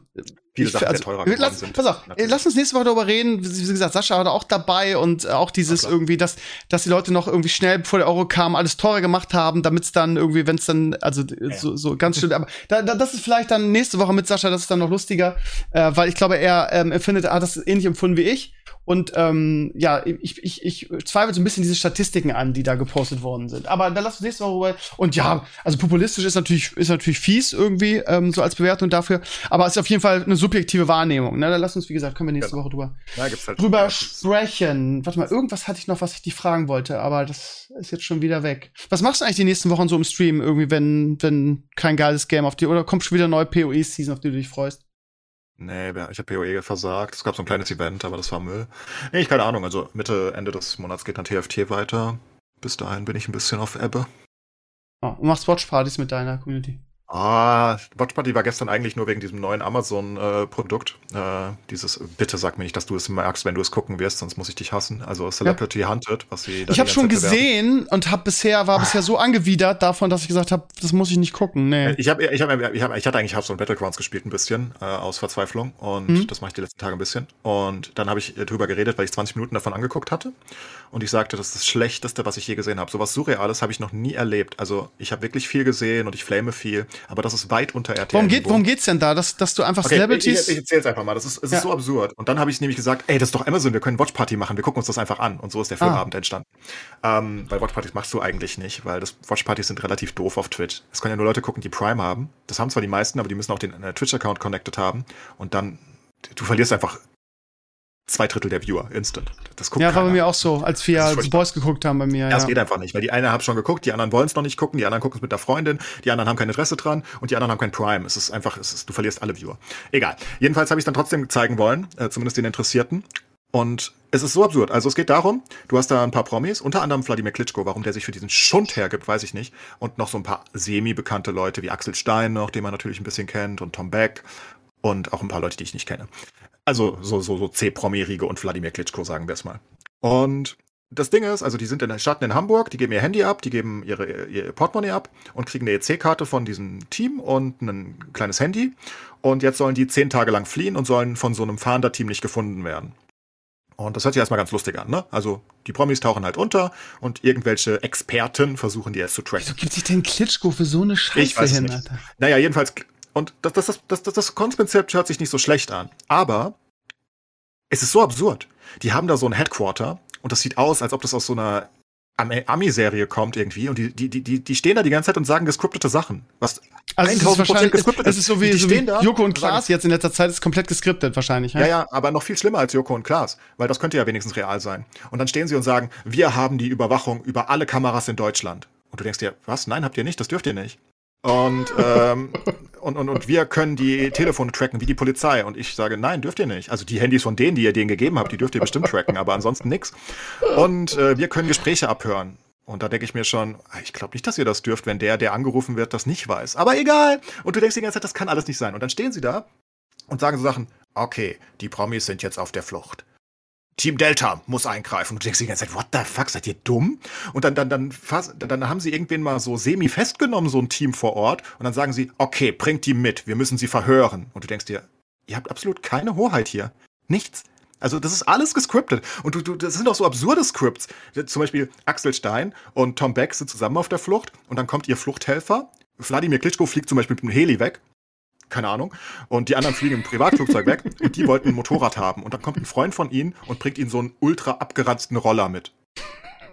Viele Sachen also, teurer geworden lass, sind. Pass auf, natürlich. lass uns nächste Woche darüber reden. Wie gesagt, Sascha war da auch dabei und äh, auch dieses irgendwie, dass, dass die Leute noch irgendwie schnell, bevor der Euro kam, alles teurer gemacht haben, damit es dann irgendwie, wenn es dann, also ja. so, so ganz schön, aber da, da, das ist vielleicht dann nächste Woche mit Sascha, das ist dann noch lustiger, äh, weil ich glaube, er ähm, empfindet, er hat das ähnlich empfunden wie ich. Und ähm, ja, ich, ich, ich zweifle so ein bisschen diese Statistiken an, die da gepostet worden sind. Aber da lass uns nächste Woche rüber. Und ja, also populistisch ist natürlich, ist natürlich fies irgendwie, ähm, so als Bewertung dafür. Aber es ist auf jeden Fall eine subjektive Wahrnehmung. Ne? Da lass uns, wie gesagt, können wir nächste genau. Woche drüber, ja, halt drüber sprechen. Warte mal, irgendwas hatte ich noch, was ich dich fragen wollte, aber das ist jetzt schon wieder weg. Was machst du eigentlich die nächsten Wochen so im Stream, irgendwie, wenn, wenn kein geiles Game auf dir oder kommt schon wieder neue PoE-Season, auf die du dich freust? Nee, ich habe PoE versagt. Es gab so ein kleines Event, aber das war Müll. Nee, ich keine Ahnung. Also Mitte, Ende des Monats geht dann TFT weiter. Bis dahin bin ich ein bisschen auf Ebbe. Oh, und machst Watchpartys mit deiner Community? Ah, Watch Party war gestern eigentlich nur wegen diesem neuen Amazon-Produkt. Äh, äh, dieses, bitte sag mir nicht, dass du es magst, wenn du es gucken wirst, sonst muss ich dich hassen. Also Celebrity ja. Hunted, was sie Ich habe schon Zeit gesehen bewerben. und hab bisher, war ah. bisher so angewidert davon, dass ich gesagt habe, das muss ich nicht gucken. Nee. Äh, ich, hab, ich, hab, ich, hab, ich hatte eigentlich Hearthstone Battlegrounds gespielt ein bisschen, äh, aus Verzweiflung. Und mhm. das mache ich die letzten Tage ein bisschen. Und dann habe ich äh, drüber geredet, weil ich 20 Minuten davon angeguckt hatte. Und ich sagte, das ist das Schlechteste, was ich je gesehen habe. Sowas Surreales habe ich noch nie erlebt. Also ich habe wirklich viel gesehen und ich flame viel, aber das ist weit unter RTL. Worum, geht, worum geht's denn da? Dass, dass du einfach okay, Celebrities. Ich, ich, erzähl's einfach mal. Das ist, es ja. ist so absurd. Und dann habe ich nämlich gesagt, ey, das ist doch Amazon, wir können Watchparty machen, wir gucken uns das einfach an. Und so ist der ah. Filmabend ah. entstanden. Ähm, weil Watchpartys machst du eigentlich nicht, weil das Watchpartys sind relativ doof auf Twitch. Es können ja nur Leute gucken, die Prime haben. Das haben zwar die meisten, aber die müssen auch den äh, Twitch-Account connected haben. Und dann, du verlierst einfach zwei Drittel der Viewer instant. Das guckt ja, war bei mir auch so, als wir als Boys geguckt haben bei mir. Ja, das geht einfach nicht, weil die eine haben schon geguckt, die anderen wollen es noch nicht gucken, die anderen gucken es mit der Freundin, die anderen haben kein Interesse dran und die anderen haben kein Prime. Es ist einfach, es ist, du verlierst alle Viewer. Egal. Jedenfalls habe ich dann trotzdem zeigen wollen, äh, zumindest den Interessierten. Und es ist so absurd. Also es geht darum, du hast da ein paar Promis, unter anderem Wladimir Klitschko, warum der sich für diesen Schund hergibt, weiß ich nicht. Und noch so ein paar semi-bekannte Leute wie Axel Stein noch, den man natürlich ein bisschen kennt, und Tom Beck und auch ein paar Leute, die ich nicht kenne. Also so, so, so C-Promi-Riege und Wladimir Klitschko, sagen wir es mal. Und das Ding ist, also die sind in der Stadt in Hamburg, die geben ihr Handy ab, die geben ihre, ihr Portemonnaie ab und kriegen eine EC-Karte von diesem Team und ein kleines Handy. Und jetzt sollen die zehn Tage lang fliehen und sollen von so einem Fahnderteam nicht gefunden werden. Und das hört sich erstmal ganz lustig an, ne? Also die Promis tauchen halt unter und irgendwelche Experten versuchen die jetzt zu tracken. Wieso gibt sich denn Klitschko für so eine Scheiße ich weiß hin, Alter? Naja, jedenfalls und das, das, das, das, das Konzept hört sich nicht so schlecht an. Aber es ist so absurd. Die haben da so ein Headquarter und das sieht aus, als ob das aus so einer Ami-Serie kommt irgendwie und die, die, die, die stehen da die ganze Zeit und sagen gescriptete Sachen. Was also 1000 Prozent gescriptet ist. Es ist so wie, so wie Joko und Klaas jetzt in letzter Zeit ist komplett gescriptet wahrscheinlich. Ja? ja, ja, aber noch viel schlimmer als Joko und Klaas, weil das könnte ja wenigstens real sein. Und dann stehen sie und sagen, wir haben die Überwachung über alle Kameras in Deutschland. Und du denkst dir, was? Nein, habt ihr nicht, das dürft ihr nicht. Und, ähm, und, und, und wir können die Telefone tracken wie die Polizei. Und ich sage, nein, dürft ihr nicht. Also die Handys von denen, die ihr denen gegeben habt, die dürft ihr bestimmt tracken, aber ansonsten nix. Und äh, wir können Gespräche abhören. Und da denke ich mir schon, ah, ich glaube nicht, dass ihr das dürft, wenn der, der angerufen wird, das nicht weiß. Aber egal. Und du denkst die ganze Zeit, das kann alles nicht sein. Und dann stehen sie da und sagen so Sachen, okay, die Promis sind jetzt auf der Flucht. Team Delta muss eingreifen. Und du denkst die ganze Zeit, what the fuck, seid ihr dumm? Und dann, dann, dann, fast, dann haben sie irgendwen mal so semi festgenommen, so ein Team vor Ort. Und dann sagen sie, okay, bringt die mit, wir müssen sie verhören. Und du denkst dir, ihr habt absolut keine Hoheit hier. Nichts. Also das ist alles gescriptet. Und du, du, das sind auch so absurde Scripts. Zum Beispiel Axel Stein und Tom Beck sind zusammen auf der Flucht und dann kommt ihr Fluchthelfer. Wladimir Klitschko fliegt zum Beispiel mit dem Heli weg keine Ahnung. Und die anderen fliegen im Privatflugzeug weg und die wollten ein Motorrad haben. Und dann kommt ein Freund von ihnen und bringt ihnen so einen ultra abgeranzten Roller mit.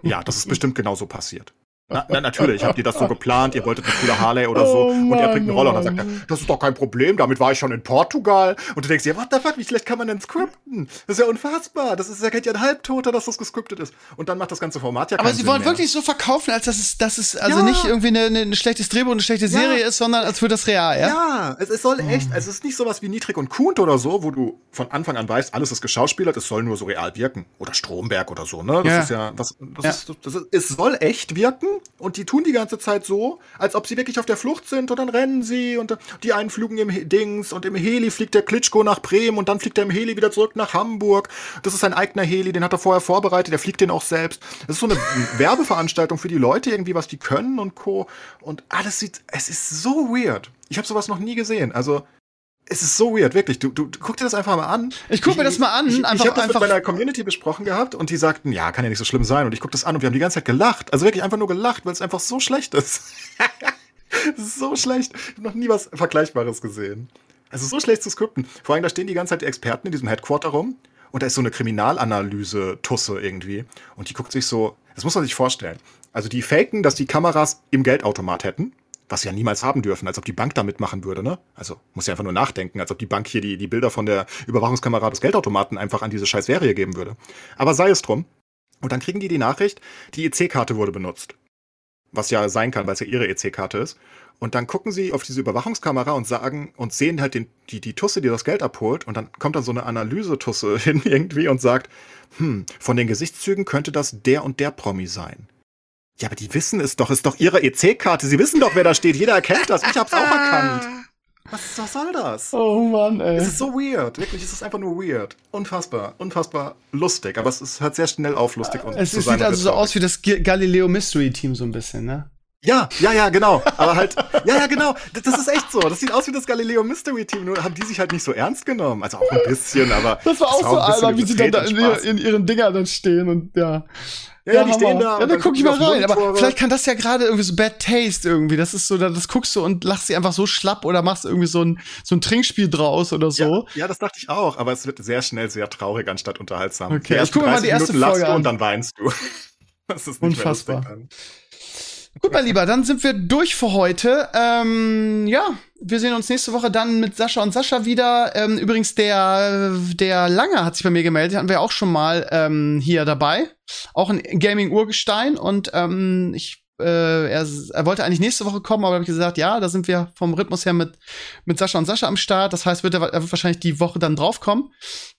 Ja, das ist bestimmt genauso passiert. Na, na natürlich, habt ihr das so geplant, ihr wolltet eine coole Harley oder so oh, und er bringt einen Roller und dann sagt er, das ist doch kein Problem, damit war ich schon in Portugal. Und du denkst dir, what the fuck, wie schlecht kann man denn scripten? Das ist ja unfassbar, das ist ja ja ein Halbtoter, dass das gescriptet ist. Und dann macht das ganze Format ja Aber sie Sinn wollen mehr. wirklich so verkaufen, als dass es, dass es also ja. nicht irgendwie eine, eine schlechtes Drehbuch, eine schlechte Serie ja. ist, sondern als würde das real, ja? Ja, es, es soll echt, es ist nicht sowas wie Niedrig und Kuhnt oder so, wo du von Anfang an weißt, alles ist geschauspielert, es soll nur so real wirken. Oder Stromberg oder so, ne? Das ja. ist ja, das, das, Ist, das ist, es soll echt wirken, und die tun die ganze Zeit so, als ob sie wirklich auf der Flucht sind und dann rennen sie und die einen fliegen im Dings und im Heli fliegt der Klitschko nach Bremen und dann fliegt er im Heli wieder zurück nach Hamburg. Das ist sein eigener Heli, den hat er vorher vorbereitet, der fliegt den auch selbst. Das ist so eine Werbeveranstaltung für die Leute irgendwie, was die können und Co. Und alles sieht, es ist so weird. Ich habe sowas noch nie gesehen. Also es ist so weird, wirklich. Du, du, du guck dir das einfach mal an. Ich guck mir das mal an. Ich, einfach, ich habe das einfach mit meiner Community besprochen gehabt und die sagten, ja, kann ja nicht so schlimm sein. Und ich guck das an und wir haben die ganze Zeit gelacht. Also wirklich einfach nur gelacht, weil es einfach so schlecht ist. so schlecht. Ich habe noch nie was Vergleichbares gesehen. Also so schlecht zu skripten. Vor allem, da stehen die ganze Zeit die Experten in diesem Headquarter rum und da ist so eine Kriminalanalyse-Tusse irgendwie. Und die guckt sich so, das muss man sich vorstellen. Also die faken, dass die Kameras im Geldautomat hätten was sie ja niemals haben dürfen, als ob die Bank da mitmachen würde, ne? Also muss ja einfach nur nachdenken, als ob die Bank hier die, die Bilder von der Überwachungskamera des Geldautomaten einfach an diese scheiß Serie geben würde. Aber sei es drum. Und dann kriegen die die Nachricht, die EC-Karte wurde benutzt. Was ja sein kann, weil es ja ihre EC-Karte ist. Und dann gucken sie auf diese Überwachungskamera und sagen und sehen halt den, die, die Tusse, die das Geld abholt. Und dann kommt dann so eine Analyse-Tusse hin irgendwie und sagt, hm, von den Gesichtszügen könnte das der und der Promi sein. Ja, aber die wissen es doch, ist doch ihre EC-Karte. Sie wissen doch, wer da steht. Jeder erkennt das. Ich hab's auch erkannt. Was, was soll das? Oh Mann, ey. Es ist so weird. Wirklich, es ist einfach nur weird. Unfassbar, unfassbar lustig. Aber es ist, hört sehr schnell auf lustig und Es, es sieht also so aus wie das Galileo Mystery Team so ein bisschen, ne? Ja, ja, ja, genau. Aber halt, ja, ja, genau. Das ist echt so. Das sieht aus wie das Galileo Mystery Team. Nur haben die sich halt nicht so ernst genommen. Also auch ein bisschen, aber. Das war auch so albern, wie sie dann da in, in, ihren Dingern dann stehen und ja. Ja, ja, die stehen da. Ja, dann guck ich mal rein. Aber vielleicht kann das ja gerade irgendwie so Bad Taste irgendwie. Das ist so, das guckst du und lachst sie einfach so schlapp oder machst irgendwie so ein, so ein Trinkspiel draus oder so. Ja, ja, das dachte ich auch. Aber es wird sehr schnell sehr traurig anstatt unterhaltsam. Okay, ich guck mal die erste Minuten Folge an. und dann weinst du. Das ist nicht Unfassbar. Gut, mein Lieber, dann sind wir durch für heute. Ähm, ja, wir sehen uns nächste Woche dann mit Sascha und Sascha wieder. Ähm, übrigens, der, der Lange hat sich bei mir gemeldet, hatten wir auch schon mal ähm, hier dabei. Auch ein Gaming-Urgestein. Und ähm, ich äh, er, er wollte eigentlich nächste Woche kommen, aber habe ich gesagt, ja, da sind wir vom Rhythmus her mit, mit Sascha und Sascha am Start. Das heißt, wird er, er wird wahrscheinlich die Woche dann draufkommen.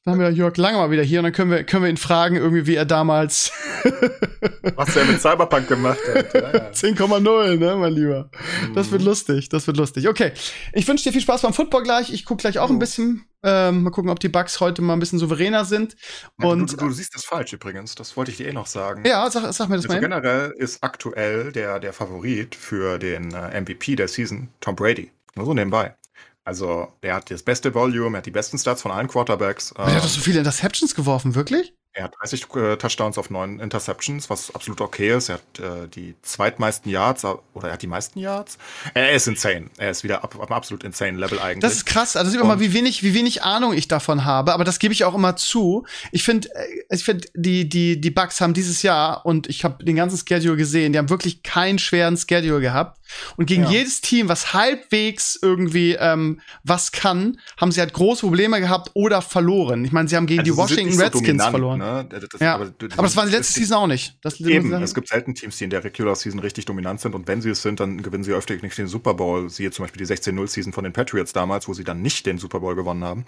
Dann haben wir Jörg Lange mal wieder hier und dann können wir, können wir ihn fragen, irgendwie, wie er damals Was er mit Cyberpunk gemacht hat. Ja, ja. 10,0, ne, mein Lieber. Das wird mhm. lustig, das wird lustig. Okay, ich wünsche dir viel Spaß beim Football gleich. Ich gucke gleich auch ein bisschen ähm, mal gucken, ob die Bugs heute mal ein bisschen souveräner sind. Und du, du, du, siehst das falsch übrigens. Das wollte ich dir eh noch sagen. Ja, sag, sag mir das also mal. Generell ist aktuell der, der Favorit für den äh, MVP der Season Tom Brady. Nur so nebenbei. Also, der hat das beste Volume, er hat die besten Stats von allen Quarterbacks. Ähm, er hat doch so viele Interceptions geworfen, wirklich? Er hat 30 äh, Touchdowns auf 9 Interceptions, was absolut okay ist. Er hat äh, die zweitmeisten Yards, oder er hat die meisten Yards. Er ist insane. Er ist wieder ab, ab absolut insane Level eigentlich. Das ist krass. Also sieht man mal, wie wenig, wie wenig Ahnung ich davon habe. Aber das gebe ich auch immer zu. Ich finde, äh, ich finde, die, die, die Bugs haben dieses Jahr, und ich habe den ganzen Schedule gesehen, die haben wirklich keinen schweren Schedule gehabt. Und gegen ja. jedes Team, was halbwegs irgendwie ähm, was kann, haben sie halt große Probleme gehabt oder verloren. Ich meine, sie haben gegen also die Washington Redskins so verloren. Ne? Das, ja. aber, aber, das war die letzte Season auch nicht. Das eben, es gibt selten Teams, die in der Regular Season richtig dominant sind und wenn sie es sind, dann gewinnen sie öfter nicht den Super Bowl. Siehe zum Beispiel die 16-0-Season von den Patriots damals, wo sie dann nicht den Super Bowl gewonnen haben.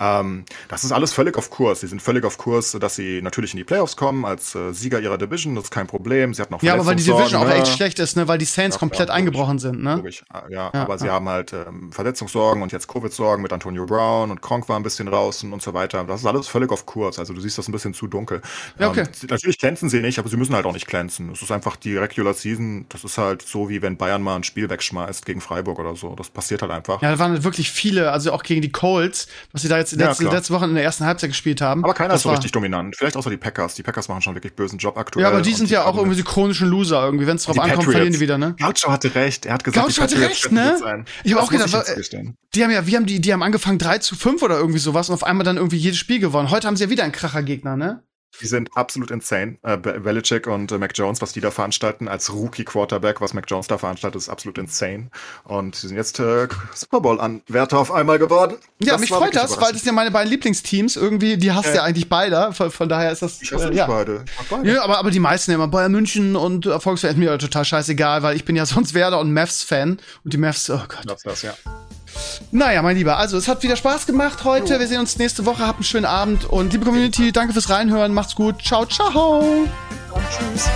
Ähm, das ist alles völlig auf Kurs. Sie sind völlig auf Kurs, dass sie natürlich in die Playoffs kommen als äh, Sieger ihrer Division. Das ist kein Problem. Sie hatten auch Ja, aber weil die Division auch echt schlecht ist, ne? weil die Saints ja, komplett ja, eingebrochen sind. Ne? Ah, ja, ja, aber sie haben halt ähm, Verletzungssorgen und jetzt Covid-Sorgen mit Antonio Brown und Kronk war ein bisschen draußen und so weiter. Das ist alles völlig auf Kurs. Also du siehst das ein bisschen zu dunkel. Ja, okay. Ähm, natürlich glänzen sie nicht, aber sie müssen halt auch nicht glänzen. Es ist einfach die Regular Season. Das ist halt so, wie wenn Bayern mal ein Spiel wegschmeißt gegen Freiburg oder so. Das passiert halt einfach. Ja, da waren wirklich viele, also auch gegen die Colts, was sie da jetzt letzte, ja, letzte Woche in der ersten Halbzeit gespielt haben. Aber keiner ist so richtig dominant. Vielleicht außer die Packers. Die Packers machen schon wirklich bösen Job aktuell. Ja, aber die sind ja auch irgendwie so chronischen Loser irgendwie. Wenn es drauf ankommt, Patriots. verlieren die wieder, ne? Gaucho hatte recht. Er hat gesagt, Gaucho hatte recht, ne? Ich habe auch gedacht, die haben ja, wir haben die, die haben angefangen 3 zu 5 oder irgendwie sowas und auf einmal dann irgendwie jedes Spiel gewonnen. Heute haben sie ja wieder einen Krachergegner, ne? Die sind absolut insane. Äh, Belichick und äh, Mac Jones, was die da veranstalten, als Rookie-Quarterback, was Mac Jones da veranstaltet, ist absolut insane. Und sie sind jetzt äh, Super Bowl-Anwärter auf einmal geworden. Ja, das mich freut das, weil das sind ja meine beiden Lieblingsteams. Irgendwie, die hast äh, ja eigentlich beide. Von, von, daher ist das. Ich hasse äh, ja. beide. beide. Ja, aber, aber die meisten immer Bayern München und Erfolgsfan ist mir total scheißegal, weil ich bin ja sonst Werder und Mavs-Fan. Und die Mavs, oh Gott. Das, das, ja. Naja, mein Lieber, also es hat wieder Spaß gemacht heute. Jo. Wir sehen uns nächste Woche. Habt einen schönen Abend und liebe Community, danke fürs Reinhören. Macht's gut. Ciao, ciao. Und tschüss.